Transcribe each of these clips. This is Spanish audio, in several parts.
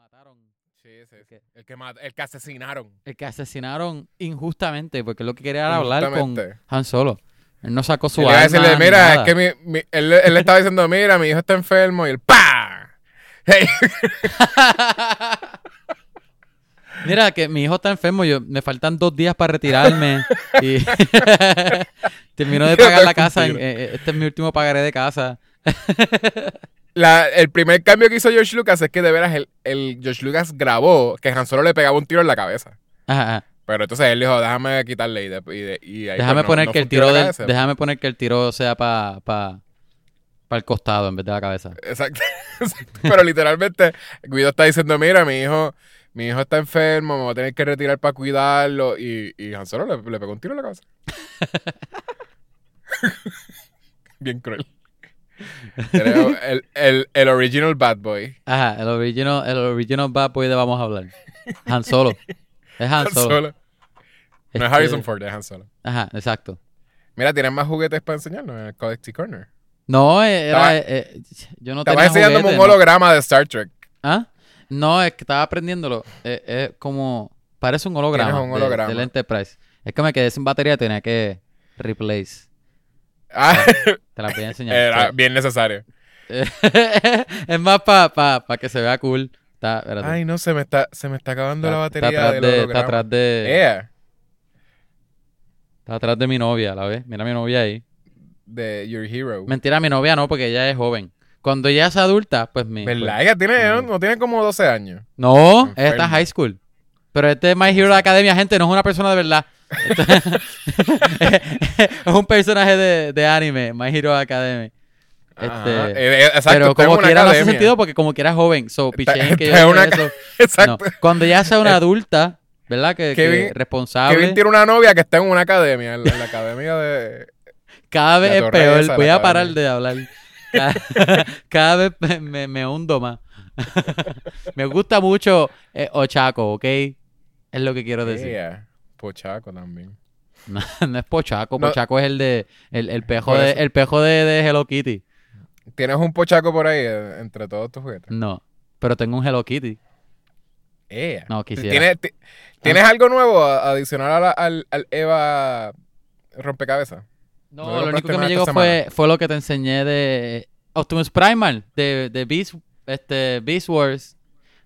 mataron. Sí, sí. El que, mat- el que asesinaron. El que asesinaron injustamente, porque lo que quería era hablar con. Han Solo. Él no sacó su arma decirle, mira, es que mi, mi- él, él le estaba diciendo, mira, mi hijo está enfermo. Y él, ¡pa! Hey. Mira, que mi hijo está enfermo, yo me faltan dos días para retirarme. y termino de pagar la casa. en- eh, este es mi último pagaré de casa. La- el primer cambio que hizo George Lucas es que de veras el, el George Lucas grabó que Han Solo le pegaba un tiro en la cabeza. Ajá, ajá. Pero entonces él dijo, déjame quitarle y, de- y, de- y ahí Déjame pues, no- poner no que el tiro tiro cabeza. déjame poner que el tiro sea para pa, pa el costado en vez de la cabeza. Exacto. exacto. Pero literalmente, Guido está diciendo, mira, mi hijo, mi hijo está enfermo, me voy a tener que retirar para cuidarlo. Y, y Han Solo le, le pegó un tiro en la cabeza. Bien cruel. El, el, el original bad boy. Ajá, el original, el original Bad Boy de vamos a hablar. Han Solo. Es Han Han Solo. No es Este, Harrison Ford, es Han Solo. Ajá, exacto. Mira, tienen más juguetes para enseñarnos en el Collecty Corner. No, eh, era, Estaba- eh, eh, yo no Estabas tenía enseñándome juguete, un ¿no? holograma de Star Trek. ¿Ah? No, es que estaba aprendiéndolo. Eh, Es como. Parece un holograma. Un de- holograma. del Enterprise. Es que me quedé sin batería, tenía que replace. Ah, Te la voy a enseñar. era bien necesario. es más para pa, pa que se vea cool. Está. Ay, no, se me está, se me está acabando Está- la está batería atrás del de, está atrás de, Yeah, está atrás de mi novia, ¿la ves? Mira a mi novia ahí. de Your Hero. Mentira, mi novia no, porque ella es joven. Cuando ella es adulta, pues mi. ¿Verdad? pues- Ella tiene, no, tiene como 12 años. no, ella está Enferma. high school. Pero este es My Hero Academia, gente, no es una persona de verdad. es un personaje de, de anime, My Hero Academy. Este, Eh, eh, exacto, pero como quiera no hace sentido porque como quiera es joven. So, pichén que yo una eso. Exacto. No. Cuando ya sea una adulta, ¿verdad? Que, que Kevin- responsable. Kevin tiene una novia que está en una academia, en la, en la academia de... Cada vez es peor. Voy a parar de hablar. Cada, cada vez me, me- me hundo más. me gusta mucho eh, Ochaco, ¿ok? Es lo que quiero decir. Yeah. Pochaco también. No, no es Pochaco. No. Pochaco es el de el, el pejo de el pejo de, de Hello Kitty. ¿Tienes un pochaco por ahí eh, entre todos tus juguetes? No. Pero tengo un Hello Kitty. Yeah. No, quisiera. ¿Tienes, ti- ¿tienes algo nuevo adicional a la- al, al Eva rompecabezas? No, ¿No lo único que me llegó fue, fue lo que te enseñé de Optimus Primal, de, de Beast, este, Beast Wars,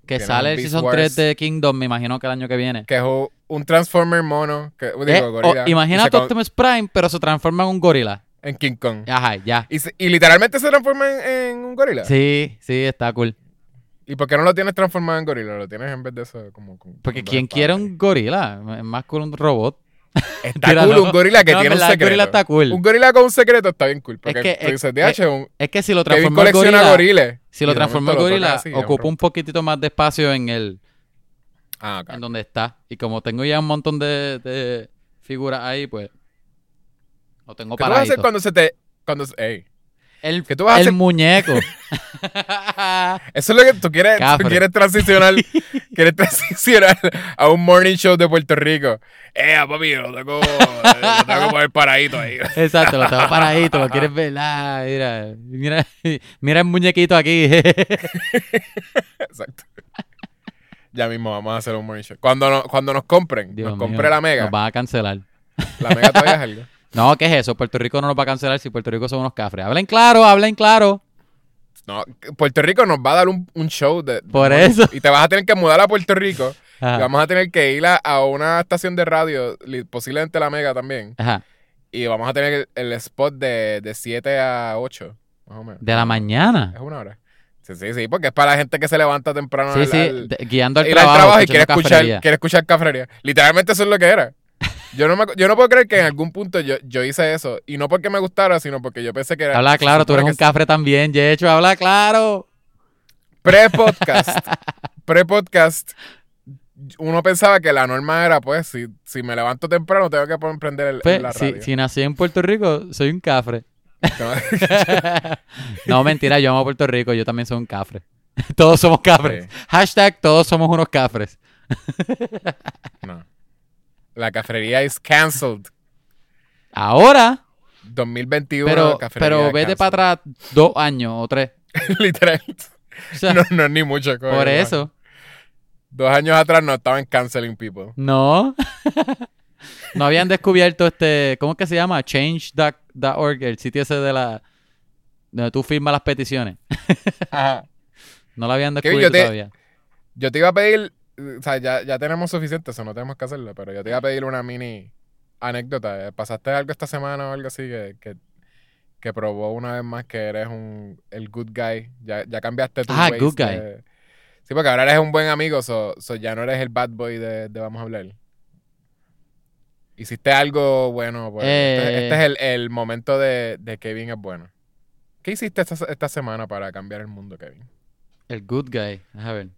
que sale un el Beast Season Wars. 3 de Kingdom, me imagino que el año que viene. Que es un, un Transformer mono. Que, digo, Eh, gorila, o- y imagínate se con- Optimus Prime, pero se transforma en un gorila. En King Kong. Ajá, ya. Y, literalmente se transforma en, en un gorila. Sí, sí, está cool. ¿Y por qué no lo tienes transformado en gorila? Lo tienes en vez de eso como... Porque quien quiere un gorila, es más cool un robot. Está cool no. un gorila que No, tiene un verdad, el secreto. gorila está cool. Un gorila con un secreto está bien cool. Porque que, dices, eh, DH, un, Es que si lo Kevin transforma en colecciona gorila, goriles. Si lo de transforma en gorila, así, ocupa un- poquitito más de espacio en el Ah, ok. en donde está. Y como tengo ya un montón de, de figuras ahí, pues lo tengo ¿Qué vas a hacer cuando se te... Cuando, ey, El, ¿Qué tú vas a el hacer? muñeco. Eso es lo que tú quieres, tú quieres transicionar, quieres transicionar a un morning show de Puerto Rico. Eh, papi, lo tengo, lo tengo que poner paradito ahí. Exacto, lo tengo paradito, lo quieres ver. Ah, mira, mira, mira el muñequito aquí. Exacto. Ya mismo vamos a hacer un morning show. Cuando, no- cuando nos compren, Dios nos mío, compre la mega. Nos van a cancelar. La mega todavía es algo. No, ¿qué es eso? Puerto Rico no nos va a cancelar si Puerto Rico son unos cafres. Hablen claro, hablen claro. No, Puerto Rico nos va a dar un, un show de, Por eso. Y te vas a tener que mudar a Puerto Rico. Ajá. Y vamos a tener que ir a, a una estación de radio, posiblemente la mega también. Ajá. Y vamos a tener el, el spot de, de 7 a 8, más o menos. De la mañana. Es una hora. Sí, sí, sí, porque es para la gente que se levanta temprano Sí, al- sí, al- guiando al trabajo. al trabajo y quiere escuchar, cafrería. quiere escuchar cafrería. Literalmente eso es lo que era. Yo no, me, yo no puedo creer que en algún punto yo, yo hice eso. Y no porque me gustara, sino porque yo pensé que era. Habla claro, tú eres un cafre también, Yecho, habla claro. Pre-podcast. pre-podcast. Uno pensaba que la norma era, pues, si, si me levanto temprano, tengo que prender el, Pues, la si, radio. si nací en Puerto Rico, soy un cafre. No, no, mentira, yo amo a Puerto Rico, yo también soy un cafre. todos somos cafres. Sí. Hashtag todos somos unos cafres. no. La cafrería is cancelled. Ahora, 2021. pero, pero vete para atrás dos años o tres. Literal. O sea, No, no es ni mucho. por eso. Dos años atrás no estaban canceling people. No. no habían descubierto este. ¿Cómo es que se llama? Change.org, el sitio ese de la. donde tú firmas las peticiones. Ajá. No lo habían descubierto yo te- todavía. Yo te iba a pedir, o sea, ya, ya tenemos suficiente, eso no tenemos que hacerlo, pero yo te iba a pedir una mini anécdota. ¿Pasaste algo esta semana o algo así que, que, que probó una vez más que eres un, el good guy? Ya, ya cambiaste tu Ah, good guy. de- Sí, porque ahora eres un buen amigo, so, so ya no eres el bad boy de, de Vamos a hablar. Hiciste algo bueno, pues. este, Eh. este es el, el momento de, de Kevin es bueno. ¿Qué hiciste esta, esta semana para cambiar el mundo, Kevin? El good guy. A ver.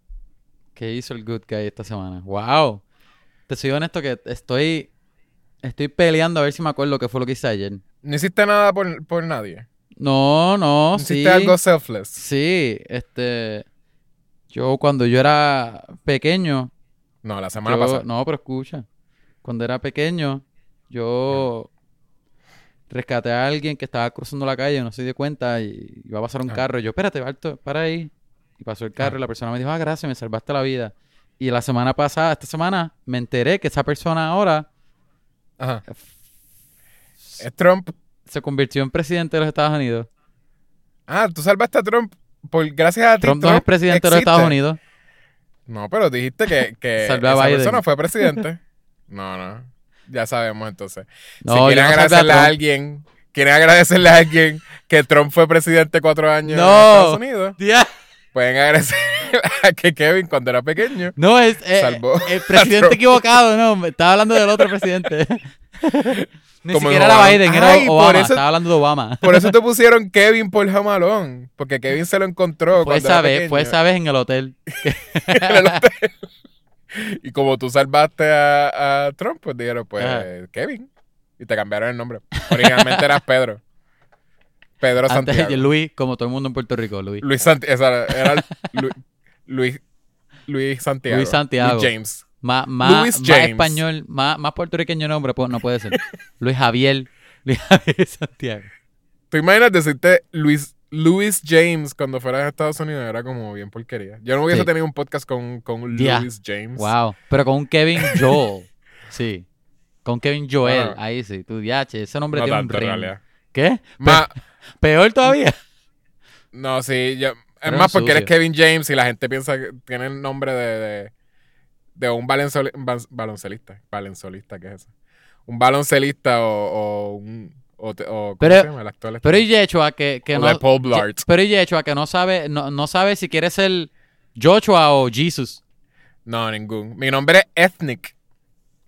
¿Qué hizo el good guy esta semana? ¡Wow! Te soy honesto que estoy. Estoy peleando a ver si me acuerdo qué fue lo que hice ayer. ¿No hiciste nada por, por nadie? No, no, ¿No sí. hiciste algo selfless? Sí, este. Yo cuando yo era pequeño. No, la semana yo- pasada. No, pero escucha. Cuando era pequeño, yo rescaté a alguien que estaba cruzando la calle, no se dio cuenta y iba a pasar un Ah. carro. Y yo, espérate, Barto, para ahí. Y pasó el carro y la persona me dijo, ah, gracias, me salvaste la vida. Y la semana pasada, esta semana, me enteré que esa persona ahora Ajá. Es Trump. se convirtió en presidente de los Estados Unidos. Ah, tú salvaste a Trump por gracias a ti. Trump no es presidente de los. Estados Unidos. No, pero dijiste que, que esa Biden. persona fue presidente. no, no. Ya sabemos entonces. No, si quieren no salvé a agradecerle a, alguien, quieren agradecerle a alguien que Trump fue presidente cuatro años No. en Estados Unidos, Dia- pueden agradecer a que Kevin cuando era pequeño No, es eh, Salvó el a presidente equivocado, no, estaba hablando del otro presidente. Ni Como siquiera era. Biden, era Ay, por Obama, eso- estaba hablando de Obama. Por eso te pusieron Kevin por jamalón. Porque Kevin se lo encontró. Fue cuando esa era vez, pequeño. fue esa vez en el hotel. en el hotel. Y como tú salvaste a, a Trump, pues dijeron, pues Ajá. Kevin. Y te cambiaron el nombre. Originalmente eras Pedro. Pedro Antes Santiago. de Luis, como todo el mundo en Puerto Rico, Luis. Luis Santiago. Era Lu- Luis, Luis Santiago. Luis Santiago. Luis James. Más, más, Luis más James. español, más, más puertorriqueño nombre pues, no puede ser. Luis Javier. Luis Javier Santiago. ¿Tú imaginas decirte Luis, Luis James cuando fuera a Estados Unidos? Era como bien porquería. Yo no hubiese Sí. tenido un podcast con, con. Luis James. Wow. Pero con un Kevin Joel. Sí. Con Kevin Joel. Ah. Ahí sí. Tu diache. Ese nombre No tiene tanto, un ring. ¿Qué? Ma- Peor todavía. No, sí, yo, es más porque eres. Kevin James y la gente piensa que tiene el nombre de, de, de un baloncelista. Baloncelista, ¿qué es eso? Un baloncelista o, o un... O, te- o- ¿Cómo Pero- se llama? El actor este. Pero y Yechua que, que no. Paul Blart. Ye- Pero y Yechua que no sabe, no, no sabe si quiere ser Joshua o Jesus. No, ningún. Mi nombre es Ethnic.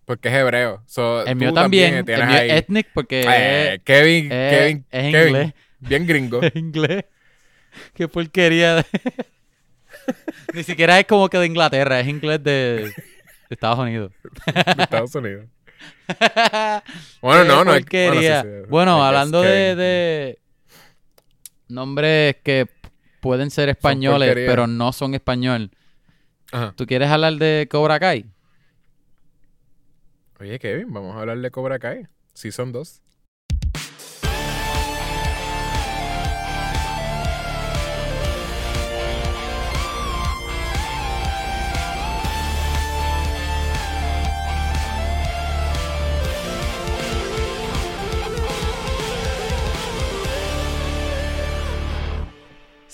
Porque es hebreo. So, El mío también. El tienes mío es ethnic porque Eh, es, Kevin, es- Kevin, es Kevin, inglés. Bien gringo. Inglés. Qué porquería. de- Ni siquiera es como que de Inglaterra, es inglés de, de Estados Unidos. de Estados Unidos. Bueno, no, no. es- porquería. sí, sí, Bueno, guess hablando de, nombres que pueden ser españoles, pero no son español. Ajá. ¿Tú quieres hablar de Cobra Kai? Oye, Kevin, vamos a hablar de Cobra Kai. Sí, son dos.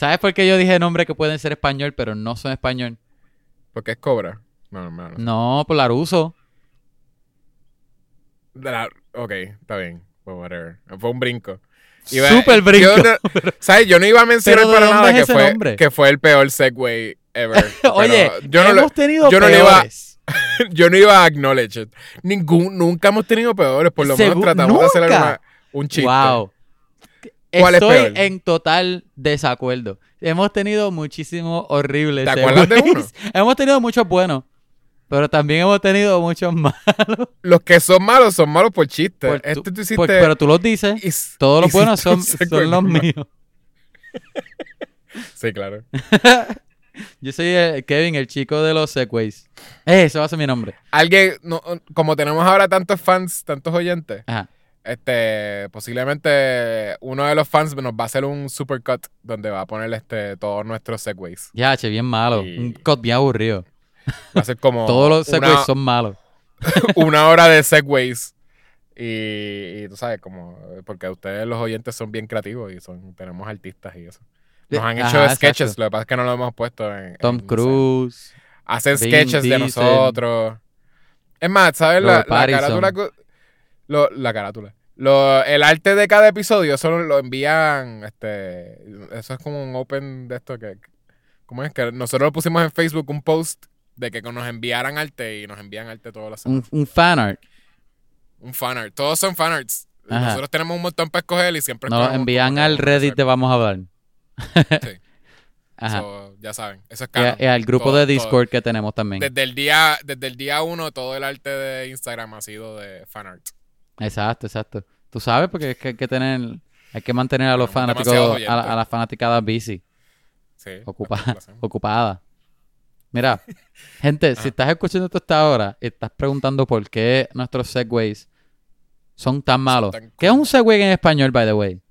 ¿Sabes por qué yo dije nombres que pueden ser español, pero no son español? Porque es Cobra. No, hermano. No, por Laruso. De la- ok, está bien. Well, whatever. Fue un brinco. Súper brinco. Yo no- ¿Sabes? Yo no iba a mencionar Pero ¿de para nada es que fue, nombre? que fue el peor segue ever. Oye, yo no, hemos lo- tenido yo no le iba- peores. yo no iba a acknowledge it. Ningún, nunca hemos tenido peores. Por lo menos Segu- tratamos de hacer nunca. una- un chiste. Wow. ¿Cuál es Estoy peor? en total desacuerdo. Hemos tenido muchísimos horribles. ¿Te acuerdas de segues. hemos tenido muchos buenos, pero también hemos tenido muchos malos. Los que son malos son malos por chiste. Por este tú hiciste. por- pero tú los dices. Todos los buenos son, los míos. Sí, claro. Yo soy el- Kevin, el chico de los segways. Eh, ese va a ser mi nombre. Alguien, no, como tenemos ahora tantos fans, tantos oyentes, Ajá. Este, posiblemente uno de los fans nos va a hacer un supercut donde va a poner este, todos nuestros segways. Ya, che, bien malo. Y- Un cot bien aburrido. Va a ser como. Todos los una- segways son malos. una hora de segways. Y, y tú sabes, como. Porque ustedes, los oyentes, son bien creativos y son tenemos artistas y eso. Nos han hecho Ajá, sketches, exacto. lo que pasa es que no lo hemos puesto en. Tom en- Cruise. Hacen Vin sketches de Diesel. nosotros. Es más, ¿sabes? La, Robert la carátula. Lo- la carátula. Lo- el arte de cada episodio solo lo envían. Este, eso es como un open de esto que. ¿Cómo es? Que nosotros pusimos en Facebook un post de que nos enviaran arte y nos envían arte todas las semanas. Un, un fanart. Un fanart. Todos son fanarts. Ajá. Nosotros tenemos un montón para escoger y siempre Nos lo envían al Reddit de Vamos a hablar. Sí. Ajá. So, ya saben. Eso es canon. y al grupo Todo- de todo. Discord que tenemos también. Desde el día, desde el día uno, todo el arte de Instagram ha sido de fanart. Exacto, exacto. Tú sabes porque es que hay que tener, hay que mantener a los fanáticos, a, la- a las fanaticadas busy, Sí. ocupadas, ocupadas. Mira, gente, si estás escuchando esto hasta ahora y estás preguntando por qué nuestros segways son tan malos. tan ¿Qué es un segway en español, by the way?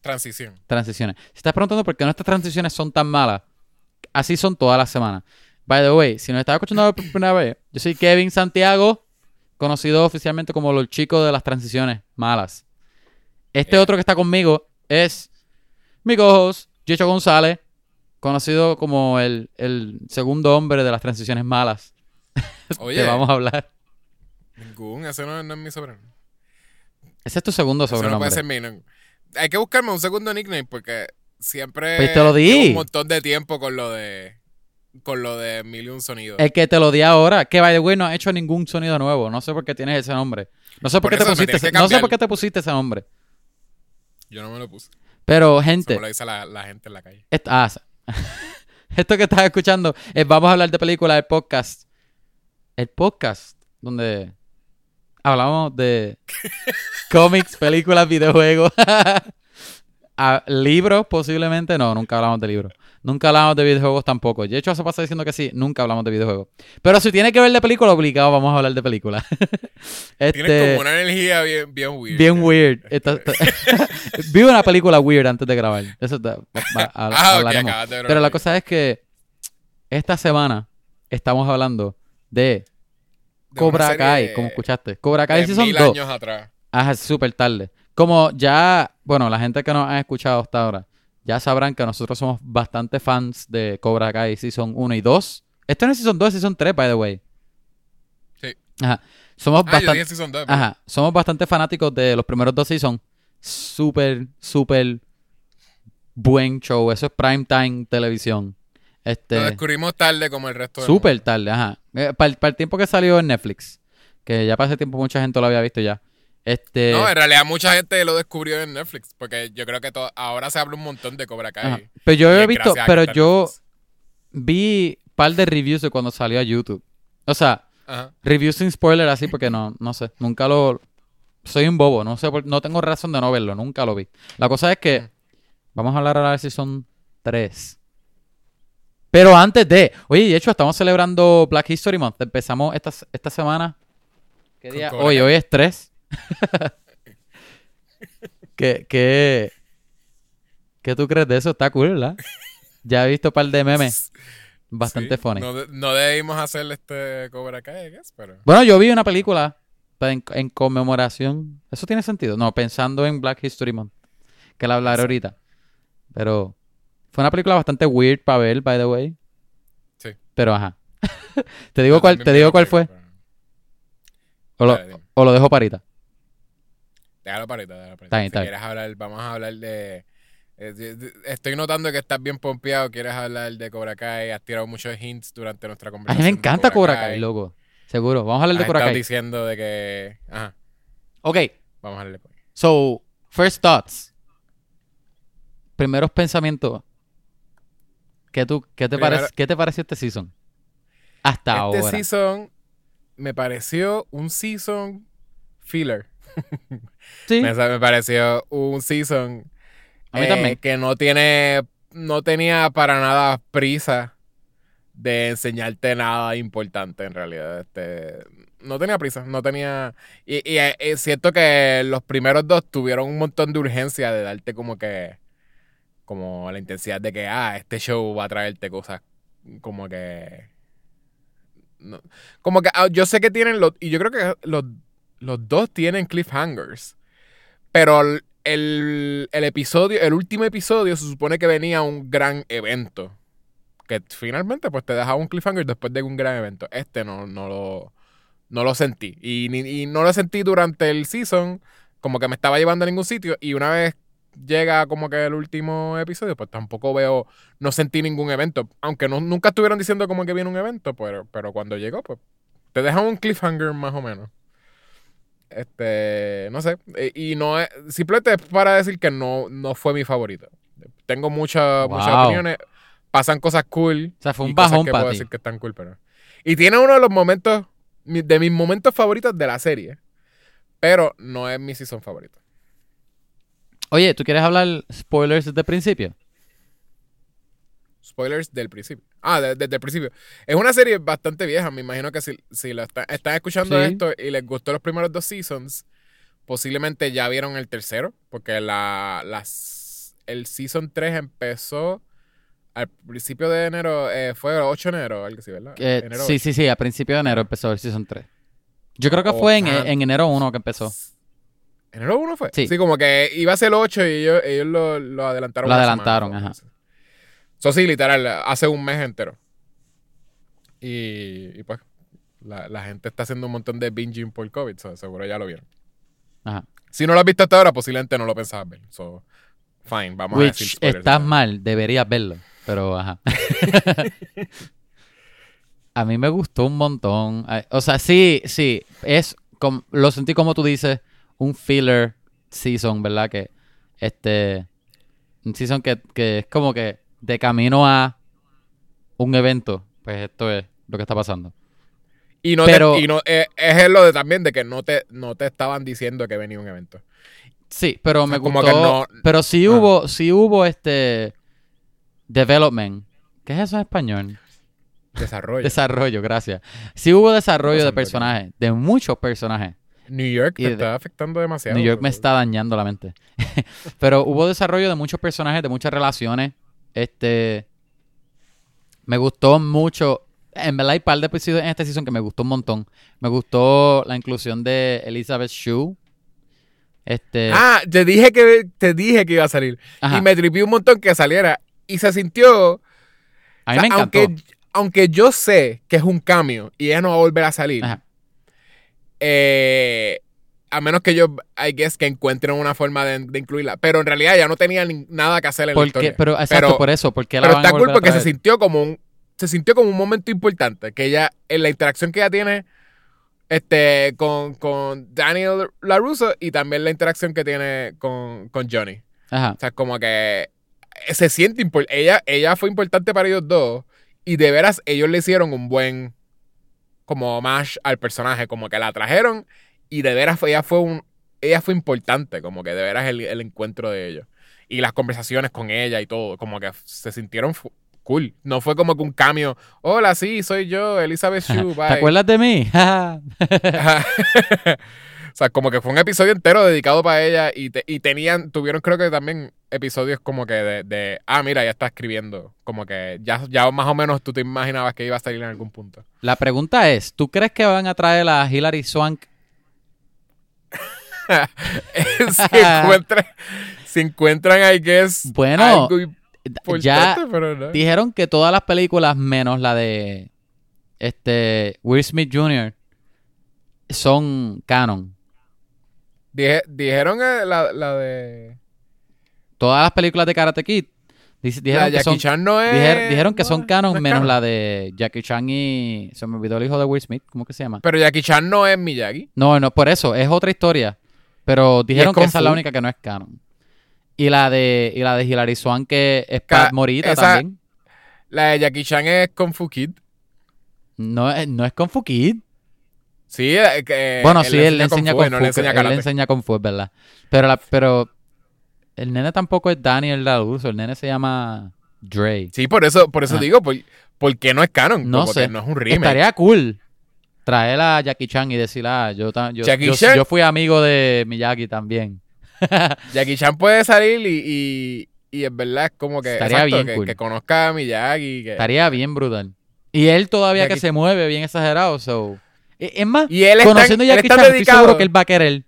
Transición. Transiciones. Si estás preguntando por qué nuestras transiciones son tan malas, así son todas las semanas. By the way, si nos estás escuchando por primera vez, yo soy Kevin Santiago, conocido oficialmente como los chicos de las transiciones malas. Este Yeah. otro que está conmigo es mi Chicho González, conocido como el, el segundo hombre de las transiciones malas. Oye, Que vamos a hablar. ningún, ese no, no es mi sobrenombre. Ese es tu segundo Eso no sobrenombre. puede ser mi no. Hay que buscarme un segundo nickname porque siempre Pues te lo di. un montón de tiempo con lo de con lo de mil y un sonidos. El que te lo di ahora, que by the way no ha hecho ningún sonido nuevo. No sé por qué tienes ese nombre. No sé por, Por qué te pusiste ese, no sé por qué te pusiste ese nombre. Yo no me lo puse. Pero gente, me lo dice la, la gente en la calle. est- ah, esto que estás escuchando es vamos a hablar de películas, el podcast. El podcast donde hablamos de cómics, películas, videojuegos, Ah, libros posiblemente. No, nunca hablamos de libros. Nunca hablamos de videojuegos tampoco. De hecho, se pasa diciendo que sí, nunca hablamos de videojuegos. Pero si tiene que ver de película, obligado vamos a hablar de película. Tienes este, como una energía bien, bien weird. bien weird. Esta- esta- Vi una película weird antes de grabar. Eso te- va- va- Ah, hablaremos. Pero la cosa es que esta semana estamos hablando de Cobra Kai, como escuchaste. Cobra Kai Season mil 2. años atrás. Ajá, súper tarde. Como ya, bueno, la gente que nos ha escuchado hasta ahora, ya sabrán que nosotros somos bastante fans de Cobra Kai Season 1 y 2. Esto no es Season 2, es Season 3, by the way. Sí. Ajá. Somos Ah, bastante... dije Season 2. Ajá, somos bastante fanáticos de los primeros dos seasons. Súper, súper buen show. Eso es prime time televisión. Lo Este, descubrimos tarde como el resto del súper tarde, ajá. para, el tiempo que salió en Netflix. Que ya para ese tiempo mucha gente lo había visto ya. Este, No, en realidad mucha gente lo descubrió en Netflix. Porque yo creo que to- ahora se habla un montón de Cobra Kai. ajá. Pero yo he visto, pero yo vi un par de reviews de cuando salió a YouTube. O sea, Ajá. reviews sin spoiler así porque no, no sé, nunca lo... Soy un bobo, no sé, no tengo razón de no verlo, nunca lo vi. La cosa es que vamos a hablar ahora de si son tres. Pero antes de, oye, de hecho estamos celebrando Black History Month. Empezamos esta, esta semana. ¿Qué día? Hoy, hoy es tres. ¿Qué, qué, ¿Qué tú crees de eso? Está cool, ¿verdad? Ya he visto un par de memes bastante Sí, funny. No, de- no debimos hacer este Cobra Kai, I guess, pero... Bueno, yo vi una película en, en conmemoración. ¿Eso tiene sentido? No, pensando en Black History Month. Que la hablaré ahorita. Pero fue una película bastante weird para ver, by the way. Sí. Pero ajá. te digo cuál, te digo cuál fue. O lo, o lo dejo parita. Déjalo parita, déjalo parita. Está bien, si está bien. quieres hablar, vamos a hablar de... eh, de- de- Estoy notando que estás bien pompeado, quieres hablar de Cobra Kai, has tirado muchos hints durante nuestra A mí conversación. me de encanta Cobra Kai, loco. Seguro. Vamos a hablar de Cobra Kai. diciendo de que... Ajá, Ok. vamos a hablar de Cobra Kai. So, first thoughts. Primeros pensamientos. ¿Qué, tú, qué, te, Primero- parec- ¿Qué te pareció este season? Hasta Este ahora. season me pareció un season filler. Sí. Me, me pareció un season A mí eh, también. que no tiene, no tenía para nada prisa de enseñarte nada importante en realidad. Este, no tenía prisa, no tenía... Y, y, eh, es cierto que los primeros dos tuvieron un montón de urgencia de darte como que... Como la intensidad de que, ah, este show va a traerte cosas como que... no- como que ah, yo sé que tienen los, y yo creo que los, los dos tienen cliffhangers, pero el, el, episodio, el último episodio se supone que venía un gran evento, que finalmente pues te dejaba un cliffhanger después de un gran evento. Este no, no lo, no lo sentí, y, y no lo sentí durante el season, como que me estaba llevando a ningún sitio, y una vez llega como que el último episodio, pues tampoco veo, no sentí ningún evento. Aunque no, nunca estuvieron diciendo como que viene un evento, pero, pero cuando llegó, pues te dejan un cliffhanger más o menos. Este, no sé. eh, Y no es, simplemente es para decir que no, no fue mi favorito. Tengo muchas opiniones. Pasan cosas cool. O sea, fue y un bajón que para puedo ti. decir que están cool, pero. Y tiene uno de los momentos, de mis momentos favoritos de la serie. Pero no es mi season favorito. Oye, ¿tú quieres hablar spoilers desde el principio? Spoilers del principio. Ah, de- desde el principio. Es una serie bastante vieja. Me imagino que si, si lo está- están escuchando Sí. esto y les gustó los primeros dos seasons, posiblemente ya vieron el tercero. Porque la, las, el season 3 empezó al principio de enero. eh, fue el 8 de enero, algo así, ¿verdad? Eh, Enero sí, 8. sí, sí, a principio de enero empezó el Season 3. Yo creo que Oh, fue en, en enero 1 que empezó. ¿Enero 1 fue? Sí. como que iba a ser el 8 y ellos, ellos lo, lo adelantaron. Lo adelantaron, semana, ajá. Eso sí, literal, hace un mes entero. Y, y pues, la, la gente está haciendo un montón de binging por COVID, so, seguro ya lo vieron. Ajá. Si no lo has visto hasta ahora, posiblemente no lo pensabas ver. So, fine, vamos a decir spoilers. estás mal, deberías verlo. Pero, ajá. a mí me gustó un montón. Ay, O sea, sí, sí. Es com- lo sentí como tú dices, un filler season, ¿verdad? Que este. Un season que, que es como que de camino a un evento. Pues esto es lo que está pasando. Y no, Pero- te, y no eh, es lo de también de que no te, no te estaban diciendo que venía un evento. Sí, pero me como gustó. que no- Pero sí Ah. hubo, sí hubo este development. ¿Qué es eso en español? Desarrollo. Desarrollo, gracias. Sí hubo desarrollo de personajes, de muchos personajes. New York te de- está afectando demasiado. New York me está dañando la mente. Pero hubo desarrollo de muchos personajes, de muchas relaciones. Este. Me gustó mucho. En verdad hay par de episodios en esta season que me gustó un montón. Me gustó la inclusión de Elizabeth Shue. Este. Ah, te dije que te dije que iba a salir. ajá. Y me tripió un montón que saliera. Y se sintió. a mí o sea, me encantó. Aunque, aunque yo sé que es un cambio y ella no va a volver a salir. Ajá. eh, a menos que yo, I guess, que encuentren una forma de, de incluirla. Pero en realidad ya no tenía ni- nada que hacer en la historia. pero exacto, Pero- por eso, porque la Pero van está cool porque se sintió como un se sintió como un momento importante que ella en la interacción que ella tiene este con, con Daniel LaRusso y también la interacción que tiene con, con Johnny. Ajá. O sea, como que se siente impor- ella ella fue importante para ellos dos y de veras ellos le hicieron un buen como mash al personaje, como que la trajeron y de veras fue- ella fue un ella fue importante, como que de veras el, el encuentro de ellos y las conversaciones con ella y todo, como que se sintieron cool. No fue como que un cambio. Hola, sí, soy yo, Elizabeth Shue, bye. ¿Te acuerdas de mí? O sea, como que fue un episodio entero dedicado para ella y, te- y tenían, tuvieron creo que también episodios como que de, de, ah, mira, ya está escribiendo. Como que ya, ya más o menos tú te imaginabas que iba a salir en algún punto. La pregunta es, ¿tú crees que van a traer a Hilary Swank? si, encuentran, si encuentran, I guess, Bueno, algo ya pero no. dijeron que todas las películas menos la de este Will Smith Jr. son canon. Dije- dijeron eh, la, la de... Todas las películas de Karate Kid dijeron, que son, Chan no es... dijer- dijeron que no son es- canon menos canon. la de Jackie Chan y se me olvidó el hijo de Will Smith, ¿cómo que se llama? Pero Jackie Chan no es Miyagi. No, no, por eso, es otra historia. Pero dijeron que esa es la única que no es canon. Y la de, y la de Hilary Swank que es Ca- Pat Morita esa- también. La de Jackie Chan es Kung Fu Kid. No, es- no es Kung Fu Kid. Sí, eh, que Bueno, sí, él le enseña Kung Fu no le enseña él le karate. enseña Kung Fu, es verdad. Pero, la, pero el nene tampoco es Daniel Laruso. El nene se llama Dre. Sí, por eso, por eso Ah. digo, por, ¿por qué no es canon? No Porque sé. no es un remake. Estaría cool traer a Jackie Chan y decirle, ah, yo, ta- yo, yo, fui amigo de Miyagi también. Jackie Chan puede salir y, y, y es verdad, es como que, Estaría exacto, bien que, cool. que conozca a Miyagi. Que, Estaría bien brutal. Y él todavía que se mueve bien exagerado, so. E- Es más, Y él está, conociendo a él Jackie está Chan, estoy dedicado. seguro que él va a querer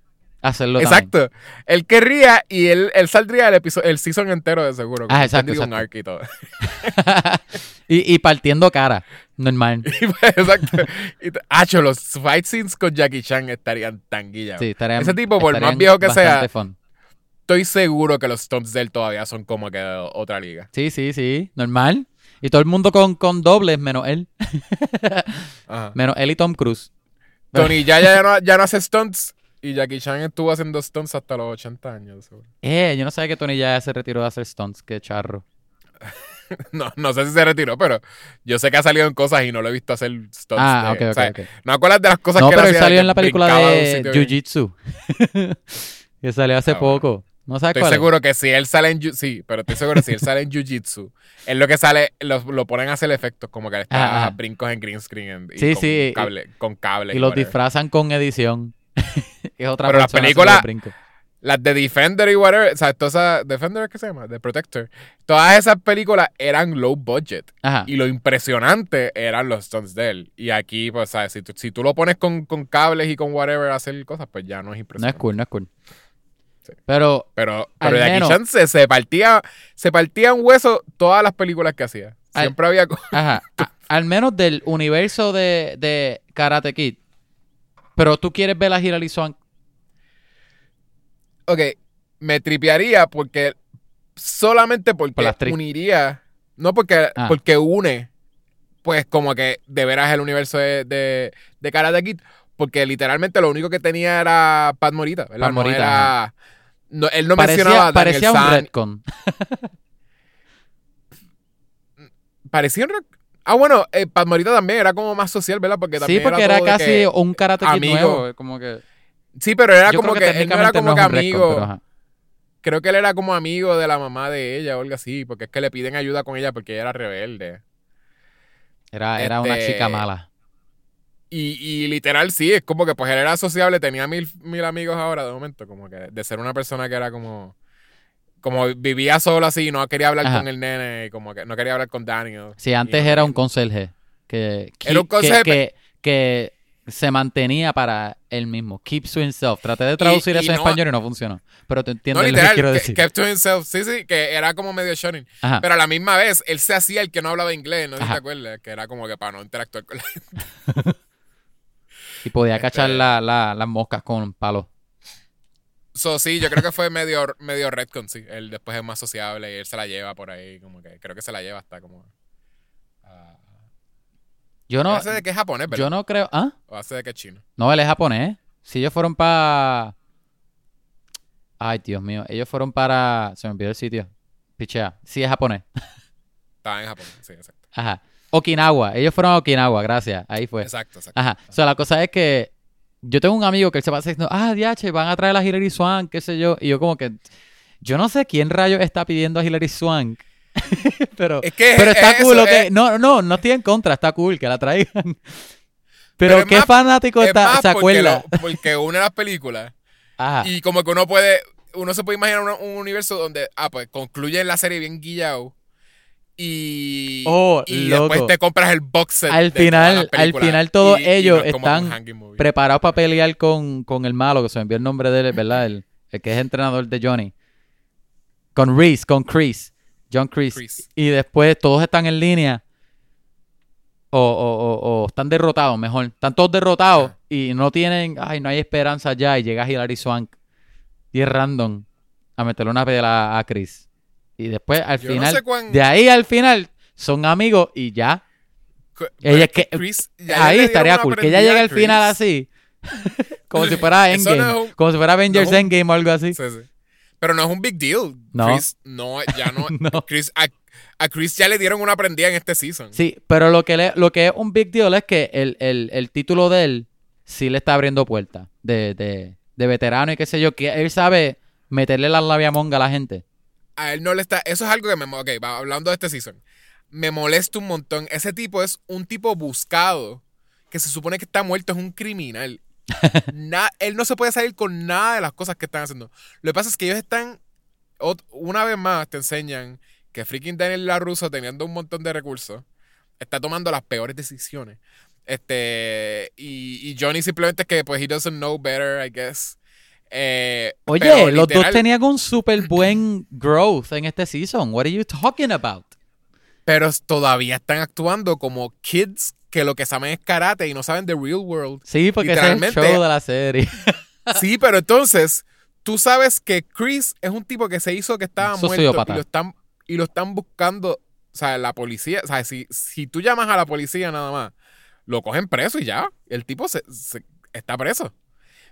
hacerlo también. Exacto. Él querría y él, él saldría el episodio, el season entero de seguro. Ah, exacto, un arc y todo. y, y partiendo cara, normal. Y pues, Exacto. Y Acho, los fight scenes con Jackie Chan estarían tan guillados. Sí, estarían- Ese tipo, por más viejo que sea, fun. Estoy seguro que los stunts de él todavía son como que otra liga. Sí, sí, sí, normal. Y todo el mundo con, con dobles, menos él. Ajá. Menos él y Tom Cruise. Tony ya, ya, no, ya no hace stunts y Jackie Chan estuvo haciendo stunts hasta los 80 años. Eh, yo no sabía que Tony ya se retiró de hacer stunts. Qué charro. No, no sé si se retiró, pero yo sé que ha salido en cosas y no lo he visto hacer stunts. Ah, de- ok, o ok, sea, ok. ¿No acuerdas de las cosas No, que pero él salió en la película de? Jiu-Jitsu. que salió hace Ah, bueno. poco. ¿No sabes Estoy cuál es? seguro que si él sale en Jiu- sí, pero estoy seguro que si él sale en Jiu-Jitsu, es lo que sale, lo, lo ponen a hacer efectos, como que le está brincos en green screen en- y Sí, con sí, cable, con cable. Y los whatever. disfrazan con edición. Es otra Pero las películas-. Las de Defender y whatever, o sea, todas esas, Defender, ¿qué se llama? De Protector. Todas esas películas eran low budget. Ajá. Y lo impresionante eran los stunts de él. Y aquí, pues, ¿sabes? Si tú, si tú lo pones con, con cables y con whatever a hacer cosas, pues ya no es No es impresionante. cool, no es cool. Sí. Pero Pero, Al pero Jackie menos- Chan se, se partía, se partía un hueso todas las películas que hacía. Al- Siempre había... co- Ajá. a- al menos del universo de, de Karate Kid. Pero tú quieres ver a Hilary Swank. Ok, me tripearía porque... Solamente porque Por uniría... No porque, Ah. porque une, pues como que de veras el universo de, de, de Karate Kid. Porque literalmente lo único que tenía era Pat Morita, ¿verdad? Pat no Morita, era... no, él no mencionaba Parecía, parecía a Daniel un San, retcon. Parecía un Ah, bueno, eh, Pat Morita también era como más social, ¿verdad? Porque Sí, también porque era, casi un Karate Kid amigo. nuevo. Como que, Sí, pero era yo como que, él no era como que amigo. pero. Creo que él era como amigo de la mamá de ella o algo así, porque es que le piden ayuda con ella porque ella era rebelde. Era, era una Este- chica mala. Y, y literal, sí, es como que pues él era sociable, tenía mil, mil amigos ahora de momento, como que de ser una persona que era como... Como vivía solo así, no quería hablar Ajá. con el nene, y como que no quería hablar con Daniel. Sí, antes y- era un conserje. Que, Era un que- conserje, que, que se mantenía para él mismo. Keeps to himself. Traté de traducir y eso en español y no funcionó. Pero te No, entiendes lo que literal, quiero decir. kept to himself. Sí, sí, que era como medio. Ajá. Pero a la misma vez, él se hacía el que no hablaba inglés, no sé si Ajá. te acuerdas, que era como que para no interactuar con la Y podía Este- cachar la- la- las moscas con palos. So, sí, yo creo que fue medio, medio retcon, sí. Él después es más sociable y él se la lleva por ahí, como que creo que se la lleva hasta como... Yo no, hace de que es japonés, ¿verdad? yo no creo. ¿Ah? O hace de que es chino. No, él es japonés. Si ellos fueron para. Ay, Dios mío. Ellos fueron para. Se me olvidó el sitio. Pichea. Sí, es japonés. Estaba en Japón, sí, exacto. Ajá. Okinawa. Ellos fueron a Okinawa, gracias. Ahí fue. Exacto, exacto. Ajá. O sea, la cosa es que yo tengo un amigo que él se pasa diciendo, ah, diache, van a traer a Hilary Swank, qué sé yo. Y yo como que, yo no sé quién rayos está pidiendo a Hilary Swank. pero, Es que pero está es cool, eso, es- No, no, no estoy en contra, está cool que la traigan. Pero, ¿qué más- fanático Es está, se porque, acuerda? lo- porque une las películas Ajá. y como que uno puede... Uno se puede imaginar un, un universo donde, ah, pues concluye la serie bien guillado y, Oh, y loco. después te compras el box set. Al de final- al final todos y- y ellos no están preparados para pelear con, con el malo, que se me envió el nombre de él, ¿verdad? El, el que es entrenador de Johnny. Con Reese, con Chris. John Chris. Y después todos están en línea. O, o- o- o están derrotados, mejor. Están todos derrotados Ajá. y no tienen, ay, no hay esperanza ya. Y llega Hilary Swank y es random a meterle una pela a Chris. Y después al Yo no final, sé cuán- de ahí al final, son amigos y ya. Cu- Ella pero es que- Chris- ya Ahí estaría cool. Que ella llegue al final así. como si fuera Endgame. no como si fuera Avengers no Endgame o algo así. Sí, sí. Pero no es un big deal. No. Chris, no, ya no. No. Chris, a, a Chris ya le dieron una prendida en este season. Sí, pero lo que, le- lo que es un big deal es que el, el- el título de él sí le está abriendo puertas de, de, de veterano y qué sé yo, que él sabe meterle la labia monga a la gente. A él no le está. Eso es algo que me. Ok, va, hablando de este season. Me molesta un montón. Ese tipo es un tipo buscado que se supone que está muerto, es un criminal. Na- él no se puede salir con nada de las cosas que están haciendo. Lo que pasa es que ellos están. Una vez más te enseñan que freaking Daniel LaRusso teniendo un montón de recursos está tomando las peores decisiones. Este, y, y Johnny simplemente es que, pues, he doesn't know better, I guess. Eh, Oye, pero los dos tenían un súper buen growth en este season. What are you talking about? Pero todavía están actuando como kids que lo que saben es karate y no saben de real world. Sí, porque es el show de la serie. Sí, pero entonces, tú sabes que Chris es un tipo que se hizo que estaba muerto y lo están y lo están buscando, o sea, la policía, o sea, si, si tú llamas a la policía nada más, lo cogen preso y ya, el tipo se, se- está preso.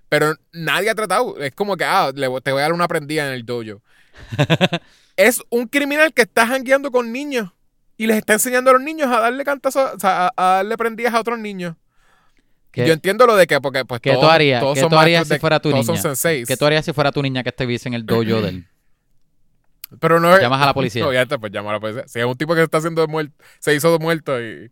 Pero nadie ha tratado, es como que, ah, le te voy a dar una prendida en el dojo. es un criminal que está jangueando con niños y les está enseñando a los niños a darle cantazos, o sea, a, a darle prendidas a otros niños. ¿Qué, Yo entiendo lo de que, porque pues qué tú harías? todos ¿Qué son tú harías si de- fuera tu todos son niña? senseis. ¿Qué tú harías si fuera tu niña que estuviese en el dojo de él? Pero no es. Llamas a la policía. Obviamente, pues llama a la policía. Si es un tipo que se está haciendo muerto, se hizo muerto y.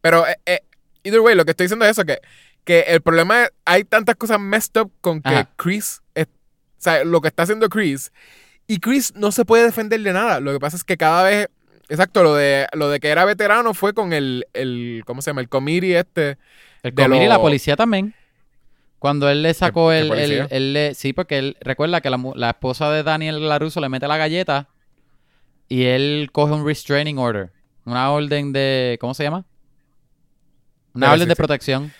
Pero, eh, eh, either way, lo que estoy diciendo es eso: que, que el problema es. Hay tantas cosas messed up con que Ajá. Chris. es- o sea, lo que está haciendo Chris. Y Chris no se puede defender de nada. Lo que pasa es que cada vez. Exacto, lo de, lo de que era veterano fue con el. el ¿Cómo se llama? El committee este. El De comir y la policía también. Cuando él le sacó ¿Qué- qué el, el- policía? él le- sí, porque él recuerda que la, la esposa de Daniel Laruso le mete la galleta y él coge un restraining order, una orden de, ¿cómo se llama? Una De orden de protección,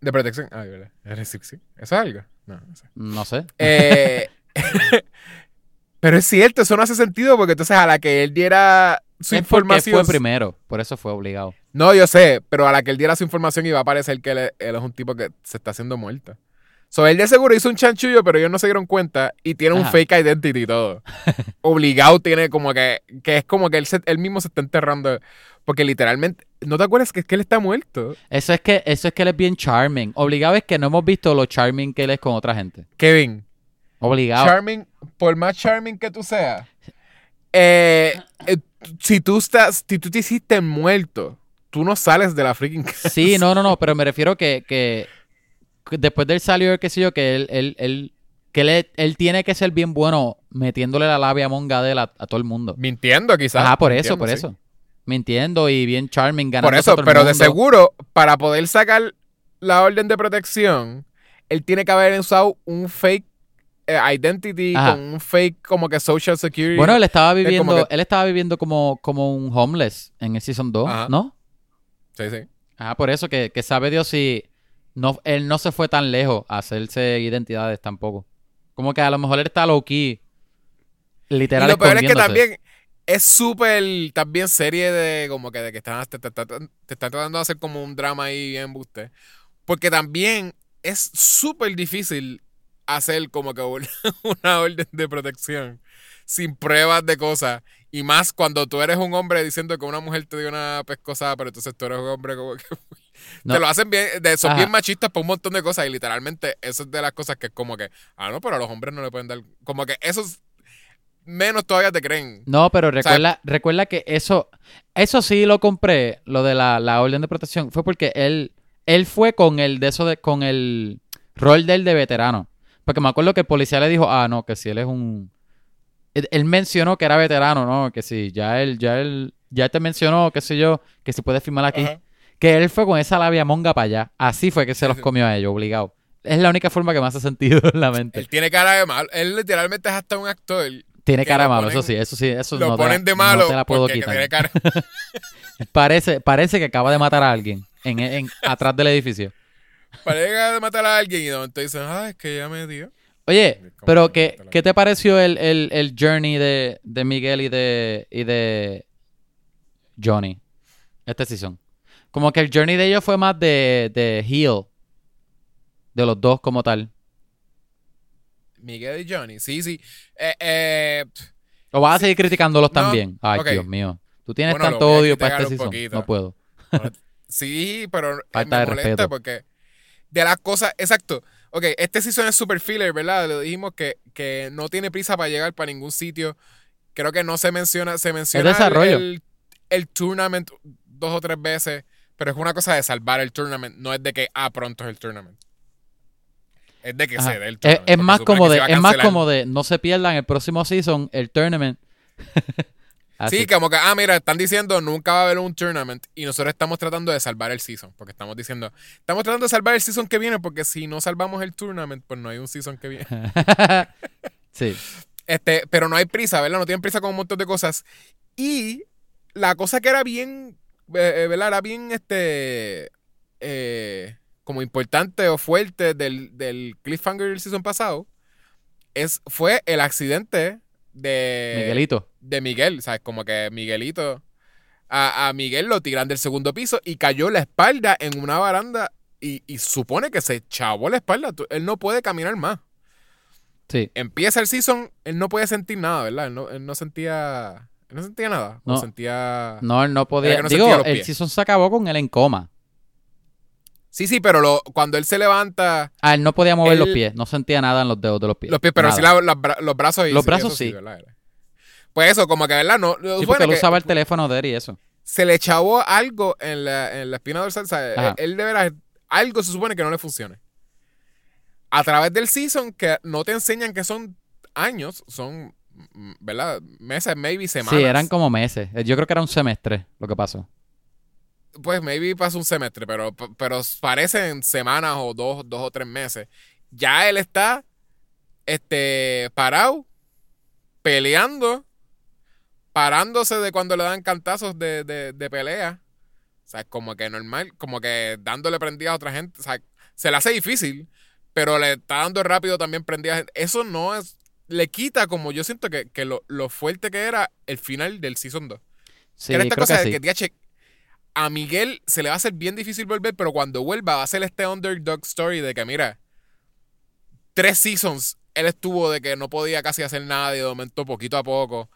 De protección. Ah, ¿verdad? ¿Eso es algo? No, no sé. no sé. Eh, pero es cierto, eso no hace sentido porque entonces a la que él diera su es información. fue primero, por eso fue obligado. No, yo sé, pero a la que él diera su información iba a parecer que él, él es un tipo que se está haciendo muerto. So, él de seguro hizo un chanchullo, pero ellos no se dieron cuenta y tiene un Ajá. fake identity y todo. Obligado tiene como que, que es como que él, se- él mismo se está enterrando. Porque literalmente, ¿no te acuerdas que es que él está muerto? Eso es que eso es que él es bien charming. Obligado es que no hemos visto lo charming que él es con otra gente. Kevin, Obligado. charming, por más charming que tú seas, eh, eh, si tú estás, si tú te hiciste muerto, tú no sales de la freaking casa. Sí, no, no, no, pero me refiero que, que, después del salió, qué sé yo, que él, él, él, que él, él tiene que ser bien bueno metiéndole la labia monga de a, a todo el mundo. Mintiendo, quizás. Ajá, por eso, por sí. eso. Mintiendo y bien charming, ganando Por eso, todo el pero de seguro, para poder sacar la orden de protección, él tiene que haber usado un fake identity Ajá. con un fake como que social security. Bueno, él estaba viviendo, que- él estaba viviendo como, como un homeless en el Season 2, Ajá. ¿no? Sí, sí. Ajá, por eso que, que sabe Dios si no, él no se fue tan lejos a hacerse identidades tampoco. Como que a lo mejor él está low key. Literal y lo peor es que también es súper también serie de como que de que están te, te- te- te están tratando de hacer como un drama ahí en buste. Porque también es súper difícil hacer como que una, una orden de protección sin pruebas de cosas. Y más cuando tú eres un hombre diciendo que una mujer te dio una pescosada, pero entonces tú eres un hombre como que... No. Te lo hacen bien, de, son Ajá. bien machistas por un montón de cosas y literalmente eso es de las cosas que es como que, ah, no, pero a los hombres no le pueden dar, como que esos menos todavía te creen. No, pero recuerda, recuerda que eso, eso sí lo compré, lo de la, la orden de protección, fue porque él, él fue con el de eso de, con el rol del de veterano. Porque me acuerdo que el policía le dijo, ah, no, que si él es un. Él, él mencionó que era veterano, ¿no? Que si ya él, ya él, ya te mencionó, qué sé yo, que si puede firmar aquí. Ajá. Que él fue con esa labia monga para allá. Así fue que se los comió a ellos, obligado. Es la única forma que me hace sentido en la mente. Él tiene cara de malo. Él literalmente es hasta un actor. Tiene cara lo malo, ponen- eso sí, eso sí, eso Lo no te de no malo te la puedo quitar. tiene cara. Parece, parece que acaba de matar a alguien en, en- atrás del edificio. Parece de matar a alguien y de momento dicen, ah, es que ya me dio. Oye, pero ¿qué. ¿qué te pareció el, el, el journey de, de Miguel y de, y de Johnny? Esta season. Como que el journey de ellos fue más de, de heel. De los dos como tal. Miguel y Johnny. Sí, sí. Eh, eh, ¿O vas a seguir criticándolos No, también? Ay. Dios mío. Tú tienes Bueno, tanto a odio para este un season. poquito. No puedo. sí, pero eh, me molesta porque de las cosas, exacto. Ok, este season es super filler, ¿verdad? Lo dijimos que, que no tiene prisa para llegar para ningún sitio. Creo que no se menciona, se menciona el- desarrollo. El, el tournament dos o tres veces, pero es una cosa de salvar el tournament, no es de que, ah, pronto es el tournament. Es de que Ajá. se dé el Es, tournament. es porque más como de, es más como de no se pierdan el próximo season, el tournament. Así. Sí, como que, ah, mira, están diciendo nunca va a haber un tournament y nosotros estamos tratando de salvar el season. Porque estamos diciendo, estamos tratando de salvar el season que viene porque si no salvamos el tournament, pues no hay un season que viene. sí. Este, pero no hay prisa, ¿verdad? No tienen prisa con un montón de cosas. Y la cosa que era bien, eh, eh, ¿verdad? Era bien, este, eh, como importante o fuerte del, del cliffhanger del season pasado, es, fue el accidente de... Miguelito. De Miguel, ¿sabes? Como que Miguelito... A, a Miguel lo tiran del segundo piso y cayó la espalda en una baranda y, y supone que se chavó la espalda. Él no puede caminar más. Sí. Empieza el season, él no podía sentir nada, ¿verdad? Él no, él no sentía... Él no sentía nada. No, No. sentía... No, él no podía. No Digo, el season se acabó con él en coma. Sí, sí, pero lo, cuando él se levanta... Ah, él no podía mover los pies. No sentía nada en los dedos de los pies. Los pies, pero Nada. sí la- bra- los brazos y Los sí, brazos sí. Pues eso, como que, ¿verdad? No, Sí, porque él usaba el teléfono de él y eso. se le chavó algo en la, en la espina dorsal. O sea, él, de veras, algo se supone que no le funcione. A través del season, que no te enseñan que son años, son, mm, ¿verdad? Meses, maybe semanas. Sí, eran como meses. Eh, Yo creo que era un semestre lo que pasó. Pues maybe pasa un semestre, pero, pero parecen semanas o dos, dos o tres meses. Ya él está este, parado, peleando, parándose de cuando le dan cantazos de, de, de pelea. O sea, como que normal, como que dándole prendidas a otra gente. O sea, se le hace difícil, pero le está dando rápido también prendidas. Eso no es. Le quita como yo siento que, que lo, lo fuerte que era el final del Season 2. Sí, Era esta cosa que de a Miguel se le va a hacer bien difícil volver, pero cuando vuelva va a ser este underdog story de que, mira, tres seasons él estuvo de que no podía casi hacer nada y de momento poquito a poco,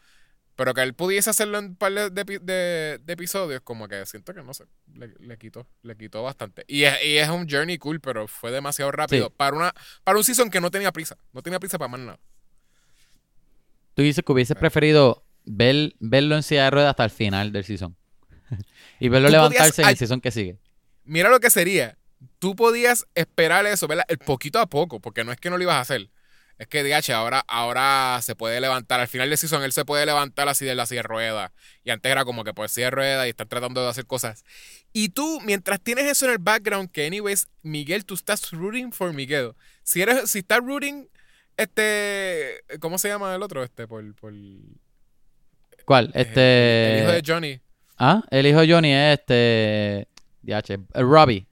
pero que él pudiese hacerlo en un par de, de- episodios, como que siento que no sé, le, le quitó, le quitó bastante. Y es, y es un journey cool, pero fue demasiado rápido Sí. para, una, para un season que no tenía prisa, no tenía prisa para más nada. Tú dices que Eh. hubieses preferido ver, verlo en silla de ruedas hasta el final del season. y verlo levantarse en el season que sigue. Mira lo que sería. Tú podías esperar eso, ¿verdad? El poquito a poco, porque no es que no lo ibas a hacer. Es que, DH, ahora, ahora se puede levantar. Al final del season, él se puede levantar así de la silla de ruedas. Y antes era como que por silla de ruedas y están tratando de hacer cosas. Y tú, mientras tienes eso en el background, que, anyways, Miguel, tú estás rooting for Miguel. Si eres, si estás rooting, este. ¿Cómo se llama el otro? Este, por. por ¿Cuál? Este. El hijo de Johnny. Ah, el hijo de Johnny es este. DH, Robbie.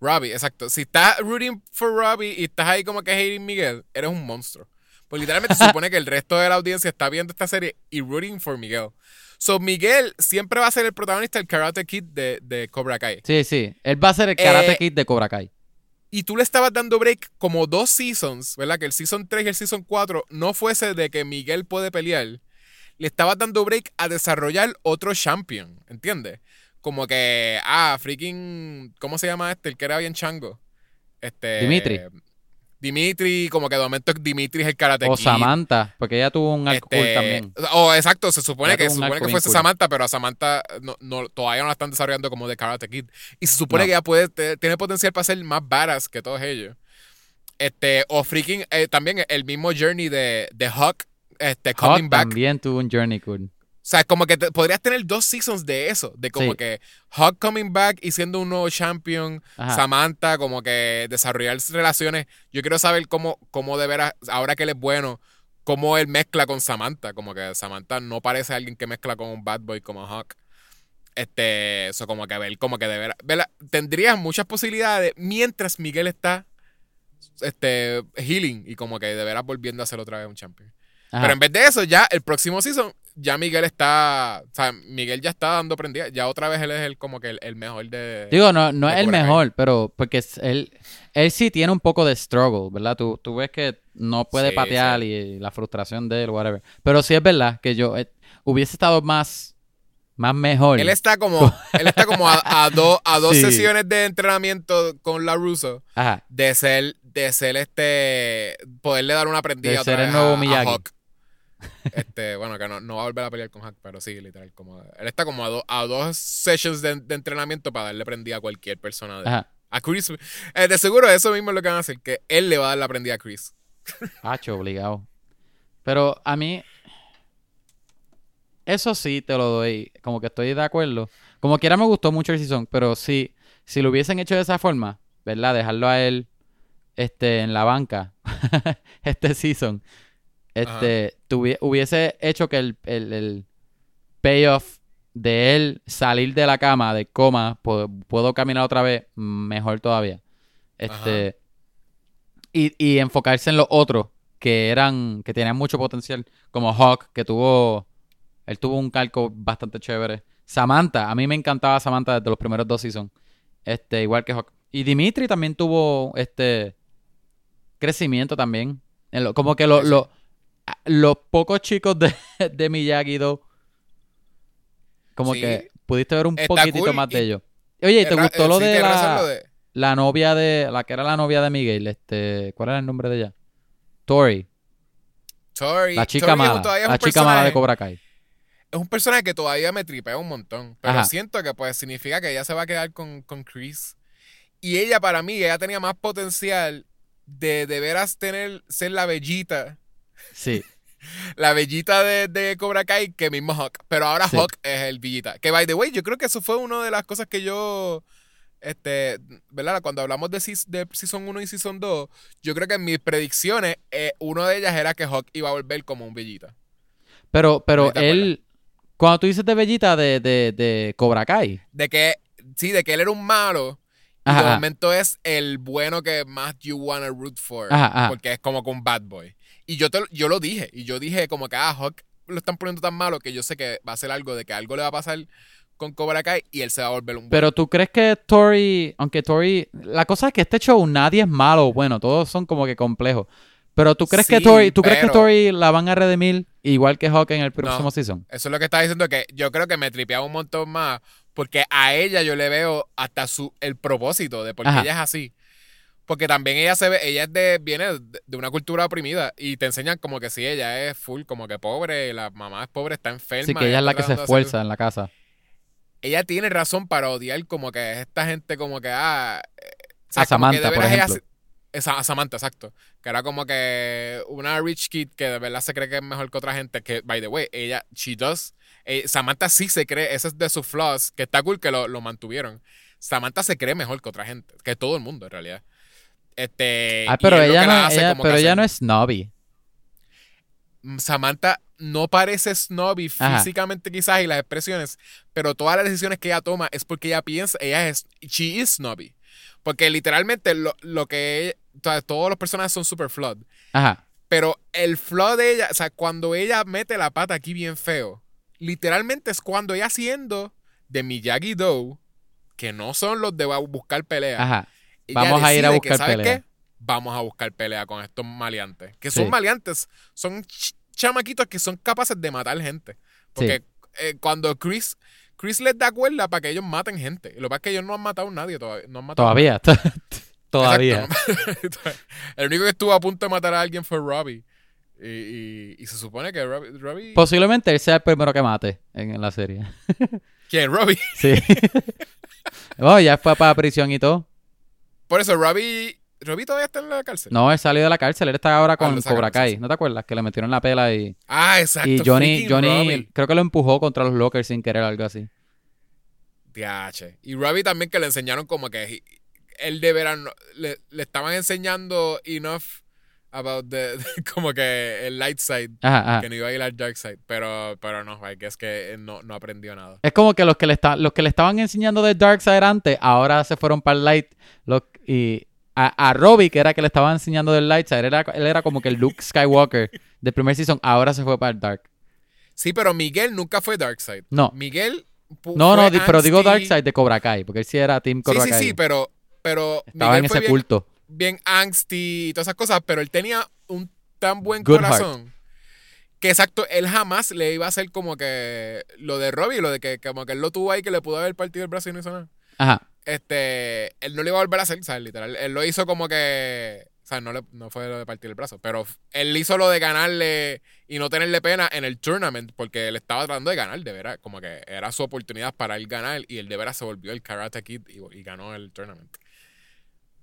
Robbie, exacto. Si estás rooting for Robbie y estás ahí como que hating Miguel, eres un monstruo. Pues literalmente se supone que el resto de la audiencia está viendo esta serie y rooting for Miguel. So Miguel siempre va a ser el protagonista del Karate Kid de, de Cobra Kai. Sí, sí. Él va a ser el Karate Eh, Kid de Cobra Kai. Y tú le estabas dando break como dos seasons, ¿verdad? Que el season 3 y el season 4 no fuese de que Miguel puede pelear. Le estabas dando break a desarrollar otro champion, ¿entiendes? Como que, ah, freaking, ¿cómo se llama este? El que era bien chango. Este. Dimitri. Dimitri, como que de momento Dimitri es el karate O. Samantha, porque ella tuvo un arco Este, también. O exacto, se supone Ella que, se supone que fuese. Samantha, pero a Samantha no, no- todavía no la están desarrollando como de Karate Kid. Y se supone No. que ella puede, tiene potencial para ser más badass que todos ellos. Este, o freaking, eh, también el mismo journey de, de Hawk, este, coming Hawk back. también tuvo un journey cool. O sea, como que te- podrías tener dos seasons de eso, de como Sí. que Hawk coming back y siendo un nuevo champion, Ajá. Samantha, como que desarrollar relaciones. Yo quiero saber cómo, cómo de veras, ahora que él es bueno, cómo él mezcla con Samantha. Como que Samantha no parece alguien que mezcla con un bad boy como Hawk. Este, eso como que ver, como que de veras. Tendrías muchas posibilidades mientras Miguel está este, healing y como que de veras volviendo a ser otra vez un champion. Ajá. Pero en vez de eso, ya el próximo season, ya Miguel está. O sea, Miguel ya está dando prendida. Ya otra vez él es el como que el, el mejor de. Digo, no, no es el mejor, pero porque él, él sí tiene un poco de struggle, ¿verdad? Tú, tú ves que no puede Sí, patear y la frustración de él, whatever. Pero sí es verdad que yo eh, hubiese estado más, más mejor. Él está como, él está como a, a, dos- a dos Sí. sesiones de entrenamiento con la Russo Ajá. de ser, de ser este, poderle dar una prendida De otra ser el vez nuevo a- a Miyagi. Hawk. Este, bueno, que no, no va a volver a pelear con Hawk, pero sí, literal, como, él está como a, do- a dos sessions de, de entrenamiento para darle prendida a cualquier persona. De, Ajá. a Chris, eh, de seguro eso mismo es lo que van a hacer, que él le va a dar la prendida a Chris. Hacho, obligado. Pero a mí. Eso sí te lo doy. Como que estoy de acuerdo. Como quiera me gustó mucho el season, pero sí, si lo hubiesen hecho de esa forma, ¿verdad? Dejarlo a él este, en la banca, este season, este, tuvi- hubiese hecho que el, el- el payoff de él salir de la cama, de coma, puedo, puedo caminar otra vez, mejor todavía. Este, y, y enfocarse en los otros que eran, que tenían mucho potencial, como Hawk, que tuvo, él tuvo un calco bastante chévere. Samantha, a mí me encantaba Samantha desde los primeros dos seasons, este, igual que Hawk. Y Dimitri también tuvo, este, crecimiento también. En lo- como que lo- lo- los pocos chicos de, de Miyagi-Do, como Sí. que pudiste ver un Está poquitito cool más y- de ellos. Oye, ¿y te gustó eh, lo sí, de la, lo de- la novia de, la que era la novia de Miguel, este, ¿cuál era el nombre de ella? Tori, Tori- la chica Tori mala, la chica mala de Cobra Kai. Es un personaje que todavía me tripea un montón. Pero Ajá. siento que pues significa que ella se va a quedar con, con Chris. Y ella, para mí, ella tenía más potencial de de veras tener, ser la bellita. Sí, La bellita de, de Cobra Kai que mismo Hawk. Pero ahora Sí. Hawk es el villita. Que by the way, yo creo que eso fue una de las cosas que yo. Este, ¿verdad? Cuando hablamos de, de Season 1 y Season 2, yo creo que en mis predicciones, eh, una de ellas era que Hawk iba a volver como un villita. pero, pero ¿Te él, cuando tú dices de Bellita de, de, de Cobra Kai, De que, sí, de que él era un malo. Y de momento es el bueno que más you wanna root for. Ajá, ajá. Porque es como con bad boy. Y yo, te, lo- yo lo dije. Y yo dije como que, ah, Hawk lo están poniendo tan malo que yo sé que va a ser algo de que algo le va a pasar con Cobra Kai y él se va a volver un pero tú crees que Tori, aunque Tori, la cosa es que este show nadie es malo o bueno, todos son como que complejos. Pero tú crees que Tori, tú crees que pero- Tori la van a redimir igual que Hawk en el próximo No. season. Eso es lo que está diciendo que yo creo que me tripeaba un montón más porque a ella yo le veo hasta su el propósito de por qué Ajá. ella es así. Porque también ella se ve, ella es de, viene de una cultura oprimida y te enseñan como que si ella es full, como que pobre, la mamá es pobre, está enferma. Así que ella es la que se hacer- esfuerza en la casa. Ella tiene razón para odiar como que esta gente como que, ah... o sea, A Samantha, por ella ejemplo. esa- a Samantha, exacto. Que era como que una rich kid que de verdad se cree que es mejor que otra gente. Que, by the way, ella, she does. eh, Samantha sí se cree, ese es de sus flaws, que está cool que lo, lo mantuvieron. Samantha se cree mejor que otra gente, que todo el mundo en realidad. Este, Ah, pero ella no, la hace ella- como pero que ella hacer- no es snobby. Samantha no parece snobby Ajá. físicamente quizás y las expresiones, pero todas las decisiones que ella toma es porque ella piensa, ella es, she is snobby. Porque literalmente lo, lo que ella- todos los personajes son super flawed. Ajá. Pero el flow de ella, o sea, cuando ella mete la pata aquí bien feo, literalmente es cuando ella haciendo de Miyagi Do, que no son los de buscar pelea. Ajá. Vamos a ir a decide que, buscar ¿sabes pelea. qué? Vamos a buscar pelea con estos maleantes. Que Sí. son maleantes, son ch- chamaquitos que son capaces de matar gente. Porque eh, cuando Chris, Chris les da cuerda para que ellos maten gente. Lo que pasa es que ellos no han matado a nadie todavía. No han matado Todavía. Todavía. El único que estuvo a punto de matar a alguien fue Robbie. Y, y- y se supone que Robbie. Robbie- Posiblemente él sea el primero que mate en, en la serie. ¿Quién? Robbie. Sí. oh, ya fue para prisión y todo. Por eso, Robbie. Robbie todavía está en la cárcel. No, él salió de la cárcel. Él está ahora con Ah, sacaron, Cobra Kai. ¿No te acuerdas? Que le metieron la pela y, Ah, exacto. y Johnny, Johnny creo que lo empujó contra los lockers sin querer, algo así. Diache. Y Robbie también que le enseñaron como que él de verano le, le estaban enseñando enough about the, como que el light side Ajá, ajá. que no iba a ir al dark side pero pero no I guess que no, no aprendió nada Es como que los que le está, los que le estaban enseñando de Dark Side antes, ahora se fueron para el Light. Los- y a, a Robbie, que era que le estaba enseñando del Light Side, era, él era como que el Luke Skywalker del primer season, ahora se fue para el Dark. sí pero Miguel nunca fue dark side No. Miguel No, no, di- pero digo angsty. Dark Side de Cobra Kai, porque él sí era Team sí Cobra sí Kai. sí pero pero Estaba Miguel en ese bien, culto. bien angsty y todas esas cosas pero él tenía un tan buen Good corazón que exacto, él jamás le iba a hacer como que lo de Robbie, lo de que como que él lo tuvo ahí que le pudo haber partido el brazo y no hizo nada. Ajá. este, él no lo iba a volver a hacer, ¿sabes? Literal. Él lo hizo como que, o sea, no, le- no fue lo de partir el brazo, pero él hizo lo de ganarle y no tenerle pena en el tournament porque él estaba tratando de ganar, de veras, como que era su oportunidad para él ganar y él de veras se volvió el Karate Kid y, y ganó el tournament.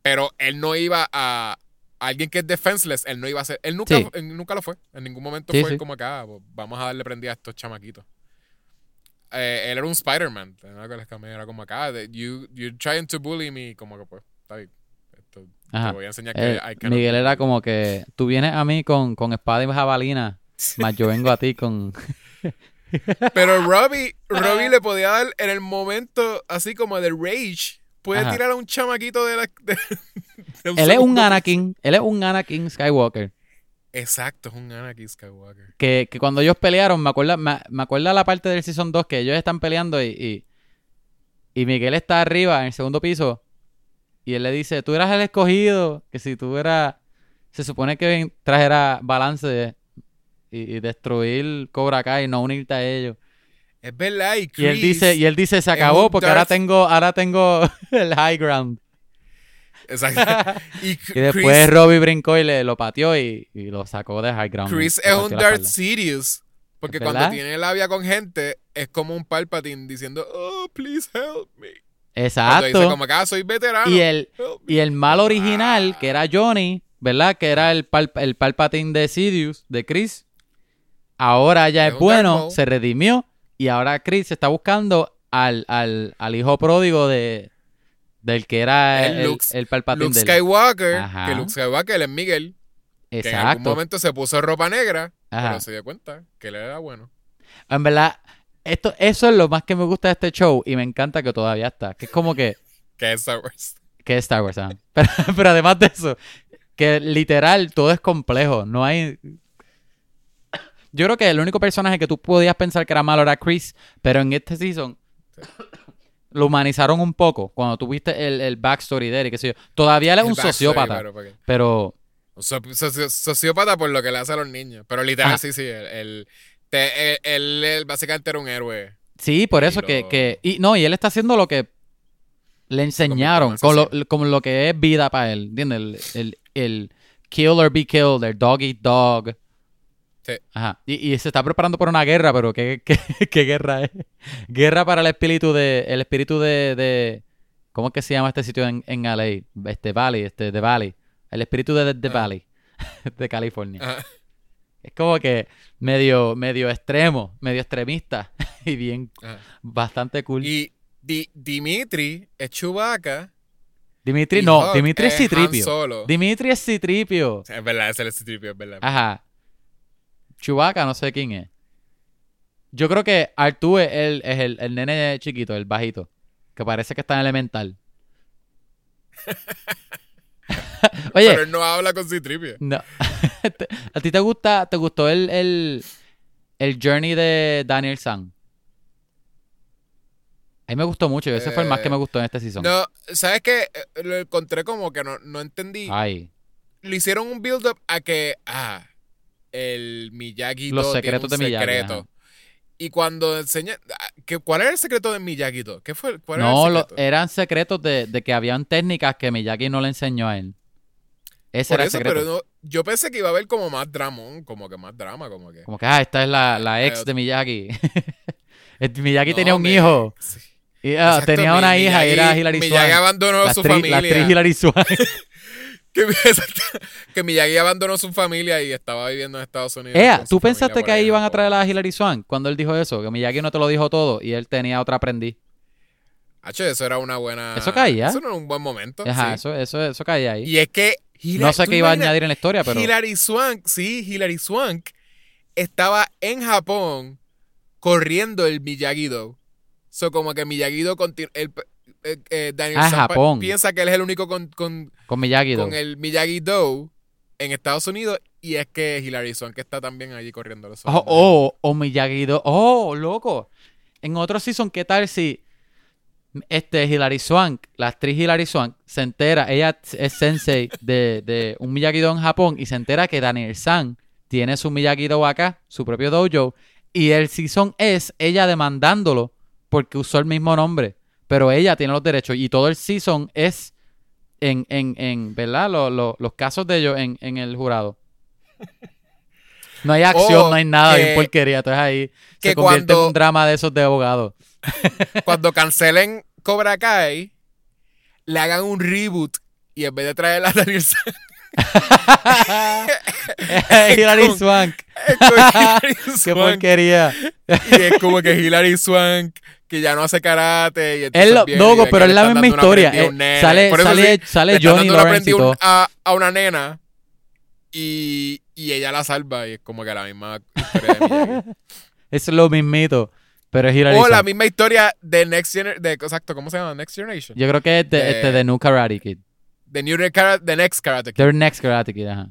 Pero él no iba a, a alguien que es defenseless, él no iba a ser, él nunca, Sí. él nunca lo fue, en ningún momento Sí, fue sí. como que, ah, pues, vamos a darle prendida a estos chamaquitos. Eh, él era un Spider-Man. Que Era como acá, de, you, you're trying to bully me. Como que pues, está bien. Esto, te voy a enseñar que Eh, I cannot Miguel be era como que tú vienes a mí con, con espada y jabalina, más yo vengo a ti con... Pero Robbie, Robbie le podía dar en el momento así como de rage. Puede Ajá. tirar a un chamaquito de la. de- de Él es un Anakin, él es un Anakin Skywalker. Exacto, es un Anakin Skywalker. Que, que cuando ellos pelearon, me acuerda, me, me acuerda la parte del Season 2 que ellos están peleando y, y, y Miguel está arriba en el segundo piso y él le dice, tú eras el escogido, que si tú eras, se supone que trajera balance y, y destruir Cobra Kai y no unirte a ellos. Es verdad, y Y él Chris- dice, y él dice, se acabó porque ahora tengo, ahora tengo el high ground. Exacto. Y, Y después Robbie brincó y le lo pateó y, y lo sacó de high ground. Chris es un Darth. Sidious. Porque ¿Es cuando tiene labia con gente, es como un Palpatine diciendo, oh, please help me. Cuando Exacto. dice como acá, soy veterano. Y el, help me". y el mal original, que era Johnny, ¿verdad? Que era el, pal, el Palpatine de Sidious, de Chris. Ahora ya Es es bueno, se redimió. Y ahora Chris está buscando al, al, al hijo pródigo de del que era El el, Luke- el Palpatine Luke Skywalker, Ajá. que Luke Skywalker es Miguel, que en algún Exacto. momento se puso ropa negra, Ajá. pero se dio cuenta que él era bueno. En verdad, esto, eso es lo más que me gusta de este show y me encanta que todavía está. Que es como que, Que es Star Wars. que es Star Wars. ah. Pero, pero además de eso, que literal todo es complejo. No hay. Yo creo que el único personaje que tú podías pensar que era malo era Chris, pero en este season lo humanizaron un poco. Cuando tuviste el, el backstory de él y qué sé yo. Todavía él es El un sociópata, pero sociópata por lo que le hace a los niños. Pero literal, Ajá. sí, sí. Él, él- te- él- él- él básicamente era un héroe. Sí, por Y eso que, lo- que. Y no, y él está haciendo lo que le enseñaron, como con lo que es vida para él. ¿Entiendes? El, el, el kill or be killed, el dog eat dog. Sí. Ajá. Y, y se está preparando por una guerra, pero ¿qué, qué, qué guerra es? Guerra para el espíritu de. El espíritu de. de ¿Cómo es que se llama este sitio en, en LA? Este Valley, este de Valley. El espíritu de The Ah. Valley. De California. Ajá. Es como que medio, medio extremo, medio extremista. y bien, Ajá. bastante cool. Y Di- Dimitri es Chewbacca. Dimitri, y no, Dimitri es Citripio. Solo. Dimitri es Citripio. Es verdad, es el Citripio, es verdad. Ajá. Chewbacca, no sé quién es. Yo creo que Artú es el, es el, el nene chiquito, el bajito. Que parece que está en elemental. Oye, Pero él no habla con Citripio. no. ¿a ti te gusta, te gustó el, el, el journey de Daniel San? A mí me gustó mucho. Ese fue el más que me gustó en este season. No, ¿sabes qué? Eh, Lo encontré como que no, no entendí. Ay, Le hicieron un build-up a que, ah, el Miyagi Los 2 secretos tiene de un Miyagi, secreto. ajá. Y cuando enseña, ¿cuál era el secreto de Miyagi 2? ¿Qué fue? ¿Cuál era no, el lo- secreto? eran secretos de, de que habían técnicas que Miyagi no le enseñó a él. Ese Por era el eso, secreto. pero no, yo pensé que iba a haber como más dramón, como que más drama, como que. Como que, ah, esta es la, la ex de Miyagi. Este Miyagi No, tenía un me- hijo. sí. Y, ah, Exacto, tenía mi- una hija y era Miyagi- Hilary Miyagi Swank. abandonó La su actriz- familia. La actriz Hilary Swank. Que, Miyagi abandonó su familia y estaba viviendo en Estados Unidos. Ea, ¿tú pensaste que ahí iban a traer a Hilary Swank cuando él dijo eso? Que Miyagi no te lo dijo todo y él tenía otra aprendiz. Hacho, eso era una buena. Eso caía. Eso no era un buen momento. Ajá, sí. eso, eso, eso caía ahí. Y es que. No sé ¿tú qué iba a añadir en la historia, pero... Hilary Swank, sí, Hilary Swank estaba en Japón corriendo el Miyagi-Do. So, como que Miyagi-Do eh, eh, Daniel Ah, Japón. piensa que él es el único con, con, Con Miyagi. con el Miyagi-Do en Estados Unidos y es que Hilary Swank está también allí corriendo los Oh, oh, o Miyagi Do- Oh, loco. En otro season, ¿qué tal si este Hilary Swank, la actriz Hilary Swank, se entera, ella es sensei de, de un Miyagi-Do en Japón y se entera que Daniel San tiene su Miyagi-Do acá, su propio dojo, y el season es ella demandándolo porque usó el mismo nombre, pero ella tiene los derechos y todo el season es en, en, en ¿verdad? Lo- lo- los casos de ellos en, en el jurado. No hay acción, O no hay nada, bien porquería. Entonces ahí que se convierte en un drama de esos de abogados. Cuando cancelen Cobra Kai, le hagan un reboot y en vez de traer a Daniel San, Hilary con- Swank. Hilary Qué Swank. porquería. Y es como que Hilary Swank, que ya no hace karate. Y entonces lo, loco, ve pero es la misma historia. Eh, sale Por eso sale, sí, sale Johnny a un- todo. a, a una nena y, y ella la salva y es como que la misma historia de Miyagi. Es lo mismito. Pero es Hilary O la misma historia de Next Generation. Exacto, ¿cómo se llama? Next Generation. Yo creo que es de, de- este, de New Karate Kid. The New The Next Karate Kid. The Next Karate Kid, ajá.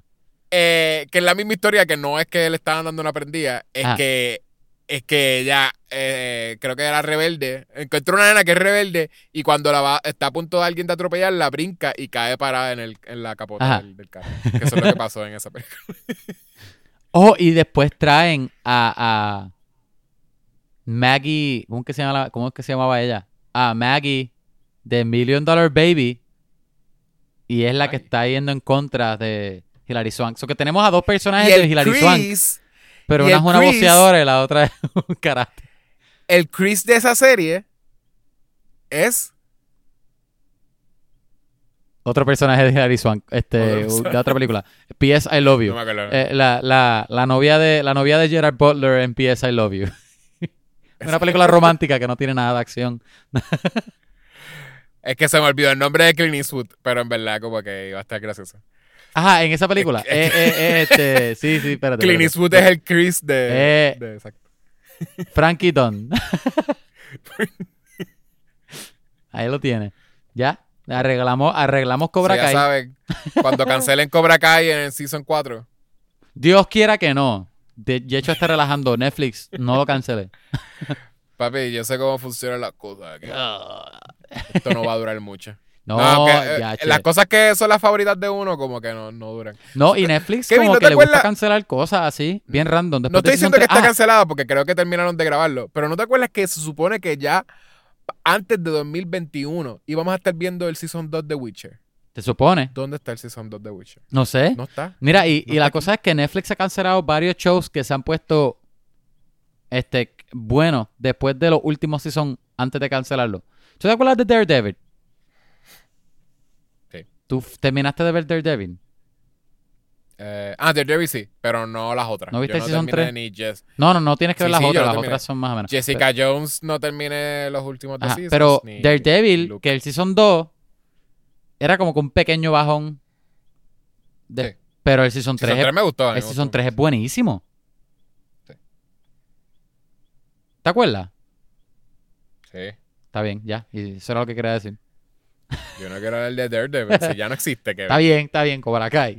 Eh, que es la misma historia que no es que le estaban dando una prendida, es que es que ella eh, creo que era rebelde. Encontró una nena que es rebelde y cuando la va, está a punto de alguien de atropellar, la brinca y cae parada en, el, en la capota del, del carro. Que eso es lo que pasó en esa película. Oh, y después traen a, a Maggie. ¿cómo, es que se llama la- ¿Cómo es que se llamaba ella? A Maggie de Million Dollar Baby. Y es la que está yendo en contra de Hilary Swank. So que tenemos a dos personajes de Hilary Swank. Chris, Pero y una es una Chris- boxeadora y la otra es un karate. el Chris de esa serie es Otro personaje de Hilary Swank. Este, de otra película. P.S. I Love You. no. Eh, la, la, la novia de la novia de Gerard Butler en P.S. I Love You. Una película romántica que no tiene nada de acción. es que se me olvidó el nombre de Clint Eastwood, pero en verdad como que iba a estar gracioso. Ajá, en esa película. Eh, eh, eh, este, sí, sí, espérate. Clint. Eastwood es el Chris de, Eh. de- exacto. Frankie Dunn. Ahí lo tiene. Ya. Arreglamos, arreglamos Cobra Sí, ya Kai. saben, cuando cancelen Cobra Kai en el Season 4. Dios quiera que no. De, de hecho, está relajando. Netflix, no lo cancele. Papi, yo sé cómo funcionan las cosas. aquí. Esto no va a durar mucho. No, No, que, eh, ya, las cosas que son las favoritas de uno, como que no, no duran. No, y Netflix Kevin, como ¿no que te le gusta cancelar cosas así, bien random. Después No estoy diciendo que está Ah, cancelado porque creo que terminaron de grabarlo. Pero ¿no te acuerdas que se supone que ya antes de 2021 íbamos a estar viendo el Season 2 de Witcher? Se supone. ¿Dónde está el Season 2 de Witcher? No sé. No está. Mira, y, no y la cosa es que Netflix ha cancelado varios shows que se han puesto este buenos después de los últimos season antes de cancelarlo. ¿Tú te acuerdas de Daredevil? Sí. ¿Tú terminaste de ver Daredevil? Eh, ah, Daredevil sí, pero no las otras. ¿No viste Yo no Season terminé 3? ni Jess- No, no, no tienes que Sí, ver las sí, otras. Las otras son más o menos. Jessica Jones no terminé los últimos dos Ajá, seasons. pero Daredevil, Luke. que el season 2 era como que un pequeño bajón. de- Sí. Pero el season 3, Season 3 me gustó. el me season gustó 3 es buenísimo. Sí. ¿Te acuerdas? Sí. Está bien, ya. Y eso era lo que quería decir. Yo no quiero hablar de Daredevil, si ya no existe. Que Está bien, está bien, Cobra Kai.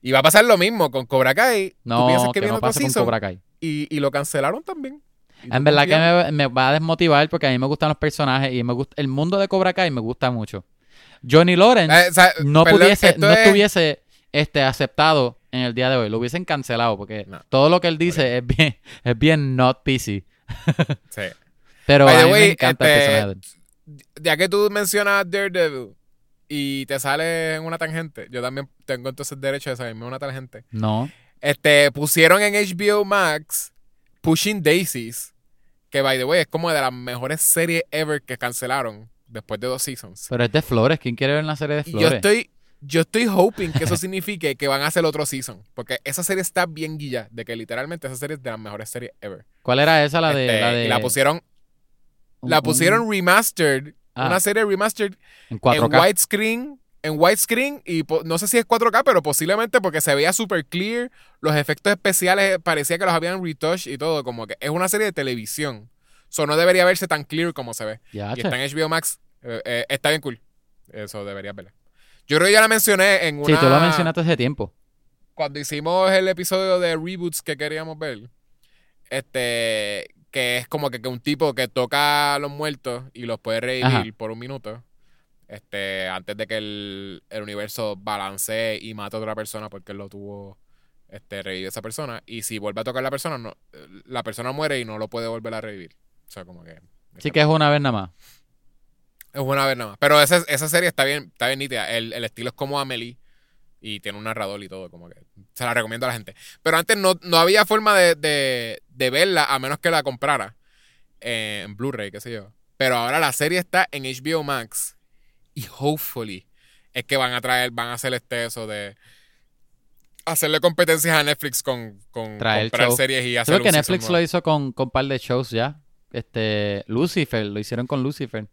Y va a pasar lo mismo con Cobra Kai. Tú No, piensas que, que no pase con season Cobra Kai. y, y lo cancelaron también. Y tú En verdad que me, me va a desmotivar porque a mí me gustan los personajes y me gusta el mundo de Cobra Kai me gusta mucho. Johnny Lawrence Eh, o sea, no perdón, pudiese, no es- estuviese este, aceptado en el día de hoy. Lo hubiesen cancelado porque No. todo lo que él dice es bien, es bien not PC. Sí. Pero By the a mí me encanta el este, personaje. de él. Ya que tú mencionas Daredevil y te sale en una tangente, yo también tengo entonces derecho de salirme en una tangente. No. Este, pusieron en HBO Max Pushing Daisies, que by the way es como de las mejores series ever que cancelaron después de dos seasons. Pero es de Flores. ¿Quién quiere ver una serie de Y yo Flores? estoy, yo estoy hoping que eso signifique que van a hacer otro season. Porque esa serie está bien guilla. De que literalmente esa serie es de las mejores series ever. ¿Cuál era esa? La de. Este, la, de y la pusieron, la pusieron remastered. Ah. Una serie remastered en en 4K. widescreen. En widescreen. Y no sé si es 4K, pero posiblemente porque se veía super clear. Los efectos especiales parecía que los habían retouched y todo. Como que es una serie de televisión. So no debería verse tan clear como se ve. Ya, Y está en HBO Max. Eh, eh, está bien cool. Eso deberías verla. Yo creo que ya la mencioné en una... Sí, tú lo mencionaste hace tiempo. Cuando hicimos el episodio de reboots que queríamos ver. Este... Que es como que, que un tipo que toca a los muertos y los puede revivir Ajá. por un minuto. Este... Antes de que el, el universo balancee y mate a otra persona porque él lo tuvo... Este, revive a esa persona. Y si vuelve a tocar a la persona, no, la persona muere y no lo puede volver a revivir. O sea, como que... Sí que es una vez nada más. Es buena ver nada más. Pero esa, esa serie está bien, está bien nítida. El, el estilo es como Amelie. Y tiene un narrador y todo. Como que se la recomiendo a la gente. Pero antes no, no había forma de, de, de verla a menos que la comprara. eh, en Blu-ray, qué sé yo. Pero ahora la serie está en HBO Max. Y hopefully es que van a traer, van a hacer este eso de. hacerle competencias a Netflix con, con Traer comprar show. series y hacer Creo que Netflix lo hizo con con un par de shows ya. Este, Lucifer, lo hicieron con Lucifer.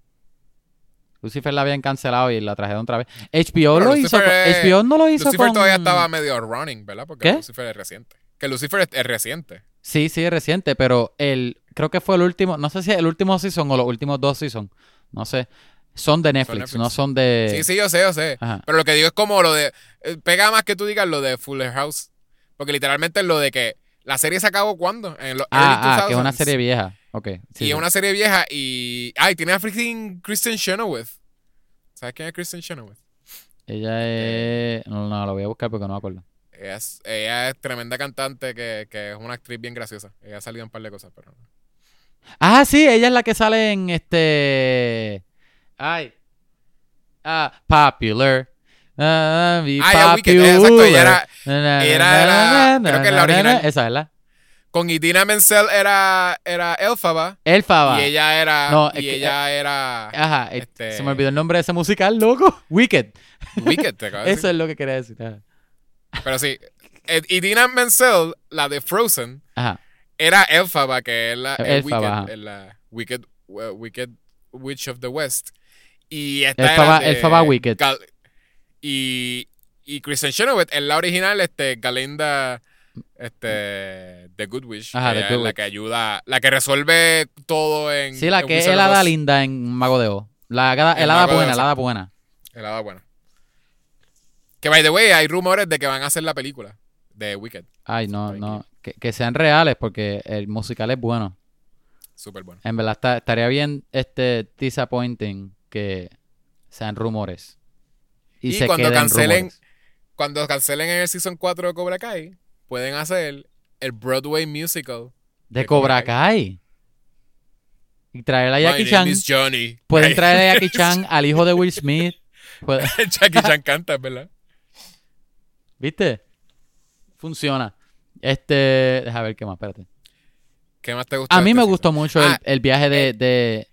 Lucifer la habían cancelado y la trajeron otra vez. HBO Pero lo hizo Lucifer es- HBO no lo hizo Lucifer con todavía estaba medio running, ¿verdad? Porque ¿Qué? Lucifer es reciente. Que Lucifer es, es reciente. Sí, sí, es reciente, pero el creo que fue el último, no sé si el último season o los últimos dos seasons, no sé. Son de Netflix, Netflix. no son de Sí, sí, yo sé, yo sé. Ajá. Pero lo que digo es como lo de. eh, Pega más que tú digas lo de Fuller House. Porque literalmente es lo de que la serie se acabó cuando? En los Ah, ah, que es una 2000s. serie vieja. Ok. sí, y sí. es una serie vieja y. Ay, tiene a freaking Kristen Chenoweth. ¿Sabes quién es Kristen Chenoweth? Ella es no, no, lo voy a buscar porque no me acuerdo. Ella es, ella es tremenda cantante que, que es una actriz bien graciosa. Ella ha salido en un par de cosas, pero. Ah, sí, ella es la que sale en este. Ay. Ah, popular. Ah, be Ah, ya, Wicked, exacto, ella era- era na, creo que es la na, original. Esa es la. Con Idina Menzel era, era Elfaba. Elfaba. Y ella era. No, y ella era. Ajá, eh, este- se me olvidó el nombre de ese musical, loco. Wicked. Wicked, te acabo de Eso es lo que quería decir. Ajá. Pero sí. eh, Idina Menzel, la de Frozen, Ajá. era Elfaba, que es la, el Elphaba, Wicked, la Wicked, uh, Wicked Witch of the West. Y esta era Elphaba Wicked. Gal- y, y Kristen Chenoweth es la original, este, Galinda, este, The Good Witch. Ajá, que The Good la Witch. que ayuda, la que resuelve todo en Sí, la en que es Wizard el of hada Oz. linda en Mago de Oz. La hada, El el hada Mago de buena, Oz, la hada buena. El hada buena. Que, by the way, hay rumores de que van a hacer la película de Wicked. Ay, no, Ay, no. Que, que sean reales porque el musical es bueno. Súper bueno. En verdad está- estaría bien este disappointing que sean rumores. Y, Y se cuando queden cancelen- rumores. Cuando cancelen en el Season 4 de Cobra Kai, pueden hacer el Broadway musical. De de Cobra Cobra Kai. Y traer a My Jackie name Chan. is Johnny. Pueden traer a Jackie Chan, al hijo de Will Smith. Jackie Chan canta, ¿verdad? ¿Viste? Funciona. Este. Deja ver qué más, espérate. ¿Qué más te gustó? A mí este me season? gustó mucho el, Ah, el viaje de, de,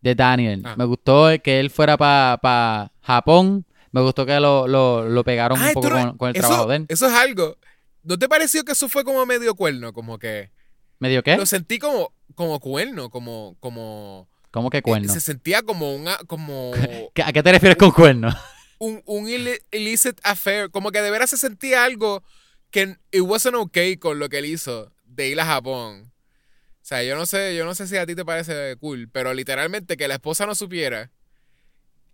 de Daniel. Ah. Me gustó que él fuera para Japón. Me gustó que lo, lo, lo pegaron un Ay, poco con, con el eso, trabajo de él. Eso es algo. ¿No te pareció que eso fue como medio cuerno? Como que. ¿Medio qué? Lo sentí como, como cuerno, como. como ¿Cómo que eh, cuerno? se sentía como una. como ¿Qué- ¿A qué te refieres con cuerno? un, un illi- illicit affair. Como que de veras se sentía algo que it wasn't okay con lo que él hizo de ir a Japón. O sea, yo no sé, yo no sé si a ti te parece cool, pero literalmente que la esposa no supiera.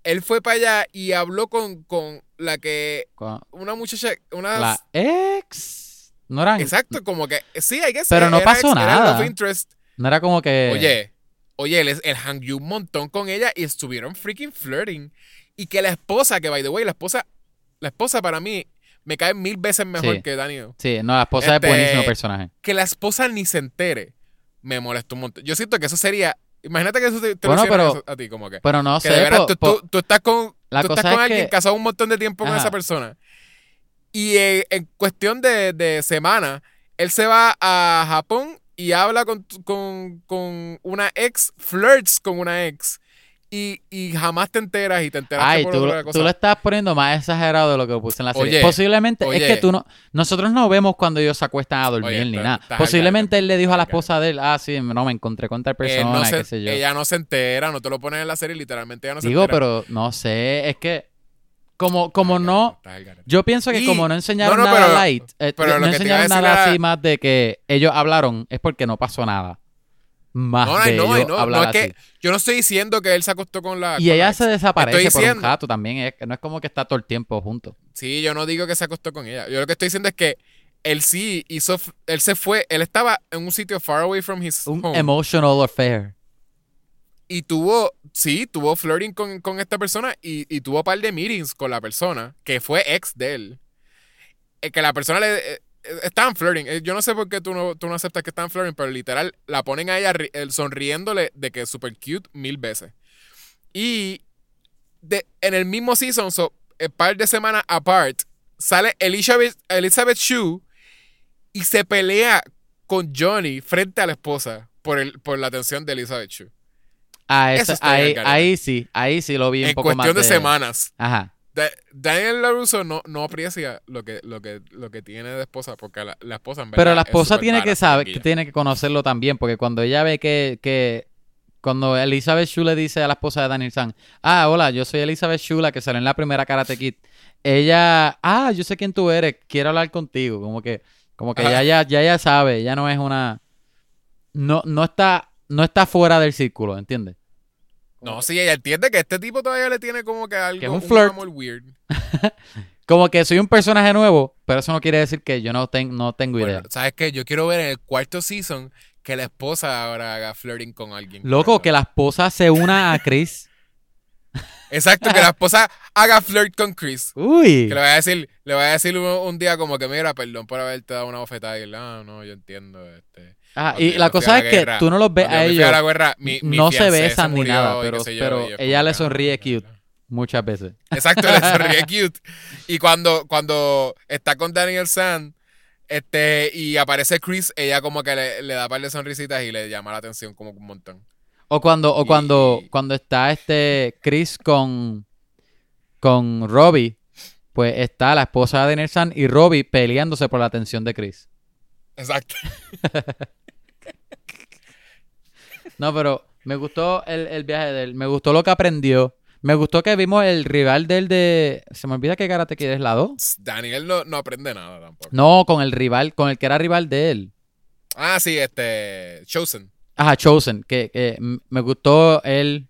Él fue para allá y habló con, con la que. Una muchacha. Una. la ex. No eran. Exacto, como que. Sí, hay que Pero no pasó Era nada. No era como que. Oye, oye, él, él hangió un montón con ella y estuvieron freaking flirting. Y que la esposa, que by the way, la esposa, la esposa para mí me cae mil veces mejor Sí. que Daniel. Sí, no, la esposa Este- es buenísimo personaje. Que la esposa ni se entere, me molesta un montón. Yo siento que eso sería. Imagínate que eso te, te lo Bueno, hicieran pero- eso a ti, como que. Pero no que sé. de veras po- tú, po- tú- tú estás con, la tú estás con es alguien que- casado un montón de tiempo con esa persona. Y eh, en cuestión de, de semana, él se va a Japón y habla con, con, con una ex, flirts con una ex. Y, y jamás te enteras y te enteras Ay, por tú, otra cosa. tú lo estás poniendo más exagerado de lo que puse en la serie. Oye, Posiblemente, es que tú no. Nosotros no vemos cuando ellos se acuestan a dormir Oye, ni nada. Posiblemente él le dijo a la esposa de él, ah, sí, no, me encontré con tal Él persona, no se- qué sé yo. Ella no se entera, no te lo ponen en la serie, literalmente ella no se Digo, entera. pero no sé, es que como, como no. Yo pienso que Y- como no enseñaron no, no, nada light, eh, pero no enseñaron nada así más de que ellos hablaron, es porque no pasó nada. Más No, de no, ellos no, hablar no es así. que yo no estoy diciendo que él se acostó con la. Y con ella la se desaparece Estoy por un diciendo- rato también, es, que no es como que está todo el tiempo juntos. Sí, yo no digo que se acostó con ella. Yo lo que estoy diciendo es que él sí hizo, él se fue, él estaba en un sitio far away from his Un home emotional affair. y tuvo, sí, tuvo flirting con, con esta persona y, y tuvo un par de meetings con la persona que fue ex de él. Eh, que la persona le eh, estaban flirting. Eh, Yo no sé por qué tú no, tú no aceptas que estaban flirting, pero literal la ponen a ella eh, sonriéndole de que es super cute mil veces. Y de, en el mismo season, so, un par de semanas apart, sale Elizabeth, Elizabeth Shue y se pelea con Johnny frente a la esposa por, el, por la atención de Elizabeth Shue. Ah, Eso ahí, ahí sí, ahí sí lo vi un En poco más cuestión de de... semanas. Ajá. Da- Daniel LaRusso no, no aprecia lo que, lo, que, lo que tiene de esposa, porque la, la esposa en verdad Pero la es esposa tiene que saber, que tiene que conocerlo también, porque cuando ella ve que, que cuando Elizabeth Shue le dice a la esposa de Daniel San, ah, hola, yo soy Elizabeth Shue, la que salió en la primera Karate Kid, ella, ah, yo sé quién tú eres, quiero hablar contigo, como que, como que ya, ya, ya, ya sabe, ya no es una, no, no está, no está fuera del círculo, ¿entiendes? No, sí, ella entiende que este tipo todavía le tiene como que algo, Que es un un, flirt. amor weird. Como que soy un personaje nuevo, pero eso no quiere decir que yo no, ten- no tengo idea. Bueno, ¿sabes qué? Yo quiero ver en el cuarto season que la esposa ahora haga flirting con alguien. Loco, que la esposa se una a Chris. Exacto, que la esposa haga flirt con Chris. Uy. Que le voy a decir, le voy a decir un, un día como que, mira, perdón por haberte dado una bofetada. Y él, ah, no, yo entiendo. Este, Y la cosa es la que tú no los ves a ellos. la guerra, mi, mi no se besan ni nada, pero, yo, pero ella le sonríe cute muchas veces. Exacto, le sonríe cute. Y cuando, cuando está con Daniel San, este, y aparece Chris, ella como que le, le da un par de sonrisitas y le llama la atención como un montón. O cuando, o Y- cuando, cuando está este Chris con, con Robbie, pues está la esposa de Daniel San y Robbie peleándose por la atención de Chris. Exacto. No, pero me gustó el, el viaje de él, me gustó lo que aprendió. Me gustó que vimos el rival del de... Se me olvida que Karate Kid es la 2. Daniel no, no aprende nada tampoco. No, con el rival, con el que era rival de él. Ah, sí, este, Chosen. Ajá, Chosen, que, que me gustó él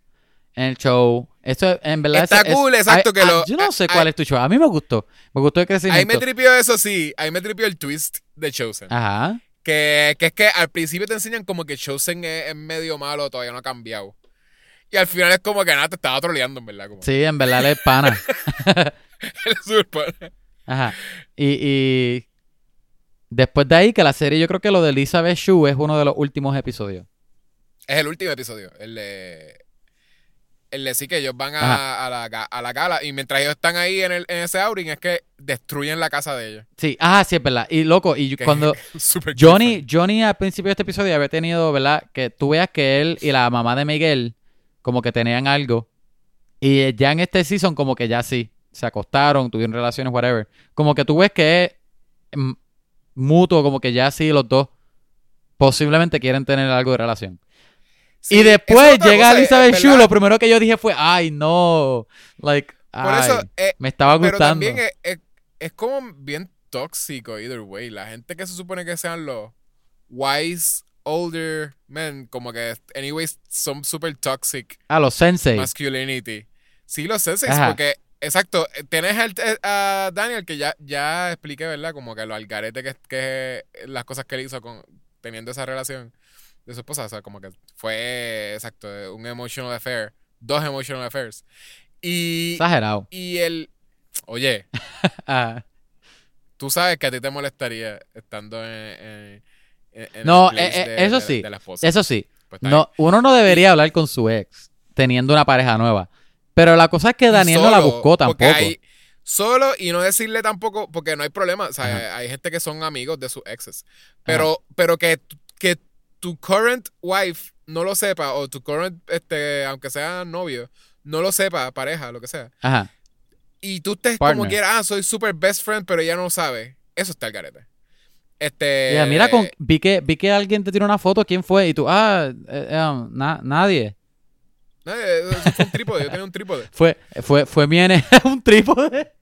en el show. Esto en verdad Está es- es- cool, exacto, que lo- Yo no sé ay, cuál es tu show. A mí me gustó. Me gustó el Ahí me crecimiento. tripió eso, sí. Ahí me tripió el twist de Chosen. Ajá. Que, que es que al principio te enseñan como que Chosen es, es medio malo, todavía no ha cambiado. Y al final es como que nada, te estaba troleando, en verdad. Como, Sí, en verdad él es pana. Él es súper pana. Ajá. Y, y después de ahí, que la serie, yo creo que lo de Elizabeth Shue es uno de los últimos episodios. Es el último episodio. El de. El de sí que ellos van a, a la, a la gala y mientras ellos están ahí en, el, en ese outing es que destruyen la casa de ellos. Sí, ajá, sí, es verdad. Y loco, y Que cuando Johnny, Johnny al principio de este episodio había tenido, ¿verdad? Que tú veas que él y la mamá de Miguel como que tenían algo. Y ya en este season como que ya sí, se acostaron, tuvieron relaciones, whatever. Como que tú ves que es mutuo, como que ya sí los dos posiblemente quieren tener algo de relación. Sí, y después llega Elizabeth. Shue, lo primero que yo dije fue, ay, no, like, Por ay, eso, eh, me estaba pero gustando. también es, es- es como bien tóxico either way. La gente que se supone que sean los wise older men, como que anyways son super toxic Ah, los sensei. masculinity. Sí, los senseis, Ajá. porque, exacto, eh, al- eh, a Daniel que ya, ya expliqué, ¿verdad? Como que lo algarete que, que las cosas que él hizo con, teniendo esa relación de su esposa, o sea, como que fue, exacto, un emotional affair, dos emotional affairs. Y, Exagerado. y el, oye, Ah. tú sabes que a ti te molestaría estando en, en- en- en No, el eh, eh, de- eso de- sí, de la esposa. Eso sí, Pues está no, uno no debería hablar con su ex teniendo una pareja nueva. Pero la cosa es que Daniel no la buscó tampoco. hay- solo y no decirle tampoco, porque no hay problema. O sea, hay gente que son amigos de sus exes. Pero, pero que, que tu current wife no lo sepa, o tu current, este, aunque sea novio, no lo sepa, pareja, lo que sea. Ajá. Y tú estés Partner. como quieras, ah, soy super best friend, pero ella no lo sabe. Eso está el garete. Este. Ya, mira, con, vi, que, vi que alguien te tiró una foto. ¿Quién fue? Y tú, ah, eh, eh, na- nadie. Eso fue un trípode, yo tenía un trípode. Fue, fue, fue mi ene- un trípode.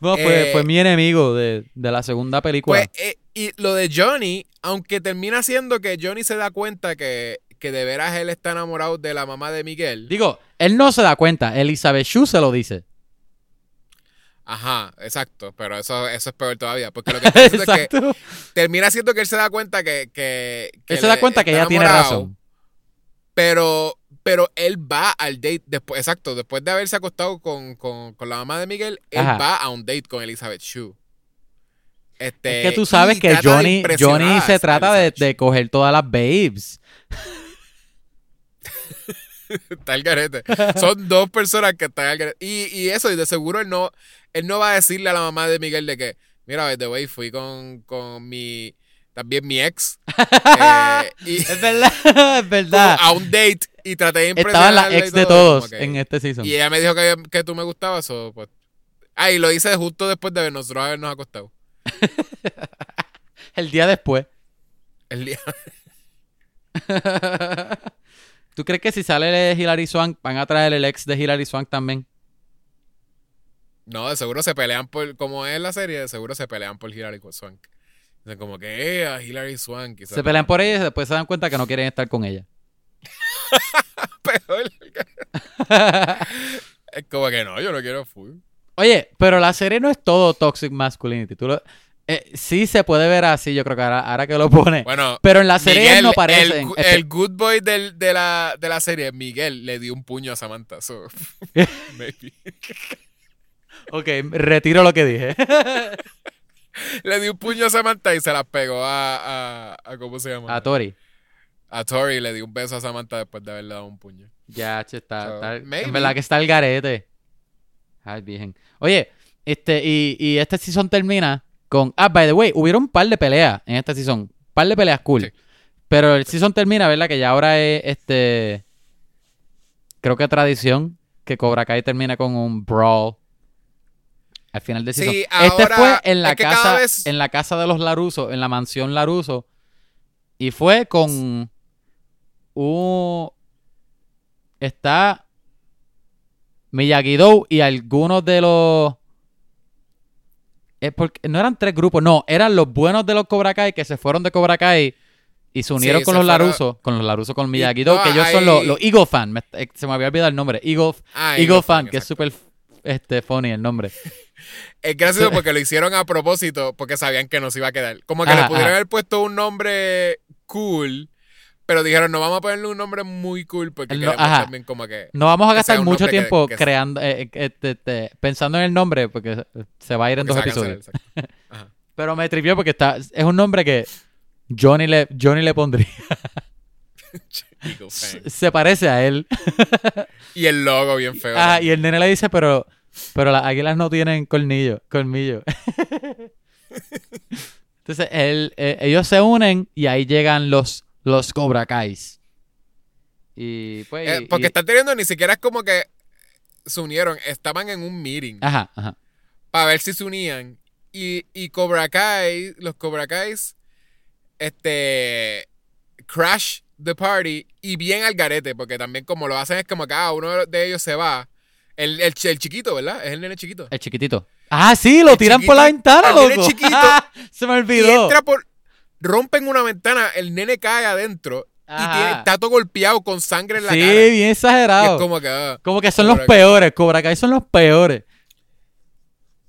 No, fue, Eh, fue mi enemigo de, de la segunda película. Pues, eh, y lo de Johnny, aunque termina siendo que Johnny se da cuenta que, que de veras él está enamorado de la mamá de Miguel. Digo, él no se da cuenta. Elizabeth Shue se lo dice. Ajá, exacto, pero eso, eso es peor todavía, porque lo que diciendo es que termina siendo que él se da cuenta que... que, que Él se da cuenta que ella tiene razón. Pero, pero él va al date, después, exacto, después de haberse acostado con, con, con la mamá de Miguel, él Ajá. va a un date con Elizabeth Shue. Este, Es que tú sabes que Johnny, Johnny se trata de, de coger todas las babes. Está el garete. Son dos personas que están al garete. Y, y eso, y de seguro él no, él no va a decirle a la mamá de Miguel de que, mira, by the way, fui con, con mi, también mi ex. eh, y Es verdad, es verdad. a un date y traté de Estaban las impresionarla ex de todo, todos en este season. Y ella me dijo que, que tú me gustabas, o pues. Ah, y lo hice justo después de nosotros habernos acostado. El día después. El día. ¿Tú crees que si sale Hilary Swank van a traer el ex de Hilary Swank también? No, de seguro se pelean por. Como es la serie, de seguro se pelean por Hilary Swank. Dicen como que, eh, a Hilary Swank. Se pelean por ella y después se dan cuenta que no quieren estar con ella. Peor. es como que no, yo no quiero full. Oye, pero la serie no es todo toxic masculinity. Tú lo- eh, sí se puede ver así, yo creo que ahora, ahora que lo pone. Bueno, pero en la serie Miguel, no el, gu- el good boy del- de, la, de la serie, Miguel, le dio un puño a Samantha. So, maybe. Ok, retiro lo que dije. Le dio un puño a Samantha y se la pegó a, a, a- ¿cómo se llama? A Tori. A Tori le dio un beso a Samantha después de haberle dado un puño. Ya, che, está, So, está-. En verdad que está el garete. Ay, virgen. Oye, este, y, y este season termina con. Ah, by the way, hubieron un par de peleas en este season. Un par de peleas cool. Sí. Pero el season termina, ¿verdad? Que ya ahora es este. Creo que tradición que Cobra Kai termina con un brawl. Al final Sí, season. este fue en la es que cada casa. vez- En la casa de los Laruso, en la mansión Laruso. Y fue con un. Está Miyagi-Do y algunos de los. Es porque no eran tres grupos, no, eran los buenos de los Cobra Kai que se fueron de Cobra Kai y se unieron Sí, con se los Laruso, con los Laruso con Miyagi-Do, no, que ellos son los, los Eagle Fan. me- eh, se me había olvidado el nombre. Eagle, Ah, Eagle Fan, que es súper este, funny el nombre. Es gracioso porque lo hicieron a propósito porque sabían que nos iba a quedar. Como que Ajá, le pudieron ajá. haber puesto un nombre cool, pero dijeron, no vamos a ponerle un nombre muy cool porque No, queremos ajá. también como que... No vamos a gastar mucho que- tiempo que- creando, eh, eh, este, este, pensando en el nombre porque se va a ir en dos cancelar, episodios. Pero me tripió porque está, es un nombre que Johnny le, Johnny le pondría. Se parece a él. Y el logo bien feo. Ah, y el nene le dice, pero, pero las águilas no tienen colmillo, colmillo. Entonces, él, eh, ellos se unen y ahí llegan los, los Cobra Kais. Y pues... Eh, y- porque y- están teniendo ni siquiera es como que se unieron, estaban en un meeting Ajá, ajá. para ver si se unían. Y, y Cobra Kai, los Cobra Kais, este, crash the party y bien al garete, porque también como lo hacen es como que ah, uno de ellos se va. El, el, el chiquito, ¿verdad? Es el nene chiquito. El chiquitito. Ah, sí, lo El tiran por la ventana, el nene chiquito. Se me Y olvidó. entra por... Rompen una ventana, el nene cae adentro y tiene, está todo golpeado con sangre en la Sí, cara. bien Y exagerado. es como que... ah, Como que son los Cobra peores. Cobra Kai son los peores.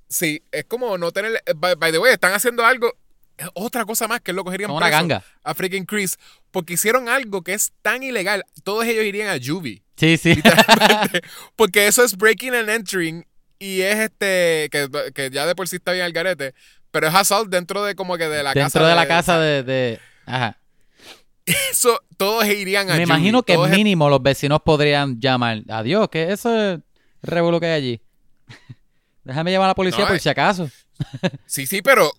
Sí, es como no tener. By, by the way, están haciendo algo. Otra cosa más que lo cogerían una ganga. a freaking Chris. Porque hicieron algo que es tan ilegal. Todos ellos irían a Juvie. Sí, sí. porque eso es breaking and entering. Y es este. Que, que ya de por sí está bien el garete. Pero es assault dentro de como que de la casa. Dentro de la casa de... de- Ajá. Eso, todos irían a Me Juvie. imagino que Todos mínimo los vecinos podrían llamar. Adiós, que eso es revuelo que hay allí. Déjame llamar a la policía No, por eh. si acaso. Sí, sí, pero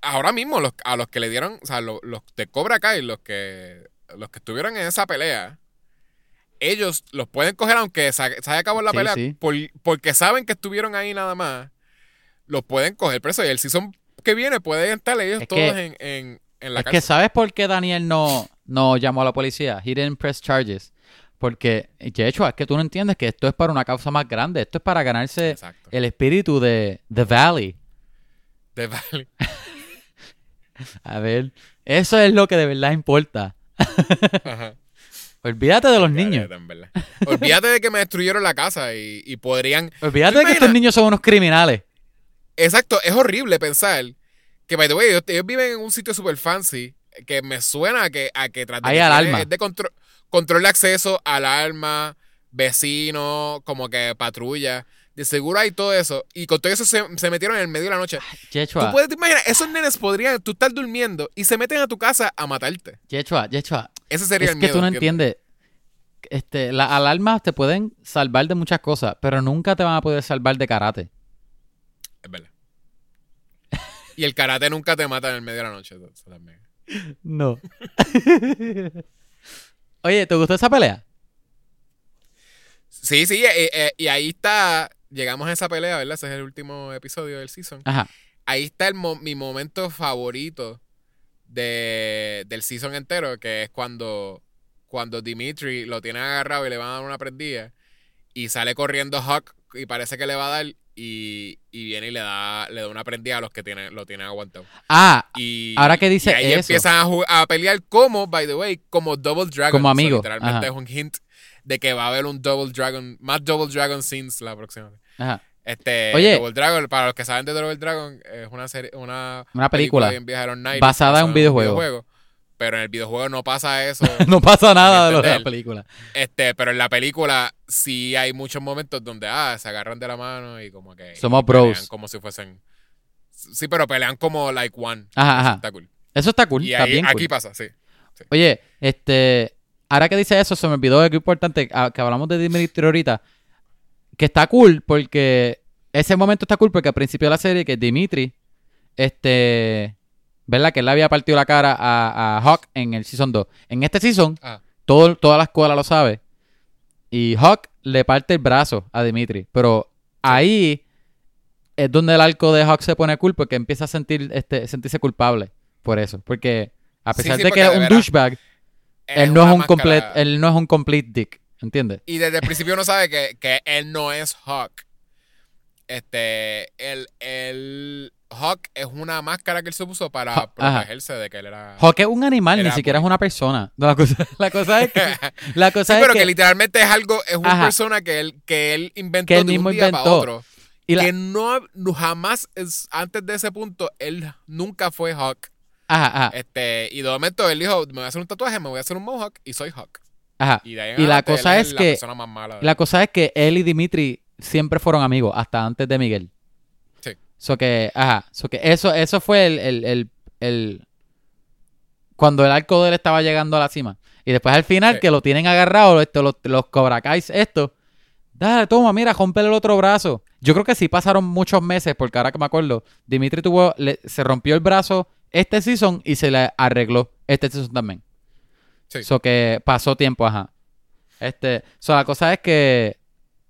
ahora mismo los, a los que le dieron, o sea, los, los de Cobra Kai, los que, los que estuvieron en esa pelea, ellos los pueden coger aunque se, haya acabado la Sí, pelea, sí. por- porque saben que estuvieron ahí nada más, los pueden coger preso y el season que viene pueden estar ellos Es todos que- en, en, en la Es que cárcel. ¿sabes por qué Daniel no, no llamó a la policía? He didn't press charges. Porque, de hecho, es que tú no entiendes que esto es para una causa más grande. Esto es para ganarse Exacto. el espíritu de The Valley. De Valley. A ver, eso es lo que de verdad importa. Ajá. Olvídate de los niños. En. Olvídate de que me destruyeron la casa y, y podrían Olvídate ¿Tú de que estos niños son unos criminales. Exacto, es horrible pensar que, by the way, ellos, ellos viven en un sitio super fancy que me suena a que, a que tras de Hay alarma. de contro- control de acceso, alarma, vecino, como que patrulla. De seguro hay todo eso. Y con todo eso se, se metieron en el medio de la noche. Yechua, Tú puedes te imaginar, esos nenes podrían, tú estás durmiendo y se meten a tu casa a matarte. Yechua, Yechua, Ese sería Es el que miedo. tú no ¿entiendes? Este, las alarmas te pueden salvar de muchas cosas, pero nunca te van a poder salvar de karate. Es verdad. y el karate nunca te mata en el medio de la noche. también. No. Oye, ¿te gustó esa pelea? Sí, sí, eh, eh, y ahí está, llegamos a esa pelea, ¿verdad? Ese es el último episodio del season. Ajá. Ahí está el mo- mi momento favorito de, del season entero, que es cuando, cuando Dimitri lo tiene agarrado y le van a dar una prendida y sale corriendo Hawk y parece que le va a dar y, y viene y le da, le da una prendida a los que tienen, lo tienen aguantado. Ah, Y, Ahora que dice y ahí eso. empiezan a, a pelear como, by the way, como Double Dragon. Como So, amigos, literalmente ajá. es un hint de que va a haber un Double Dragon, más Double Dragon scenes la próxima vez. Ajá. Este, Oye. Double Dragon, para los que saben de Double Dragon, es una serie, una, Una película 90s, basada en un videojuego. Pero en el videojuego no pasa eso. no pasa nada de lo de la película. este, pero en la película sí hay muchos momentos donde ah, se agarran de la mano y como que Somos bros. como si fuesen Sí, pero pelean como like one. Ajá, Eso ajá. Está cool. Eso está cool. Y está ahí, bien aquí cool. pasa, sí. Oye, este, ahora que dice eso, se me olvidó algo importante, ah, que hablamos de Dimitri ahorita, que está cool porque ese momento está cool porque al principio de la serie que Dimitri, este, ¿verdad? Que él le había partido la cara a, a Hawk en el Season 2. En este Season, Ah. todo, toda la escuela lo sabe. Y Hawk le parte el brazo a Dimitri. Pero ahí es donde el arco de Hawk se pone cool porque empieza a sentir, este, sentirse culpable por eso. Porque a pesar sí, de que es un douchebag, él no es un complete, él no es un complete dick, ¿entiendes? Y desde el principio uno sabe que, que él no es Hawk. Este, él, él, Hawk es una máscara que él se puso para ajá. protegerse de que él era... Hawk es un animal, ni Era siquiera es bully. una persona. La cosa, la cosa es que, la Sí, cosa es pero que, que, literalmente es algo, es una Ajá. persona que él, que él inventó Que él de mismo un día para inventó. otro. y la- Que no, no jamás, es, antes de ese punto, él nunca fue Hawk. ajá, ajá, Este, y de momento él dijo, me voy a hacer un tatuaje, me voy a hacer un mohawk y soy Hawk. Ajá. Y, de ahí en Y la cosa es la que- más mala La cosa es que él y Dimitri siempre fueron amigos, hasta antes de Miguel. Sí. So que, ajá, so que eso, eso fue el, el, el, el- cuando el arco de él estaba llegando a la cima. Y después al final Sí. que lo tienen agarrado, esto, los, los Cobra Kais, esto. Dale, toma, mira, rompele el otro brazo. Yo creo que sí pasaron muchos meses, porque ahora que me acuerdo, Dimitri tuvo, le- se rompió el brazo este season y se le arregló este season también. Sí. So que pasó tiempo, ajá. Este, so la cosa es que,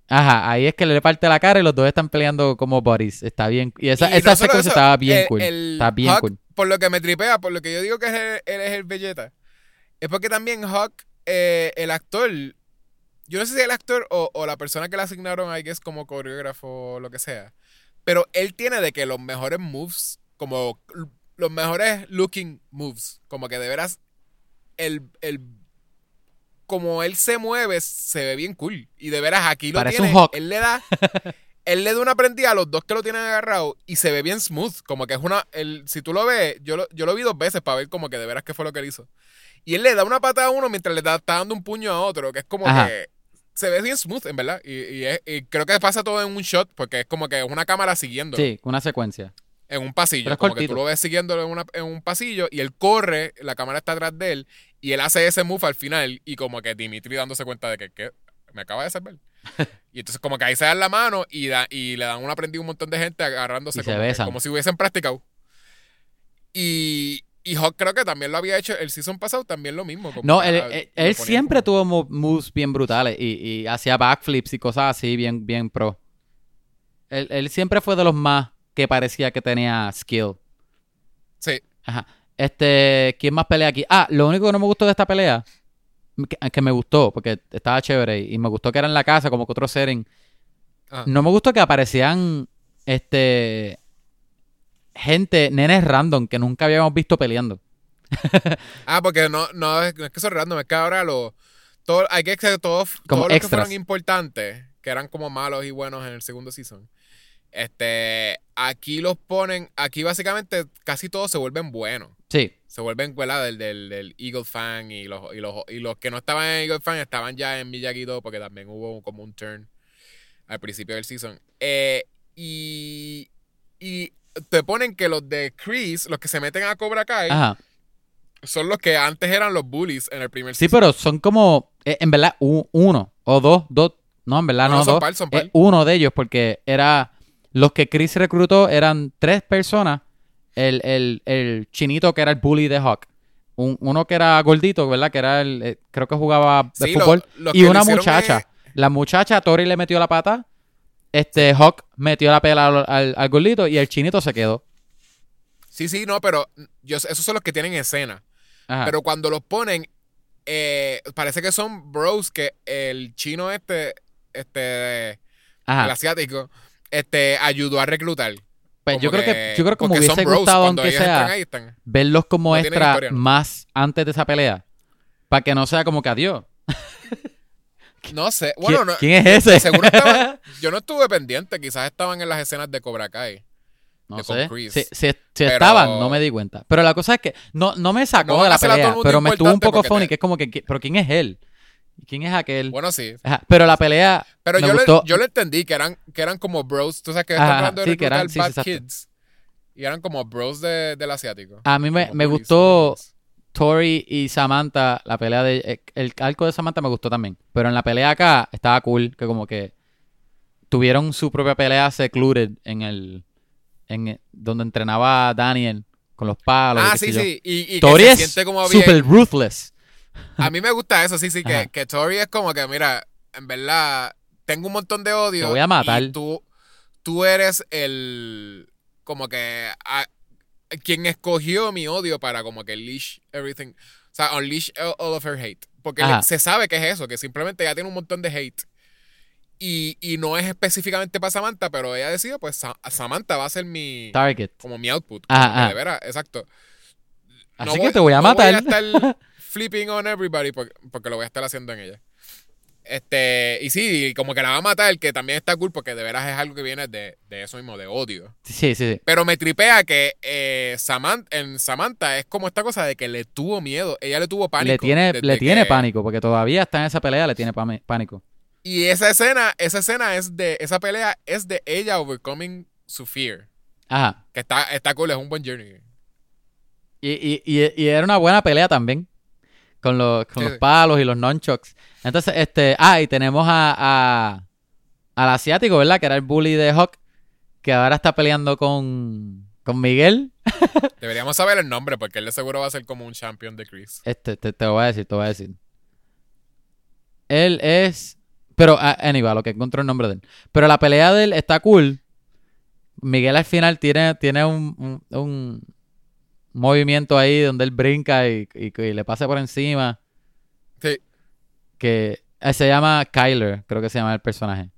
ajá, ahí es que le parte la cara y los dos están peleando como buddies. Está bien. Y esa, Y esa no secuencia eso, estaba bien el- cool. el Está bien Hawk, cool. Por lo que me tripea, por lo que yo digo que es él es el Vegeta, es porque también Hawk, eh, el actor, yo no sé si el actor o, o la persona que le asignaron, I guess, como coreógrafo o lo que sea, pero él tiene de que los mejores moves, como los mejores looking moves, como que de veras, el, el como él se mueve, se ve bien cool. Y de veras, aquí lo Parece tiene. un Hawk. Él le da. él le da una prendida a los dos que lo tienen agarrado y se ve bien smooth. Como que es una. El, si tú lo ves, yo lo, yo lo vi dos veces para ver como que de veras qué fue lo que él hizo. Y él le da una patada a uno mientras le da- está dando un puño a otro, que es como Ajá. que. Se ve bien smooth, en verdad. Y, y es- y creo que pasa todo en un shot, porque es como que es una cámara siguiendo Sí, una secuencia. En un pasillo. Pero es como que tú lo ves siguiéndolo en, una- en un pasillo y él corre, la cámara está atrás de él y él hace ese move al final y como que Dimitri dándose cuenta de que, que me acaba de salvar. y entonces como que ahí se dan la mano y, da, y le dan una prendida a un montón de gente agarrándose como, que- besan. como si hubiesen practicado. Y, y Hawk creo que también lo había hecho el season pasado, también lo mismo. como No, él, ah, él- siempre como- tuvo mo- moves bien brutales y, y hacía backflips y cosas así bien, bien pro. Él, él siempre fue de los más que parecía que tenía skill. Sí. Ajá. Este, ¿quién más pelea aquí? Ah, lo único que no me gustó de esta pelea, que, que me gustó, porque estaba chévere y me gustó que era en la casa, como que otro setting. Ajá. No me gustó que aparecían, este, gente, nenes random que nunca habíamos visto peleando. Ah, porque no, no, es, no es que son random, es que ahora los. Todo, hay que todos, Como todos los que fueron importantes, que eran como malos y buenos en el segundo season. Este, aquí los ponen, aquí básicamente casi todos se vuelven buenos. Sí, Se vuelven, ¿verdad? Del, del, del Eagle Fan y los, y, los, y los que no estaban en Eagle Fan estaban ya en Miyagi-Do porque también hubo como un turn al principio del season. Eh, y, y te ponen que los de Chris, los que se meten a Cobra Kai, ajá. son los que antes eran los bullies en el primer Sí, season. pero son como, eh, en verdad, uno o dos, dos, no, en verdad No, no, son dos. par, son par. uno de ellos porque era, los que Chris reclutó eran tres personas, el, el, el chinito que era el bully de Hawk un- uno que era gordito, ¿verdad? Que era el, eh, creo que jugaba de Sí, lo- fútbol. y una muchacha. es- La muchacha, Tori le metió la pata. Este, Hawk metió la pela al, al- al gordito y el chinito se quedó. Sí, sí, no, pero yo, esos son los que tienen escena. Ajá. Pero cuando los ponen, eh, parece que son bros que el chino este, este, Ajá. el asiático, este, ayudó a reclutar. Pues yo creo que, yo creo que me hubiese gustado, aunque sea, están. verlos como No extra historia, ¿no? más antes de esa pelea. Para que no sea como que adiós. No sé, bueno, ¿Quién, no, quién es ese? seguro estaban- yo no estuve pendiente, quizás estaban en las escenas de Cobra Kai. No sé. Si, si- si Pero- estaban, no me di cuenta. Pero la cosa es que no, no me sacó de la pelea, pero me estuvo un poco funny, te- que es como que, ¿pero quién es él? ¿Y ¿Quién es aquel? Bueno, sí. Ajá, Pero la pelea Pero me yo, gustó. le, yo le entendí que eran, que eran como bros. Tú sabes que están hablando de sí, que eran- sí, bad kids. Y eran como bros de, del asiático. A mí me, me gustó. Tori y Samantha, la pelea de... eh, El arco de Samantha me gustó también. Pero en la pelea acá estaba cool, que como que tuvieron su propia pelea secluded en el... En el- donde entrenaba Daniel con los palos. y Ah, qué sí, sí. Y, y Tori es siente como bien. super ruthless. A mí me gusta eso, sí, sí. Que, que Tori es como que, mira, en verdad, tengo un montón de odio. Te voy a matar. Y tú, tú eres el. Como que. a- quien escogió mi odio para como que leash everything. O sea, unleash all, all of her hate. Porque le- se sabe que es eso, que simplemente ella tiene un montón de hate. Y, y no es específicamente para Samantha, pero ella decidió, pues Sa- Samantha va a ser mi. Target. Como mi output. Ajá, como ajá. de veras, exacto. Así que te voy a no matar. Voy a estar flipping on everybody porque, porque lo voy a estar haciendo en ella. Este, y sí, como que la va a matar, que también está cool porque de veras es algo que viene de, de eso mismo, de odio. Sí, sí, sí. Pero me tripea que eh, Samantha, en Samantha es como esta cosa de que le tuvo miedo, ella le tuvo pánico. Le tiene, le tiene que- pánico, porque todavía está en esa pelea, le tiene pánico. Y esa escena, esa escena es de, esa pelea es de ella overcoming su fear. Ajá. Que está, está cool, es un buen journey. Y, y, y, y era una buena pelea también. Con los, con Sí, los palos y los nunchucks. Entonces, este. Ah, y tenemos a, a- al asiático, ¿verdad? Que era el bully de Hawk. Que ahora está peleando con. Con Miguel. Deberíamos saber el nombre porque él de seguro va a ser como un champion de Chris. Este, te, te lo voy a decir, te lo voy a decir. Él es. Pero, ah, anyway, lo que encontró el nombre de él. Pero la pelea de él está cool. Miguel al final tiene, tiene un, un- un movimiento ahí donde él brinca y, y- y le pasa por encima. Sí. Que eh, se llama Kyler, creo que se llama el personaje.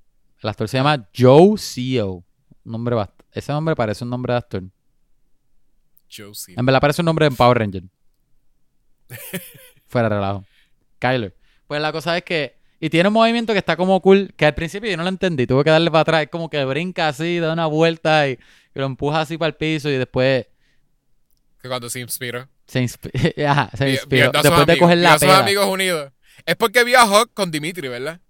El actor se llama Joe. Un nombre bast- Ese nombre parece un nombre de actor. Josie. En verdad parece un nombre en Power Ranger. Fuera de relajo. Kyler. Pues la cosa es que. Y tiene un movimiento que está como cool. Que al principio yo no lo entendí. Tuve que darle para atrás. Es como que brinca así, da una vuelta y, y lo empuja así para el piso. Y después Que cuando se inspiró. se, Ajá, inspiró. Después de coger la pela. amigos unidos. Es porque vio a Hawk con Dimitri, ¿verdad?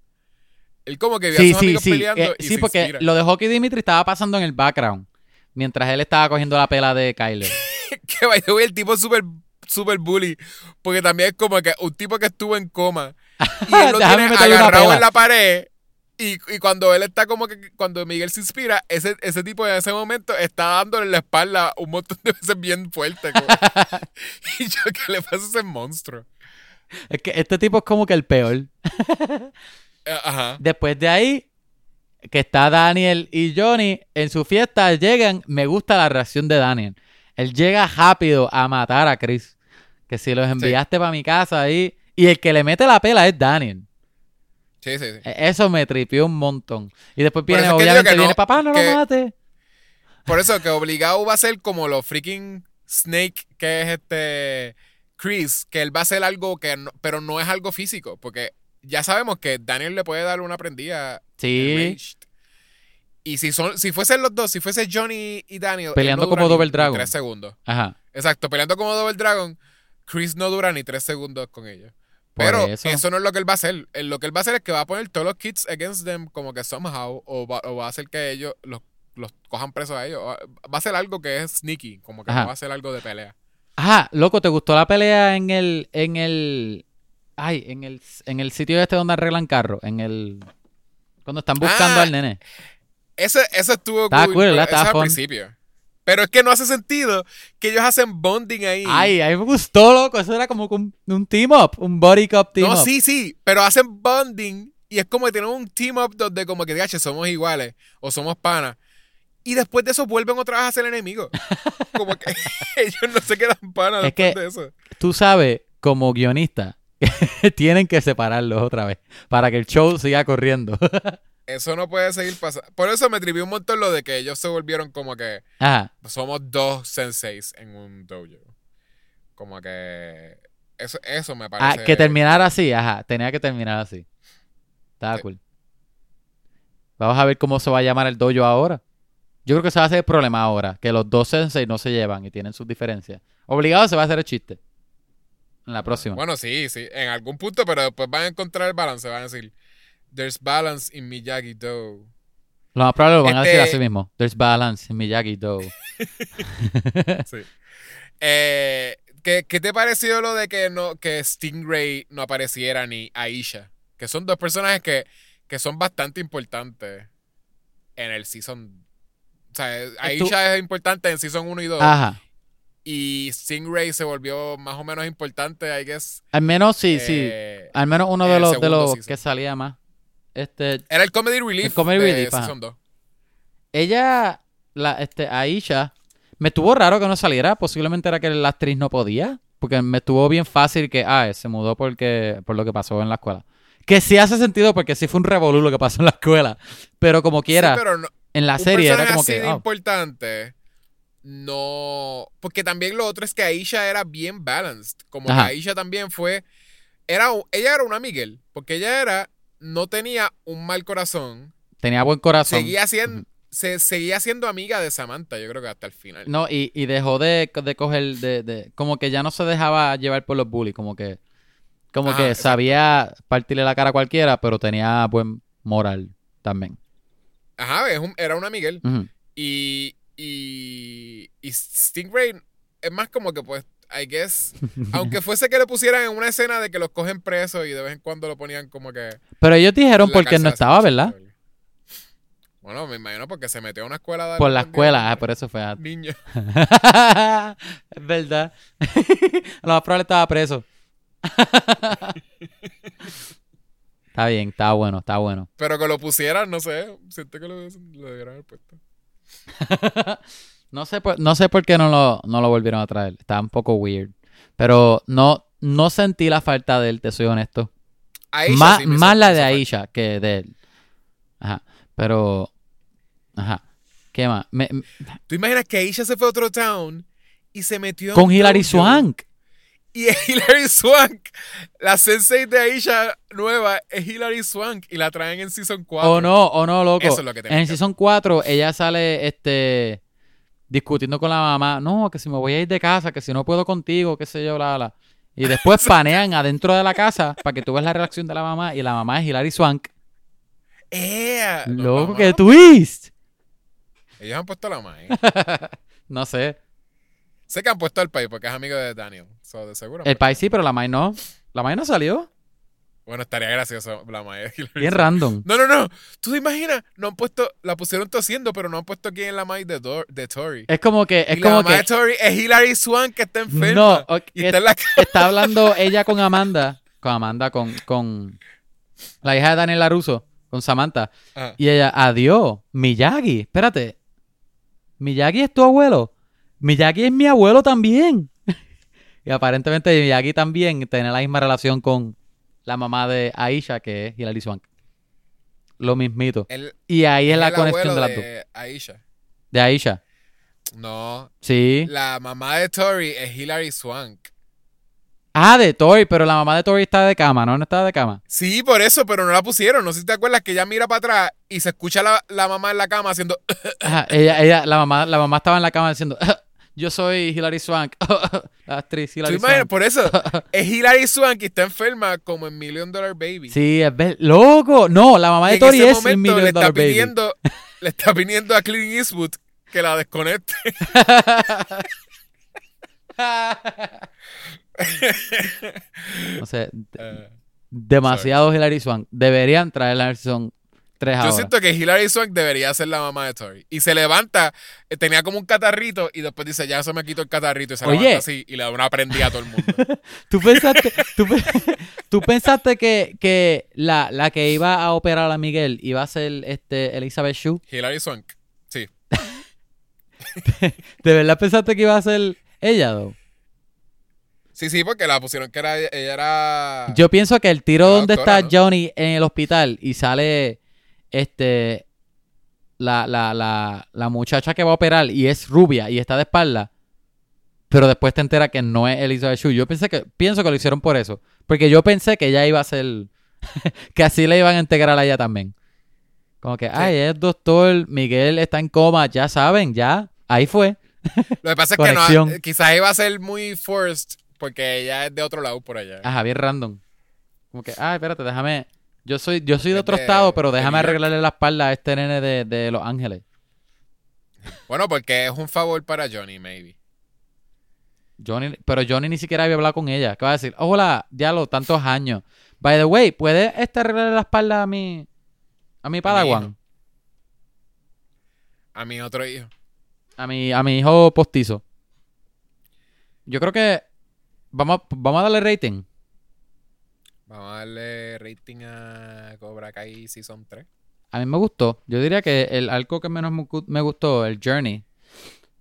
Él como que vio a sus sí, amigos sí. peleando Eh, y sí, se porque inspira. lo de Hockey Dimitri estaba pasando en el background. Mientras él estaba cogiendo la pela de Kyler. que by the way, el tipo súper super bully. Porque también es como que un tipo que estuvo en coma. Y él lo tiene agarrado en la pared. Y, y cuando él está como que, cuando Miguel se inspira, ese, ese tipo en ese momento está dándole en la espalda un montón de veces bien fuerte. como- y yo, ¿qué le pasa a ese monstruo? es que este tipo es como que el peor. Eh, Ajá. Después de ahí, que está Daniel y Johnny en su fiesta, llegan. Me gusta la reacción de Daniel. Él llega rápido a matar a Chris. Que si los enviaste para mi casa ahí. Y el que le mete la pela es Daniel. Sí, sí, sí. E- Eso me tripió un montón. Y después viene, obviamente, que no, viene papá, no que- lo mate. Por eso que obligado va a ser como los freaking Snake, que es este Chris, que él va a hacer algo que no- pero no es algo físico, porque ya sabemos que Daniel le puede dar una prendida Sí. Y si son, si fuesen los dos, si fuese Johnny y Daniel, Peleando no como Double ni Dragon. tres segundos. Ajá. Exacto, peleando como Double Dragon, Chris no dura ni tres segundos con ellos. Pero eso. eso. no es lo que él va a hacer. Él- Lo que él va a hacer es que va a poner todos los kids against them como que somehow o va, o va a hacer que ellos los, los cojan presos a ellos. Va a ser algo que es sneaky, como que Ajá. no va a ser algo de pelea. Ajá, loco, ¿te gustó la pelea en el, en el, ay, en el, en el sitio este donde arreglan carro? En el, cuando están buscando Ah, al nene. Ese, ese estuvo cool, pero ¿verdad? Eso Estaba es al principio. Pero es que no hace sentido que ellos hacen bonding ahí. Ay, a mí me gustó, loco. Eso era como un, un team up, un body cup team no, up. sí, sí, pero hacen bonding y es como que tienen un team up donde como que, gache, somos iguales o somos panas. Y después de eso vuelven otra vez a ser enemigos. Como que ellos no se quedan panas Es después que- de eso. Tú sabes, como guionista, tienen que separarlos otra vez para que el show siga corriendo. Eso no puede seguir pasando. Por eso me trivió un montón lo de que ellos se volvieron como que Ajá. somos dos senseis en un dojo. Como que eso, eso me Ah, parece. que terminara así, ajá. Tenía que terminar así. Estaba Sí. cool. Vamos a ver cómo se va a llamar el dojo ahora. Yo creo que se va a hacer el problema ahora, que los dos sensei no se llevan y tienen sus diferencias. Obligado se va a hacer el chiste. En la próxima. Bueno, sí, sí, en algún punto, pero después van a encontrar el balance. Van a decir, there's balance in Miyagi Do. Lo más probable lo van a decir este- así mismo. There's balance in Miyagi Do. Sí. Eh, ¿qué, qué te pareció lo de que no que Stingray no apareciera ni Aisha? Que son dos personajes que, que son bastante importantes en el season. O sea, Aisha es importante en season 1 y 2. Ajá. Y Stingray se volvió más o menos importante, I guess. Al menos sí, sí. eh, Al menos uno de los, de los season. que salía más. Este, Era el comedy relief El comedy de relief, season 2. ella, la, este, Aisha, me estuvo raro que no saliera. Posiblemente era que la actriz no podía. Porque me estuvo bien fácil que, ah, se mudó porque, por lo que pasó en la escuela. Que sí hace sentido porque sí fue un revolú lo que pasó en la escuela. Pero como quiera, Sí, pero no, en la serie era como así que, de oh, importante no porque también lo otro es que Aisha era bien balanced como que. Aisha también fue era ella era una Miguel porque ella era no tenía un mal corazón. Tenía buen corazón. seguía siendo se seguía siendo amiga de Samantha yo creo que hasta el final. No, y, y dejó de, de coger, de, de- como que ya no se dejaba llevar por los bullies, como que, como Ajá, que sabía partirle la cara a cualquiera, pero tenía buen moral también. ajá es un- era una Miguel. Y y y Stingray es más como que pues I guess aunque fuese que le pusieran en una escena de que los cogen presos y de vez en cuando lo ponían como que Pero ellos dijeron porque no estaba, ¿verdad? Bueno, me imagino porque se metió a una escuela de Por la escuela, ah, por eso fue. ah. niño. es verdad. Lo más probable estaba preso. está bien, está bueno, está bueno. Pero que lo pusieran, no sé. Siento que lo, lo debieran haber puesto. No sé, por, no sé por qué no lo, no lo volvieron a traer. Está un poco weird. Pero no, no sentí la falta de él, te soy honesto. Aisha más sí más la de Aisha que de él. Ajá. Pero. Ajá. ¿Qué más? Me- me- falta. ¿Tú imaginas que Aisha se fue a otro town y se metió en con Hilary? Swank. Y es Hilary Swank. La sensei de Aisha nueva es Hilary Swank y la traen en Season 4. O no, o no, loco. Eso es lo que tenía en Season 4, ella sale este discutiendo con la mamá. No, que si me voy a ir de casa, que si no puedo contigo, qué sé yo, la, la. Y después panean adentro de la casa para que tú veas la reacción de la mamá. Y la mamá es Hilary Swank. No, Loco, que twist. Ellos han puesto la maíz. No sé. sé que han puesto al país porque es amigo de Daniel. So, de seguro. El país sí, pero la May no. La May no salió. Bueno, estaría gracioso la Hilary Bien random. No, no, no. ¿Tú te imaginas? No han puesto, la pusieron tosiendo, pero no han puesto quién es la maíz de, Dor- de Tori. Es como que, es y la como mamá que. de es Hilary Swank que está enferma. No, ok, y está en la está hablando ella con Amanda. Con Amanda, con, con la hija de Daniel Laruso, con Samantha. Ah. Y ella, adiós, Miyagi, espérate. Miyagi es tu abuelo. Miyagi es mi abuelo también. y aparentemente Miyagi también tiene la misma relación con la mamá de Aisha, que es Hilary Swank. Lo mismito. Y ahí es la conexión de las dos. de Aisha. De Aisha. No, Sí. la mamá de Tori es Hilary Swank. Ah, de Tori, pero la mamá de Tori está de cama, ¿no? No está de cama. Sí, por eso, pero no la pusieron. No sé si te acuerdas que ella mira para atrás y se escucha la, la mamá en la cama haciendo. Ajá, ella, ella, la mamá, la mamá estaba en la cama diciendo, yo soy Hilary Swank, la actriz ¿Tú Hilary imaginas? Swank. Por eso, es Hilary Swank y está enferma como en Million Dollar Baby. Sí, es ver, loco. No, la mamá de en Tori es un momento le Million está Dollar Baby. pidiendo, le está pidiendo a Clint Eastwood que la desconecte. no sé, Eh, demasiado Hilary Swank. Deberían en el season tres Yo ahora. siento que Hilary Swank debería ser la mamá de Tori. Y se levanta, eh, tenía como un catarrito y después dice, ya se me quitó el catarrito y se Oye. levanta así y le da una prendida a todo el mundo. ¿Tú pensaste, tú, pe- tú pensaste que, que la, la que iba a operar a Miguel iba a ser este, Elizabeth Shue? Hilary Swank. Sí. ¿De verdad pensaste que iba a ser ella, though? Sí, sí, porque la pusieron que era, ella era... Yo pienso que el tiro donde doctora, está Johnny en el hospital y sale este la, la, la, la muchacha que va a operar y es rubia y está de espalda, pero después te entera que no es Elizabeth Shue. Yo pensé que, pienso que lo hicieron por eso. Porque yo pensé que ella iba a ser. que así le iban a integrar a ella también. Como que, ay, es doctor, Miguel está en coma, ya saben, ya. Ahí fue. Lo que pasa es Conexión. que no, quizás iba a ser muy forced porque ella es de otro lado por allá. Ajá, bien random. Como que, ay, espérate, déjame. Yo soy, yo soy de otro estado, pero déjame arreglarle la espalda a este nene de, de Los Ángeles. Bueno, porque es un favor para Johnny, maybe. Johnny, pero Johnny ni siquiera había hablado con ella. ¿Qué va a decir? Hola, ya lo tantos años. By the way, ¿puede este arreglarle la espalda a mi a mi Padawan? A mi otro hijo. A mi, a mi hijo postizo. Yo creo que vamos, vamos a darle rating. Vamos a darle rating a Cobra Kai Season 3. A mí me gustó. Yo diría que el algo que menos me gu- me gustó, el Journey.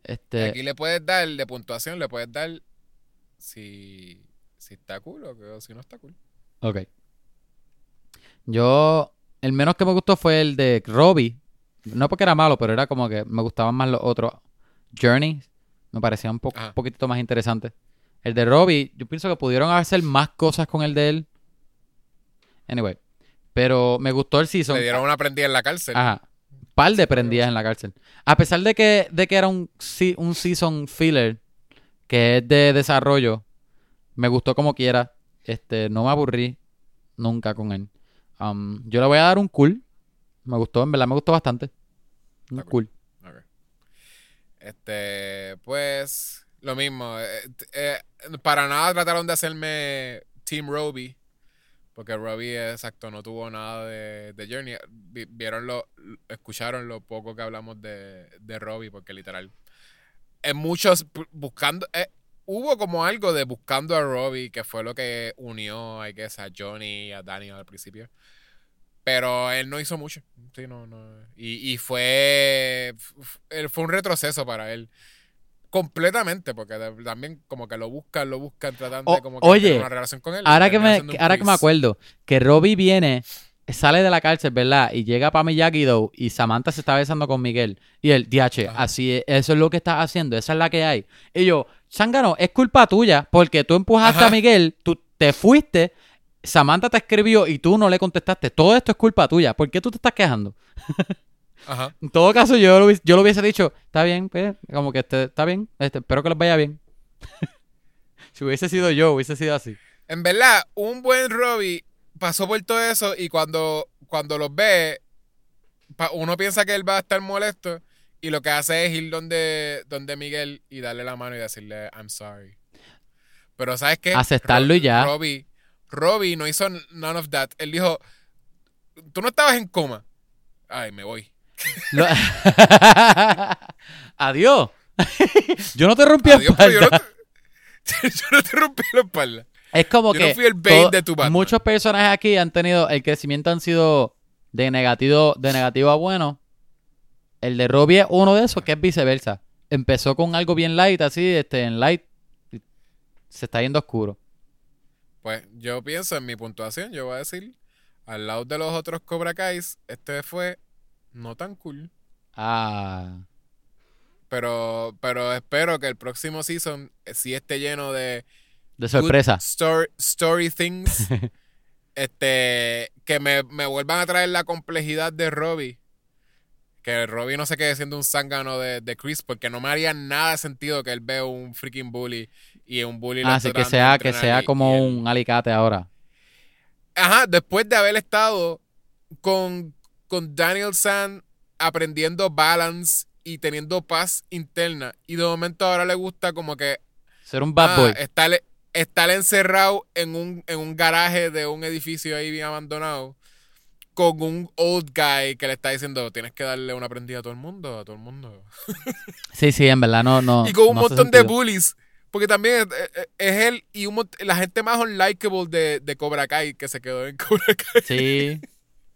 Este, Aquí le puedes dar, de puntuación, le puedes dar si, si está cool o, si no está cool. Ok. Yo, el menos que me gustó fue el de Robbie. No porque era malo, pero era como que me gustaban más los otros. Journey, me parecía un poco, Ajá. poquitito más interesante. El de Robbie, yo pienso que pudieron hacer más cosas con el de él. Anyway, pero me gustó el season. Le dieron una prendida en la cárcel. Ajá. Par de prendidas en la cárcel. A pesar de que, de que era un, un season filler, que es de desarrollo, me gustó como quiera. Este, no me aburrí nunca con él. Um, yo le voy a dar un cool. Me gustó, en verdad me gustó bastante. Un cool. Ok. Este, pues, lo mismo. eh, eh, para nada trataron de hacerme Team Robbie. Porque Robbie, exacto, no tuvo nada de, de Journey. Vi- Vieron lo, escucharon lo poco que hablamos de, de Robbie, porque literal. En muchos, bu- buscando, eh, hubo como algo de buscando a Robbie, que fue lo que unió, I guess, a Johnny y a Daniel al principio. Pero él no hizo mucho. Sí, no, no. Y, y fue. fue un retroceso para él. Completamente, porque también como que lo buscan, lo buscan tratando O- de como que oye, tener una relación con él. Ahora que, me, ahora que me acuerdo, que Robbie viene, sale de la cárcel, ¿verdad? Y llega para Miyagi-Do y Samantha se está besando con Miguel. Y él, DH, así es, eso es lo que estás haciendo, esa es la que hay. Y yo, Sangano, es culpa tuya, porque tú empujaste Ajá. a Miguel, tú te fuiste, Samantha te escribió y tú no le contestaste. Todo esto es culpa tuya. ¿Por qué tú te estás quejando? Ajá. En todo caso, yo lo, yo lo hubiese dicho, está bien, pues, como que este, está bien, este, espero que les vaya bien. si hubiese sido yo, hubiese sido así. En verdad, un buen Robbie pasó por todo eso y cuando, cuando los ve, uno piensa que él va a estar molesto y lo que hace es ir donde, donde Miguel y darle la mano y decirle, I'm sorry. Pero ¿sabes qué? Aceptarlo y ya. Robbie, Robbie no hizo none of that. Él dijo, tú no estabas en coma. Ay, me voy. Lo- Adiós. yo no te rompí la Adiós, yo no espalda. te, yo no te rompí la espalda. Es como Yo que no fui el Bane todo- de tu Batman. muchos personajes aquí han tenido el crecimiento han sido de negativo de negativo a bueno. El de Robbie es uno de esos que es viceversa. Empezó con algo bien light así, este en light se está yendo oscuro. Pues yo pienso en mi puntuación, yo voy a decir, al lado de los otros Cobra Kais, este fue no tan cool. Ah, Pero, pero espero que el próximo season eh, sí esté lleno de de sorpresa. story, story things. este, que me, me vuelvan a traer la complejidad de Robbie. Que Robbie no se quede siendo un zángano de, de Chris, porque no me haría nada sentido que él vea un freaking bully y un bully lo Así Ah, que sea que sea y- como y un alicate ahora. Ajá, después de haber estado con, con Daniel San aprendiendo balance y teniendo paz interna. Y de momento ahora le gusta como que Ser un bad ah, boy. estar, estar encerrado en un, en un garaje de un edificio ahí bien abandonado. con un old guy que le está diciendo tienes que darle una prendida a todo el mundo, a todo el mundo. Sí, sí, en verdad no. no y con un no montón de bullies. Porque también es, es- él y un la gente más unlikable de, de Cobra Kai que se quedó en Cobra Kai. Sí,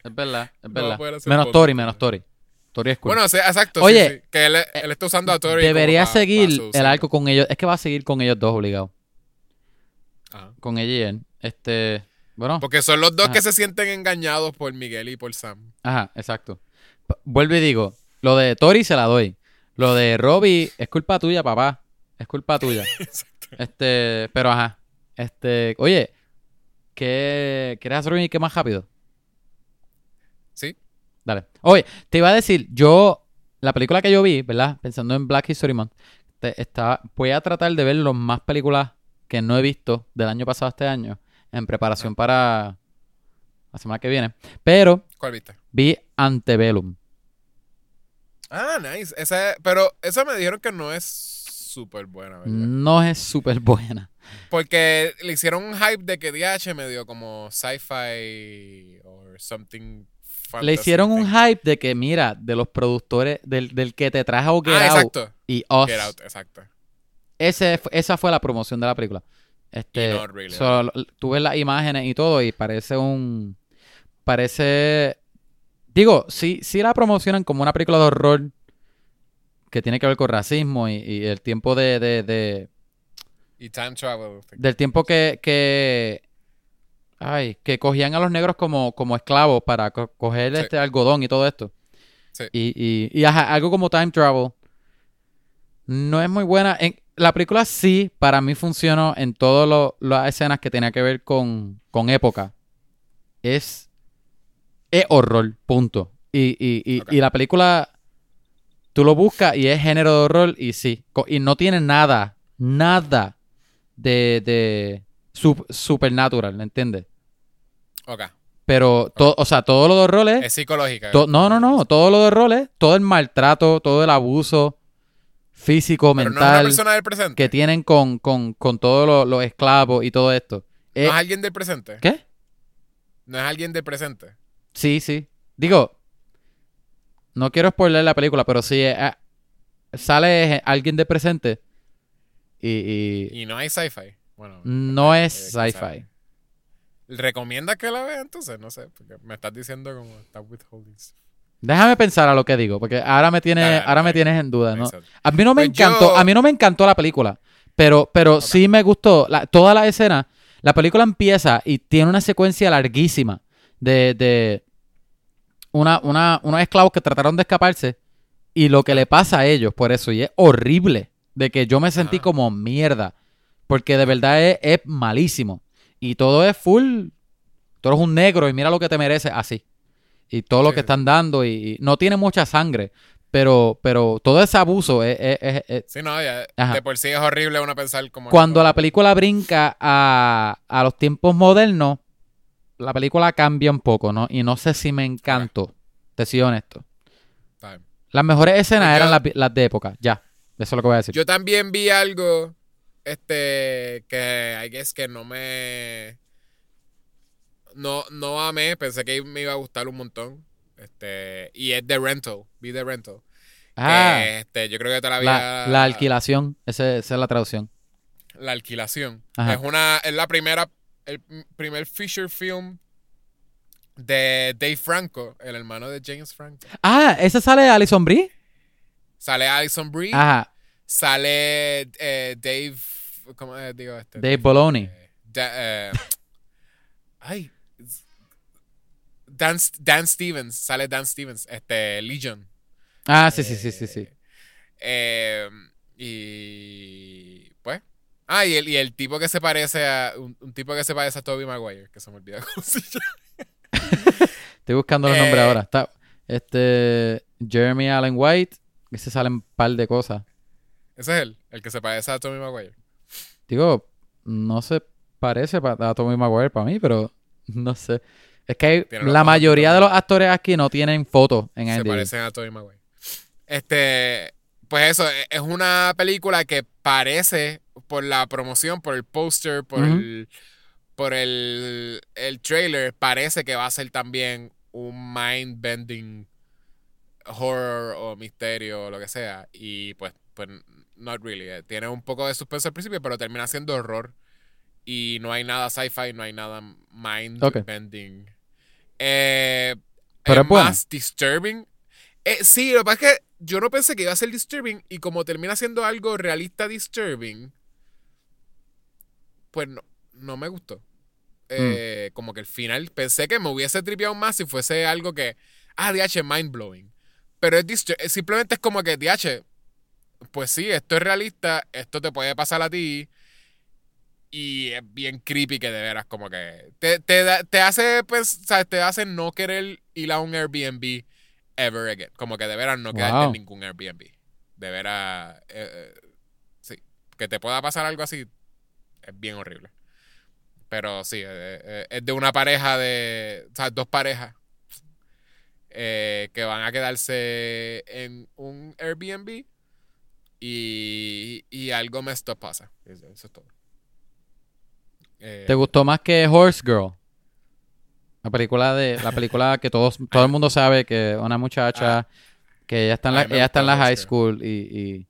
es verdad, es verdad. menos Tori, ¿no? menos Tori. Tori es cool. Bueno, sí, exacto. Oye, sí, que él, él está usando a Tori. Debería seguir el arco con ellos. Es que va a seguir con ellos dos obligado. Ajá. Con ella y él. Este. Bueno. Porque son los dos Ajá. que se sienten engañados por Miguel y por Sam. Ajá, exacto. P- Vuelvo y digo, lo de Tori se la doy. Lo de Robbie es culpa tuya, papá. Es culpa tuya. Este, pero ajá. Este, oye, ¿qué quieres hacer un qué más rápido? Sí. Dale. Oye, te iba a decir, yo la película que yo vi, ¿verdad? Pensando en Black History Month, te- estaba, voy a tratar de ver las más películas que no he visto del año pasado a este año en preparación para la semana que viene. Pero ¿Cuál viste? vi Antebellum. Ah, nice. Esa, pero esa me dijeron que no es súper buena, ¿verdad? No es súper buena. Porque le hicieron un hype de que DH medio como sci-fi or something fantasy Le hicieron un hype de que, mira, de los productores, del, del que te trajo Get Ah, Out exacto. y Us. Get Out, exacto. Ese, esa fue la promoción de la película. Este, Y not really, so, tú ves las imágenes y todo y parece un... Parece... Digo, sí, sí la promocionan como una película de horror que tiene que ver con racismo y, y el tiempo de, de, de- Y time travel. del tiempo que, que ay, que cogían a los negros como, como esclavos para co- coger Sí. este algodón y todo esto. Sí. Y, y, y ajá, algo como time travel no es muy buena. En, la película sí, para mí funcionó en todas las escenas que tenía que ver con, con época. Es, es horror, punto. Y, y, y, la película, tú lo buscas y es género de horror y sí. Y no tiene nada, nada de, de sup- supernatural, ¿entiendes? Ok. Pero, to- o sea, todo lo de horror es... Psicológica. to- no, no, no. Todo lo de horror es todo el maltrato, todo el abuso físico, Pero no es una mental persona del presente. que tienen con, con, con todos los, los esclavos y todo esto. No Eh, es alguien del presente. ¿Qué? No es alguien del presente. Sí, sí. Digo, no quiero spoiler la película, pero sí eh, ah, sale alguien de presente y, y Y no hay sci-fi. Bueno. no eh, es quién sci-fi. ¿Recomiendas que la vea entonces? No sé, porque me estás diciendo como está withholding. stuff. Déjame pensar a lo que digo, porque ahora me tienes, ahora me tienes en duda, ¿no? A mí no me Pues encantó, yo- a mí no me encantó la película, pero, pero sí me gustó la, toda la escena. La película empieza y tiene una secuencia larguísima de, de una, una, unos esclavos que trataron de escaparse y lo que le pasa a ellos por eso. Y es horrible de que yo me sentí como mierda, porque de verdad es, es malísimo. Y todo es full, tú eres un negro y mira lo que te mereces así. Y todo lo que están dando y, y no tiene mucha sangre, pero, pero todo ese abuso es, es- es- es- Sí, no, ya, de por sí es horrible uno pensar como... cuando la película brinca a, a los tiempos modernos, la película cambia un poco, ¿no? Y no sé si me encantó, te soy honesto. Bien. Las mejores escenas Pues yo- eran las, las de época, ya. Eso es lo que voy a decir. Yo también vi algo, este, que I guess que no me... No, no amé, pensé que me iba a gustar un montón. Este, y es The Rental, vi The Rental. ah, Que, este, yo creo que te la había... la, la alquilación, ese- esa es la traducción. La alquilación. Ajá. Es una, es la primera, el primer feature film de Dave Franco, el hermano de James Franco. Ah, ¿ese sale Alison Brie? Sale Alison Brie, Ajá, sale eh, Dave, ¿cómo eh, digo este? Dave Bologna. Eh, Da- eh, ay, Dan, Dan Stevens, sale Dan Stevens, este, Legion. Ah, sí, sí, sí, sí, sí. Eh, y pues. Ah, y el, y el tipo que se parece a. Un, un tipo que se parece a Toby Maguire, que se me olvida cómo se llama. Estoy buscando los Eh, nombres ahora. Está, este, Jeremy Allen White, ese salen un par de cosas. Ese es él, el que se parece a Toby Maguire. Digo, no se parece pa- a Tommy Maguire para mí, pero no sé. Es que la mayoría de los actores aquí no tienen fotos en Se IMDb. parecen a Toby Maguire. Este. Pues eso, e- es una película que parece, por la promoción, por el póster, por el. Por el, el trailer, parece que va a ser también un mind-bending horror o misterio o lo que sea. Y pues, pues not really. eh. Tiene un poco de suspenso al principio, pero termina siendo horror. Y no hay nada sci-fi, no hay nada mind-bending. Eh, Pero es buena. más disturbing. Eh, sí, lo que pasa es que yo no pensé que iba a ser disturbing y como termina siendo algo realista disturbing, pues no, no me gustó. Eh, Como que el final, pensé que me hubiese tripeado más si fuese algo que, ah, DH, mind blowing. Pero es simplemente es como que, DH, pues sí, esto es realista, esto te puede pasar a ti. Y es bien creepy que de veras, como que te, te, da- te hace sea, te hace no querer ir a un Airbnb ever again. Como que de veras no quedarte en ningún Airbnb. De veras, eh, eh, sí. Que te pueda pasar algo así es bien horrible. Pero sí, eh, es de una pareja de. O sea, dos parejas que van a quedarse en un Airbnb y, y algo messed up pasa. Eso, eso es todo. Eh, ¿Te gustó más que Horse Girl? La película de la película que todos todo el mundo sabe que una muchacha que ella está en la, ella está en la high school y,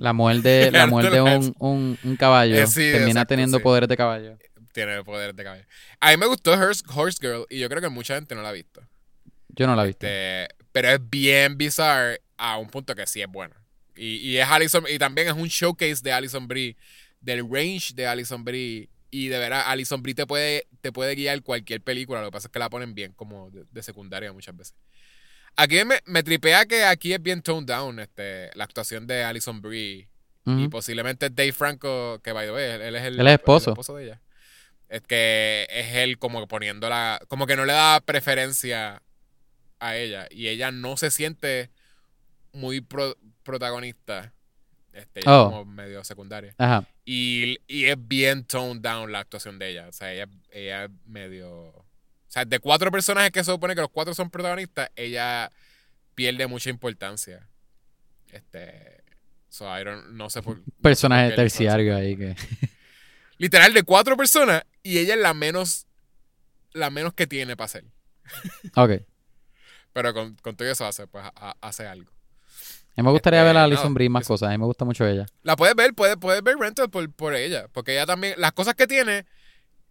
la muerde la un, un, un caballo Eh, sí, termina exacto, teniendo sí. poderes de caballo. Tiene poder de caballo. A mí me gustó Horse, Horse Girl y yo creo que mucha gente no la ha visto. Yo no la he visto. Este, pero es bien bizarre a un punto que sí es buena. Y, y es Alison, y también es un showcase de Alison Brie, del range de Alison Brie. Y de veras, Alison Brie te puede, te puede guiar cualquier película. Lo que pasa es que la ponen bien, como de, de secundaria muchas veces. Aquí me, me tripea que aquí es bien toned down este, la actuación de Alison Brie. Y posiblemente Dave Franco, que by the way, él, él es el, Él es esposo. de ella. Es que es él como poniéndola, como que no le da preferencia a ella. Y ella no se siente muy pro- protagonista. Este, ella Oh. como medio secundaria. Ajá. Y, y es bien toned down la actuación de ella. O sea, ella, ella es medio. O sea, de cuatro personajes que se supone que los cuatro son protagonistas, ella pierde mucha importancia. Este. So, I don't- no sé por. Personaje terciario ahí que Literal, de cuatro personas, y ella es la menos. La menos que tiene para hacer. Ok. Pero con, con todo eso hace, pues, a- hace algo. A mí me gustaría Este, ver a no, Alison Brie más eso- cosas. A mí me gusta mucho ella. La puedes ver, puedes, puedes ver Rental por, por ella. Porque ella también, las cosas que tiene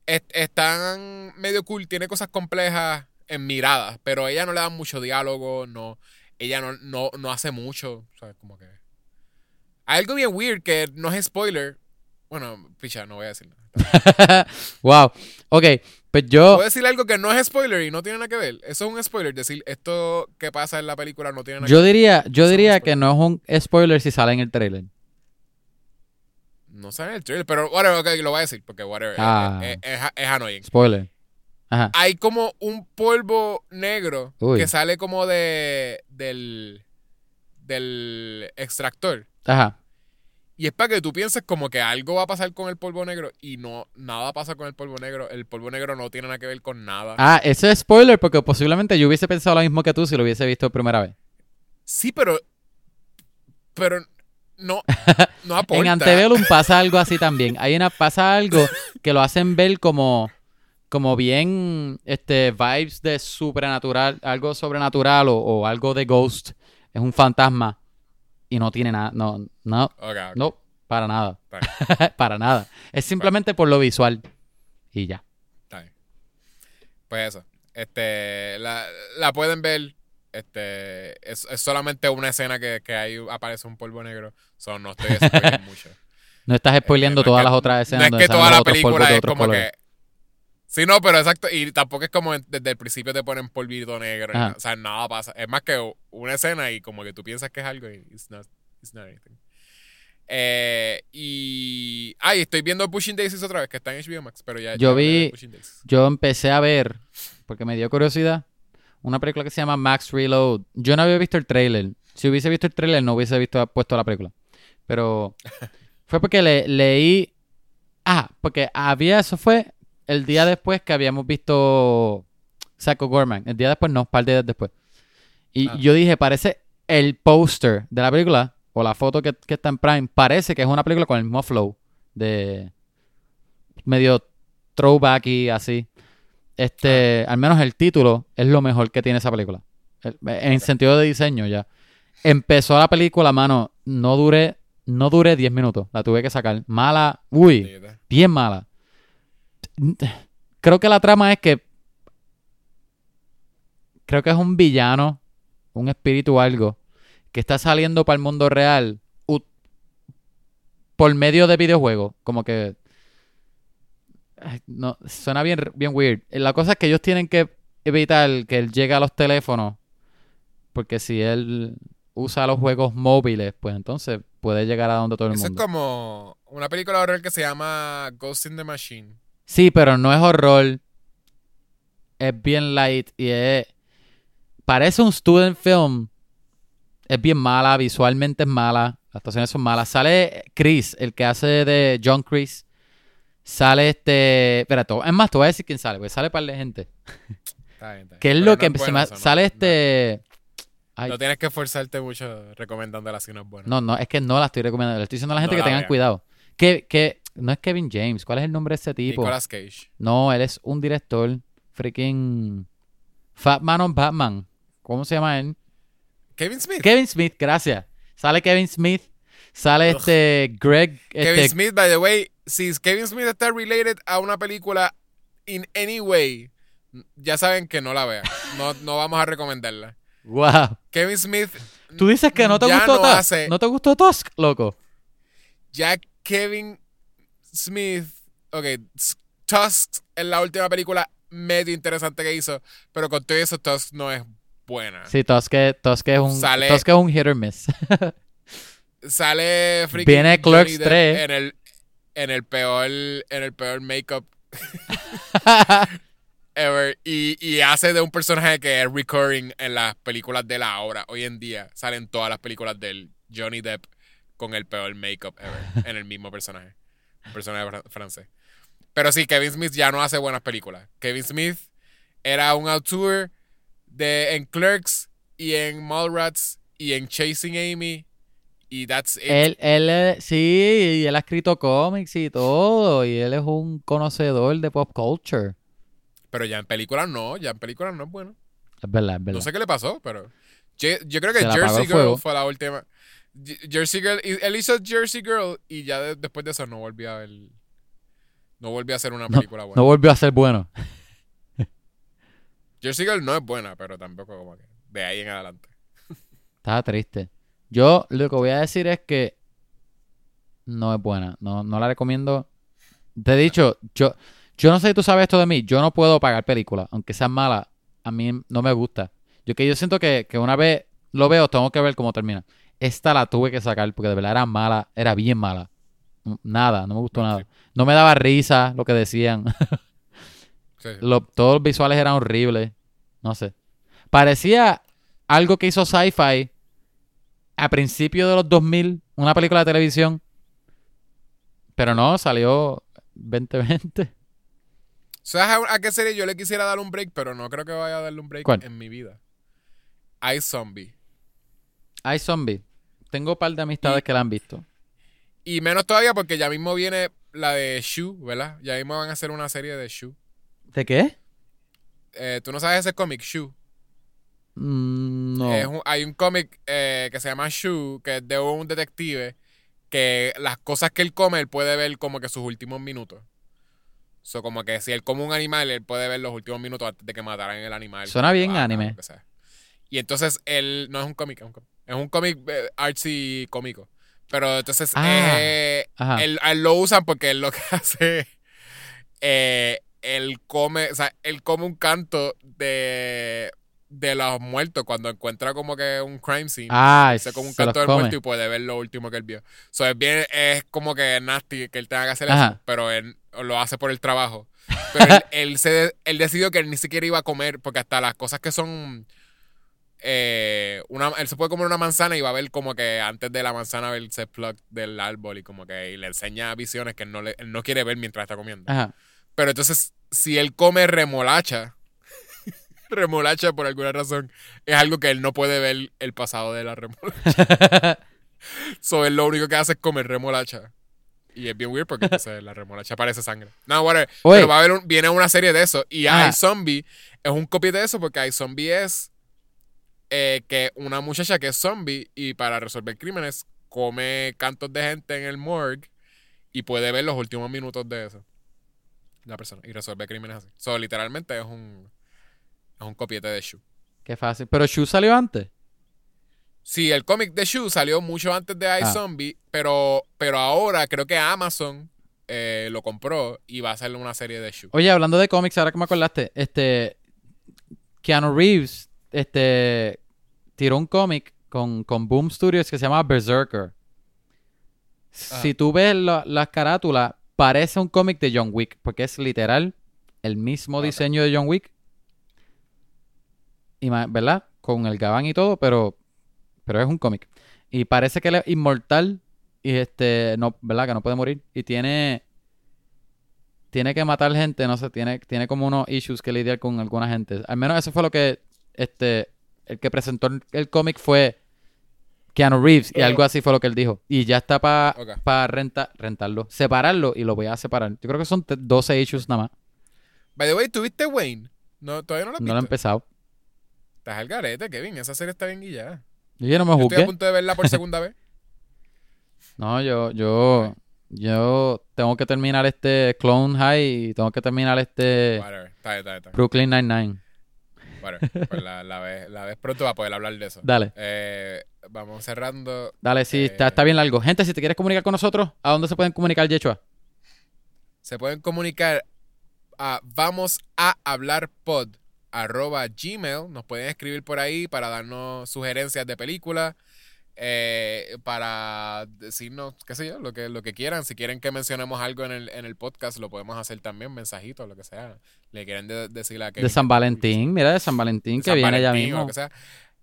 est- están medio cool, tiene cosas complejas en miradas, pero ella no le da mucho diálogo, no, ella no, no, no hace mucho, ¿sabes? Como que... Hay algo bien weird que no es spoiler. Bueno, picha, no voy a decir nada. wow. Ok. Pues yo. Puedo decir algo que no es spoiler y no tiene nada que ver. Eso es un spoiler, decir esto que pasa en la película no tiene nada Yo que ver. diría, yo es un diría que no es un spoiler si sale en el trailer. No sale en el trailer, pero whatever, ok, lo voy a decir, porque whatever, es- Ah. es, es, es annoying. Spoiler. Ajá. hay como un polvo negro Uy. que sale como de del del extractor Ajá. Y es para que tú pienses como que algo va a pasar con el polvo negro y no nada pasa con el polvo negro el polvo negro no tiene nada que ver con nada Ah, eso es spoiler porque posiblemente yo hubiese pensado lo mismo que tú si lo hubiese visto primera vez. sí pero pero no no aporta En Antebellum pasa algo así también. Hay una pasa algo que lo hacen ver como como bien este vibes de supernatural, algo sobrenatural o, o algo de ghost. Es un fantasma y no tiene nada, no, no, no, para nada. para nada. Es simplemente por lo visual y ya. está bien. pues eso este la, la pueden ver este es, es solamente una escena que, que ahí aparece un polvo negro so no estoy spoiling mucho No estás spoileando Este, no es todas que- las otras escenas No es que toda la película es como colores. que. Sí, no, pero exacto. Y tampoco es como desde el principio te ponen polvito negro. Ajá. O sea, nada pasa. Es más que una escena y como que tú piensas que es algo y it's not, it's not anything. Eh, y. Ay, estoy viendo Pushing Daisies otra vez, que está en HBO Max, pero ya. Yo ya vi-. Yo empecé a ver, porque me dio curiosidad, una película que se llama Max Reload. Yo no había visto el trailer. Si hubiese visto el trailer, no hubiese visto puesto la película. Pero fue porque le, leí. Ah, porque había. Eso fue el día después que habíamos visto Psycho Gorman. El día después, no, un par de días después. Y Ah. yo dije, parece el póster de la película, o la foto que, que está en Prime, parece que es una película con el mismo flow. De medio throwback y así. este, al menos el título es lo mejor que tiene esa película. El- en sentido de diseño ya. Empezó la película, mano, no duré, no duré 10 minutos. La tuve que sacar. Mala, uy, bien mala. Creo que la trama es que. Creo que es un villano, un espíritu o algo, que está saliendo para el mundo real por medio de videojuegos. Como que. No, suena bien, bien weird. La cosa es que ellos tienen que evitar que él llegue a los teléfonos. Porque si él usa los juegos móviles, pues entonces puede llegar a donde todo el Eso es mundo. como una película de horror que se llama Ghost in the Machine. Sí, pero no es horror. Es bien light y es... Parece un student film. Es bien mala, visualmente es mala. Las actuaciones son malas. Sale Chris, el que hace de John Chris. Sale este... Espera, to- es más, te voy a decir quién sale, porque sale par de gente. Está bien, está bien. Que es Pero lo no que... se bueno me- no- sale no- este... Ay, No, tienes que esforzarte mucho recomendándola si no es buena. no, no, es que no la estoy recomendando. Le estoy diciendo a la gente No que la tengan vean. cuidado. Que, que... No es Kevin James. ¿Cuál es el nombre de ese tipo? Nicolas Cage. No, él es un director. Freaking. Fatman on Batman. ¿Cómo se llama él? Kevin Smith. Kevin Smith, gracias. Sale Kevin Smith. Sale Ugh. este Greg. Kevin Este, Smith, by the way, si Kevin Smith está related a una película in any way, ya saben que no la vean. No, no vamos a recomendarla. Wow. Kevin Smith, Tú dices que no te gustó no hace- ¿No te gustó Tusk, loco? ya Kevin Smith, ok, Tusk es la última película medio interesante que hizo, pero con todo eso Tusk no es buena. Sí, Tusk, es- Tusk es un. Sale- Tusk es un hit or miss. Sale freaking Viene Clerks Depp 3. en el en el peor en el peor makeup ever y, y hace de un personaje que es recurring en las películas de la hora. Hoy en día salen todas las películas del Johnny Depp con el peor makeup ever en el mismo personaje. Un personaje fran- francés. Pero sí, Kevin Smith ya no hace buenas películas. Kevin Smith era un auteur de en Clerks y en Mallrats y en Chasing Amy y that's it. él, él, sí, y él ha escrito cómics y todo. Y él es un conocedor de pop culture. Pero ya en películas no, ya en películas no es bueno. Es verdad, es verdad. No sé qué le pasó, pero. Yo creo que Jersey Girl fuego. fue la última. Jersey Girl, y- él hizo Jersey Girl y ya de- después de eso no volvió a ver. No volvió a hacer una película buena. No volvió a ser bueno. Jersey Girl no es buena, pero tampoco como que de ahí en adelante. Estaba triste. Yo lo que voy a decir es que no es buena. No, no la recomiendo. Te he dicho, yo, yo no sé si tú sabes esto de mí. Yo no puedo pagar películas, aunque sean malas. A mí no me gusta. Yo que yo siento que, que una vez lo veo, tengo que ver cómo termina. Esta la tuve que sacar porque de verdad era mala, era bien mala. Nada, no me gustó nada. No me daba risa lo que decían. Sí, sí. Lo- todos los visuales eran horribles. No sé. Parecía algo que hizo Sci-Fi a principios de los 2000, una película de televisión. Pero no, salió 2020. ¿Sabes a, qué serie yo le quisiera dar un break, pero no creo que vaya a darle un break ¿Cuál? en mi vida? I Zombie. Hay Zombie. Tengo un par de amistades Y- que la han visto. Y menos todavía porque ya mismo viene la de Shoe, ¿verdad? Ya mismo van a hacer una serie de Shoe. ¿De qué? Eh, ¿Tú no sabes ese cómic, Shoe? Mm, no. Un- hay un cómic eh, que se llama Shoe, que es de un detective que las cosas que él come, él puede ver como que sus últimos minutos. So, como que si él come un animal, él puede ver los últimos minutos antes de que mataran el animal. Suena bien anime. Y entonces él, no es un cómic, es un cómic. Es un cómic eh, artsy cómico. Pero entonces Ah, eh, él, lo usan porque él lo que hace, eh, él come, o sea, él come un canto de, de los muertos cuando encuentra como que un crime scene. Ah, Se come un se canto del come. muerto y puede ver lo último que él vio. So, es bien, es como que nasty que él tenga que hacer Ajá. eso, pero él lo hace por el trabajo. Pero él, él se, él decidió que él ni siquiera iba a comer, porque hasta las cosas que son eh, una, él se puede comer una manzana y va a ver como que antes de la manzana ver el plug del árbol y como que y le enseña visiones que él no, le, él no quiere ver mientras está comiendo. Ajá. Pero entonces, si él come remolacha, remolacha por alguna razón, es algo que él no puede ver el pasado de la remolacha. So, él lo único que hace es comer remolacha. Y es bien weird porque entonces la remolacha parece sangre. No, whatever. Pero va a haber un, viene una serie de eso. Y Ajá. iZombie es un copy de eso porque iZombie es eh, que una muchacha que es zombie y para resolver crímenes come cantos de gente en el morgue y puede ver los últimos minutos de eso. La persona. Y resuelve crímenes así. So, literalmente es un, es un copiete de Shu. Qué fácil. Pero Shu salió antes. Sí, el cómic de Shu salió mucho antes de iZombie, pero, pero ahora creo que Amazon eh, lo compró y va a hacer una serie de Shu. Oye, hablando de cómics, ahora que me acordaste, este. Keanu Reeves, este. Tiró un cómic con, con Boom Studios que se llama Berserker. Si tú ves la, la carátula, parece un cómic de John Wick, porque es literal el mismo diseño de John Wick. Y ¿Verdad? Con el gabán y todo, pero, pero es un cómic. Y parece que él es inmortal y este, no, ¿verdad? Que no puede morir. Y tiene, tiene que matar gente, no sé, tiene, tiene como unos issues que lidiar con alguna gente. Al menos eso fue lo que, este, el que presentó el, cómic fue Keanu Reeves y Eh. algo así fue lo que él dijo. Y ya está para Ok. renta, rentarlo, separarlo y lo voy a separar. Yo creo que son te- 12 issues nada más. By the way, ¿tuviste Wayne? No, todavía no lo has No lo he empezado. Estás al garete, Kevin. Esa serie está bien guillada. Yo ya no me Yo estoy a juzgué. punto de verla por segunda vez. No, yo, yo, yo tengo que terminar este Clone High y tengo que terminar este. Brooklyn Nine-Nine. Whatever. Pues la, la vez, la vez pronto va a poder hablar de eso. Dale, Eh, vamos cerrando. dale, sí, está, Eh. está bien largo. Gente, si te quieres comunicar con nosotros, ¿a dónde se pueden comunicar, Yechua? Se pueden comunicar a vamos a hablar pod arroba gmail. Nos pueden escribir por ahí para darnos sugerencias de películas. Eh, para decirnos, qué sé yo, lo que, lo que quieran. Si quieren que mencionemos algo en el, en el podcast, lo podemos hacer también, mensajitos, lo que sea. Le quieren de- decir a Kevin De San que- Valentín, mira, de San Valentín de que San viene ya Valentín o lo mismo. que sea.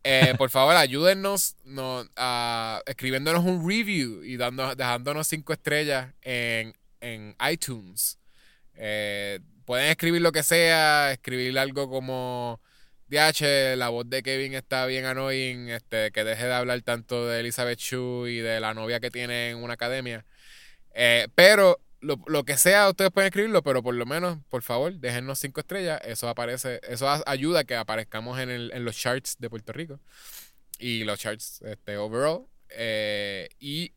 Eh, por favor, ayúdennos no, a- escribiéndonos un review y dando, dejándonos cinco estrellas en, en iTunes. Eh, pueden escribir lo que sea, escribir algo como La voz de Kevin está bien annoying, este, que deje de hablar tanto de Elizabeth Shue y de la novia que tiene en una academia. Eh, pero lo, lo que sea, ustedes pueden escribirlo, pero por lo menos, por favor, déjennos cinco estrellas. Eso aparece, eso ayuda a que aparezcamos en, el- en los charts de Puerto Rico. Y los charts este, overall. Eh, y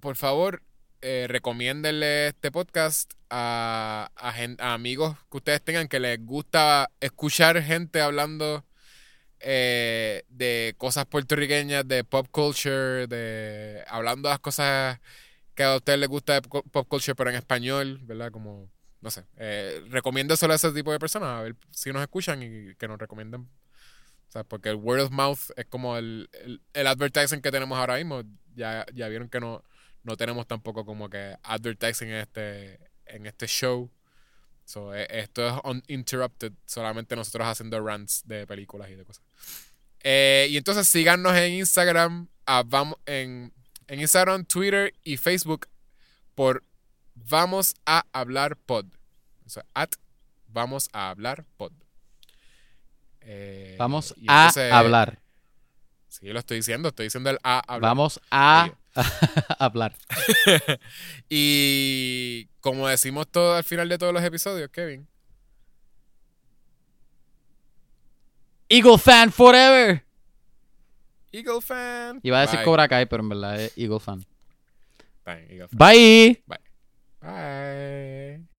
por favor, eh, recomiéndenle este podcast a, a gen- a amigos que ustedes tengan que les gusta escuchar gente hablando eh, de cosas puertorriqueñas, de pop culture, de hablando de las cosas que a ustedes les gusta de po- pop culture, pero en español, ¿verdad? Como, no sé, eh, recomiéndoselo a ese tipo de personas, a ver si nos escuchan y que nos recomienden. O sea, porque el word of mouth es como el, el, el advertising que tenemos ahora mismo. Ya, ya vieron que no, no tenemos tampoco como que advertising en este, en este show. So, eh, esto es uninterrupted, solamente nosotros haciendo rants de películas y de cosas. Eh, y entonces síganos en Instagram, ah, vamos, en, en Instagram, Twitter y Facebook por Vamos a hablar pod. O sea, at Vamos a hablar pod. Eh, Vamos y a entonces- hablar. Sí, lo estoy diciendo, estoy diciendo el a hablar. Vamos a Oye. hablar. y como decimos todo al final de todos los episodios, Kevin. Eagle fan forever. Eagle fan. Iba a decir Bye. Cobra Kai, pero en verdad es Eagle fan. Bye, Eagle fan. Bye. Bye.